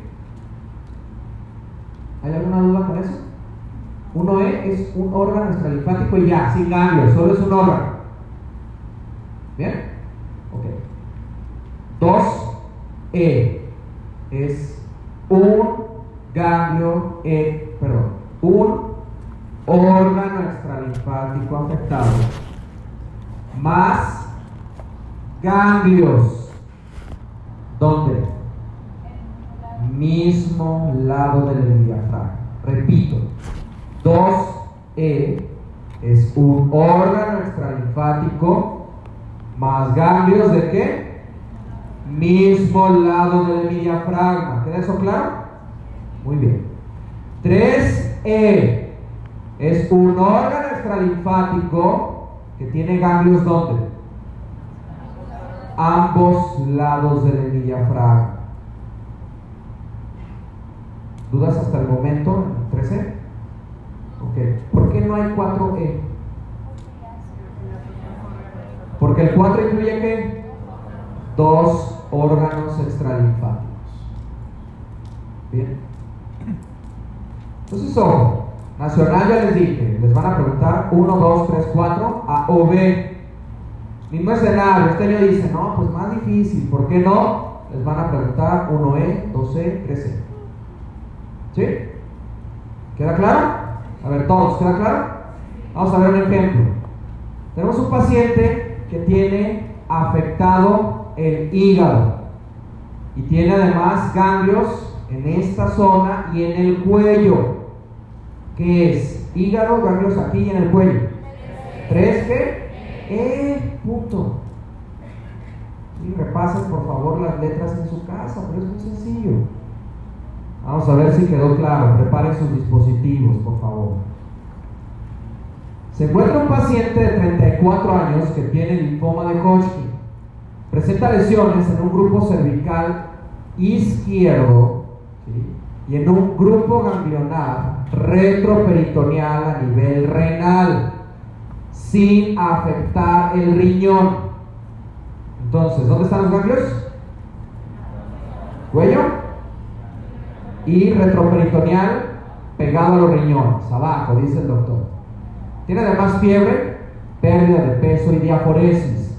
¿Hay alguna duda con eso? 1E es un órgano extralinfático y ya, sin ganglios, solo es un órgano. ¿Bien? Ok. 2E es un ganglio, e, perdón, un órgano extralinfático afectado más ganglios. ¿Dónde? Mismo lado del diafragma. Repito, 2E es un órgano extralinfático más ganglios de qué? Mismo lado del diafragma. ¿Queda eso claro? Muy bien. 3E es un órgano extralinfático que tiene ganglios ¿dónde? Ambos lados del diafragma. ¿Dudas hasta el momento? 3E. Ok. ¿Por qué no hay 4E? Porque el 4 incluye qué? Dos órganos extralinfáticos. Bien. Entonces, ojo. Nacional ya les dije, les van a preguntar 1, 2, 3, 4, A o B. Mismo escenario, este año dice, no, pues más difícil, ¿por qué no? Les van a preguntar 1E, 2E, 3E. ¿Sí? ¿Queda claro? A ver, todos, ¿queda claro? Vamos a ver un ejemplo. Tenemos un paciente que tiene afectado el hígado y tiene además ganglios en esta zona y en el cuello. ¿Qué es? Hígado, ganglios aquí y en el cuello. ¿Tres qué? E, punto. Y repasen por favor las letras en su casa, pero es muy sencillo. Vamos a ver si quedó claro. Preparen sus dispositivos, por favor. Se encuentra un paciente de 34 años que tiene linfoma de Hodgkin. Presenta lesiones en un grupo cervical izquierdo y en un grupo ganglionar retroperitoneal a nivel renal, sin afectar el riñón. Entonces, ¿dónde están los ganglios? Cuello y retroperitoneal pegado a los riñones, abajo, dice el doctor. Tiene además fiebre, pérdida de peso y diaforesis.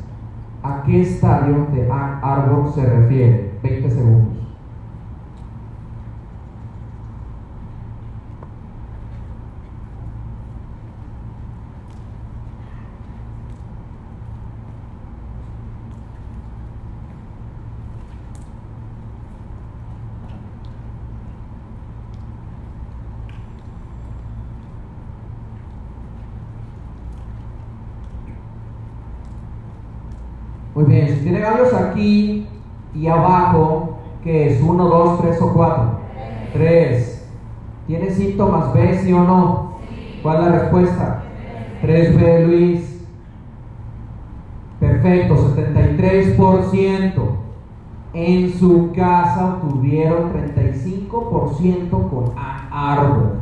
¿A qué estadio de árbol se refiere? 20 segundos. Muy bien, si tiene ganglios aquí y abajo, ¿qué es? ¿1, 2, 3 o 4? 3. ¿Tiene síntomas B, sí o no? ¿Cuál es la respuesta? 3B, Luis. Perfecto, 73%. En su casa obtuvieron 35% con A, árbol.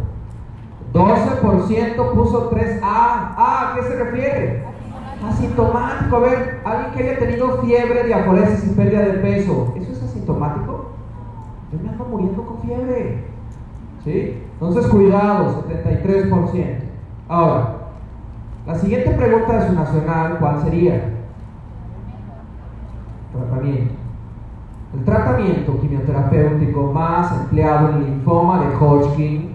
12% puso 3A. ¿A qué se refiere? Asintomático. A ver, alguien que haya tenido fiebre, diaforesis y pérdida de peso, ¿eso es asintomático? Yo me ando muriendo con fiebre. ¿Sí? Entonces, cuidado, 73%. Ahora, la siguiente pregunta de su nacional, ¿cuál sería? Tratamiento. El tratamiento quimioterapéutico más empleado en linfoma de Hodgkin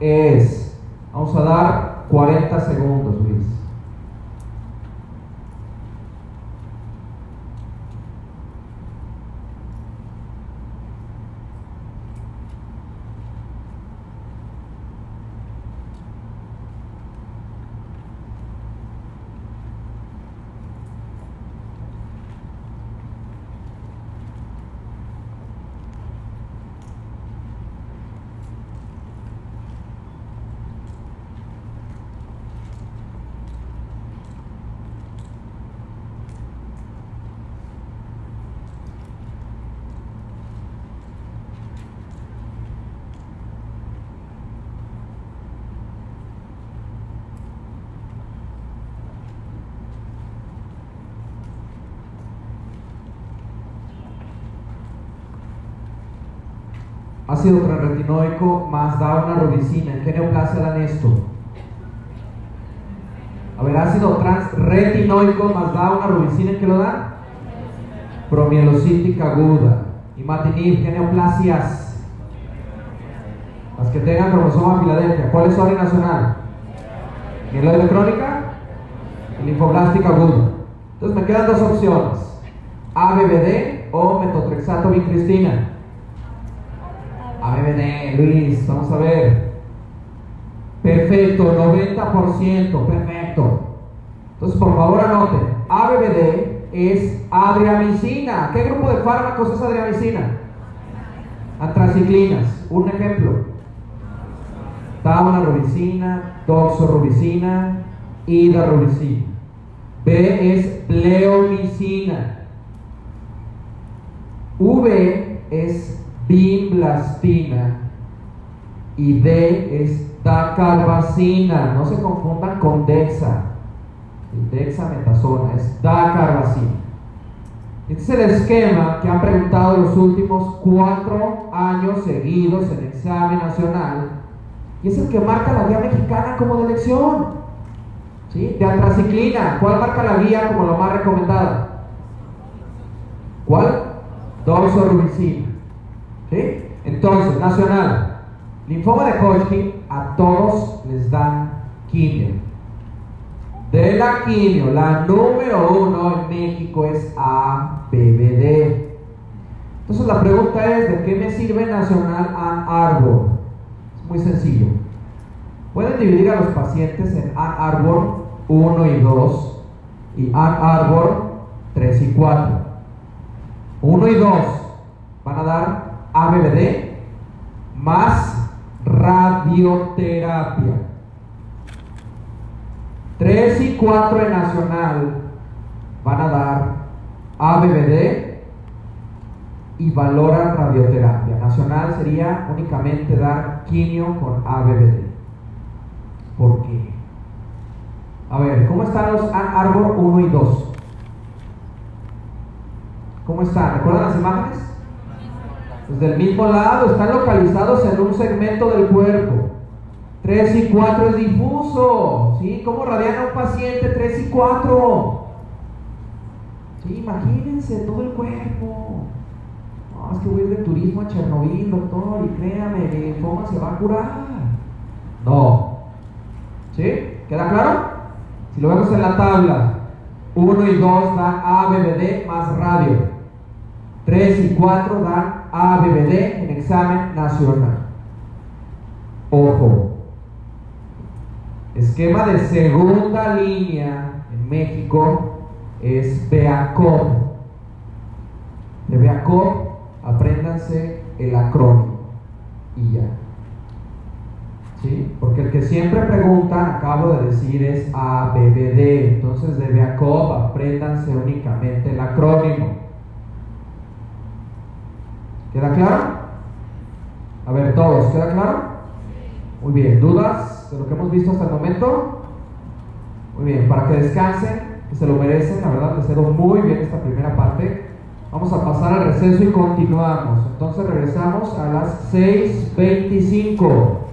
es, vamos a dar 40 segundos, Luis. Ácido transretinoico más da una rodicina. ¿En qué neoplasia dan esto? A ver, ácido transretinoico más da una rodicina. ¿En qué lo dan? Promielocítica aguda. Y matinib, ¿qué neoplasias? Las que tengan cromosoma Filadelfia. ¿Cuál es su área nacional? Mieloide crónica y linfoblástica aguda. Entonces me quedan dos opciones. ABBD o metotrexato ABBD, Luis, vamos a ver. Perfecto, 90%, perfecto. Entonces, por favor, anoten. ABBD es adriamicina. ¿Qué grupo de fármacos es adriamicina? Antraciclinas. Un ejemplo. Taunarubicina, doxorubicina, hidarubicina. B es pleomicina. V es bimblastina y D es dacarbacina. No se confundan con dexa. Dexametasona es dacarbacina. Este es el esquema que han preguntado los últimos cuatro años seguidos en examen nacional y es el que marca la guía mexicana como de elección. ¿Sí? De antraciclina, ¿cuál marca la guía como la más recomendada? ¿Cuál? Doxorubicina. ¿Sí? Entonces, nacional, linfoma de Hodgkin, a todos les dan quimio. De la quimio, la número uno en México es ABBD. Entonces la pregunta es, ¿de qué me sirve Nacional Ann Arbor? Es muy sencillo. Pueden dividir a los pacientes en Ann Arbor 1 y 2 y Ann Arbor 3 y 4. 1 y 2 van a dar ABBD más radioterapia. 3 y 4 en nacional van a dar ABBD y valoran radioterapia. Nacional sería únicamente dar quimio con ABBD. ¿Por qué? A ver, ¿cómo están los Arbor 1 y 2? ¿Cómo están? ¿Recuerdan las imágenes? Desde el mismo lado, están localizados en un segmento del cuerpo. 3 y 4 es difuso. ¿Sí? ¿Cómo radian a un paciente 3 y 4? Sí, imagínense todo el cuerpo. No, es que voy a ir de turismo a Chernobyl, doctor, y créame, mi linfoma se va a curar. No. ¿Sí? ¿Queda claro? Si lo vemos en la tabla, 1 y 2 dan ABBD más radio. 3 y 4 dan ABBD en examen nacional. Ojo. Esquema de segunda línea en México es BEACOM. De BEACOM, apréndanse el acrónimo y ya. ¿Sí? Porque el que siempre preguntan, acabo de decir, es ABBD. Entonces de BEACOM, apréndanse únicamente el acrónimo. ¿Queda claro? A ver, todos, ¿queda claro? Muy bien, ¿dudas de lo que hemos visto hasta el momento? Muy bien, para que descansen, que se lo merecen, la verdad les quedó muy bien esta primera parte. Vamos a pasar al receso y continuamos. Entonces regresamos a las 6.25.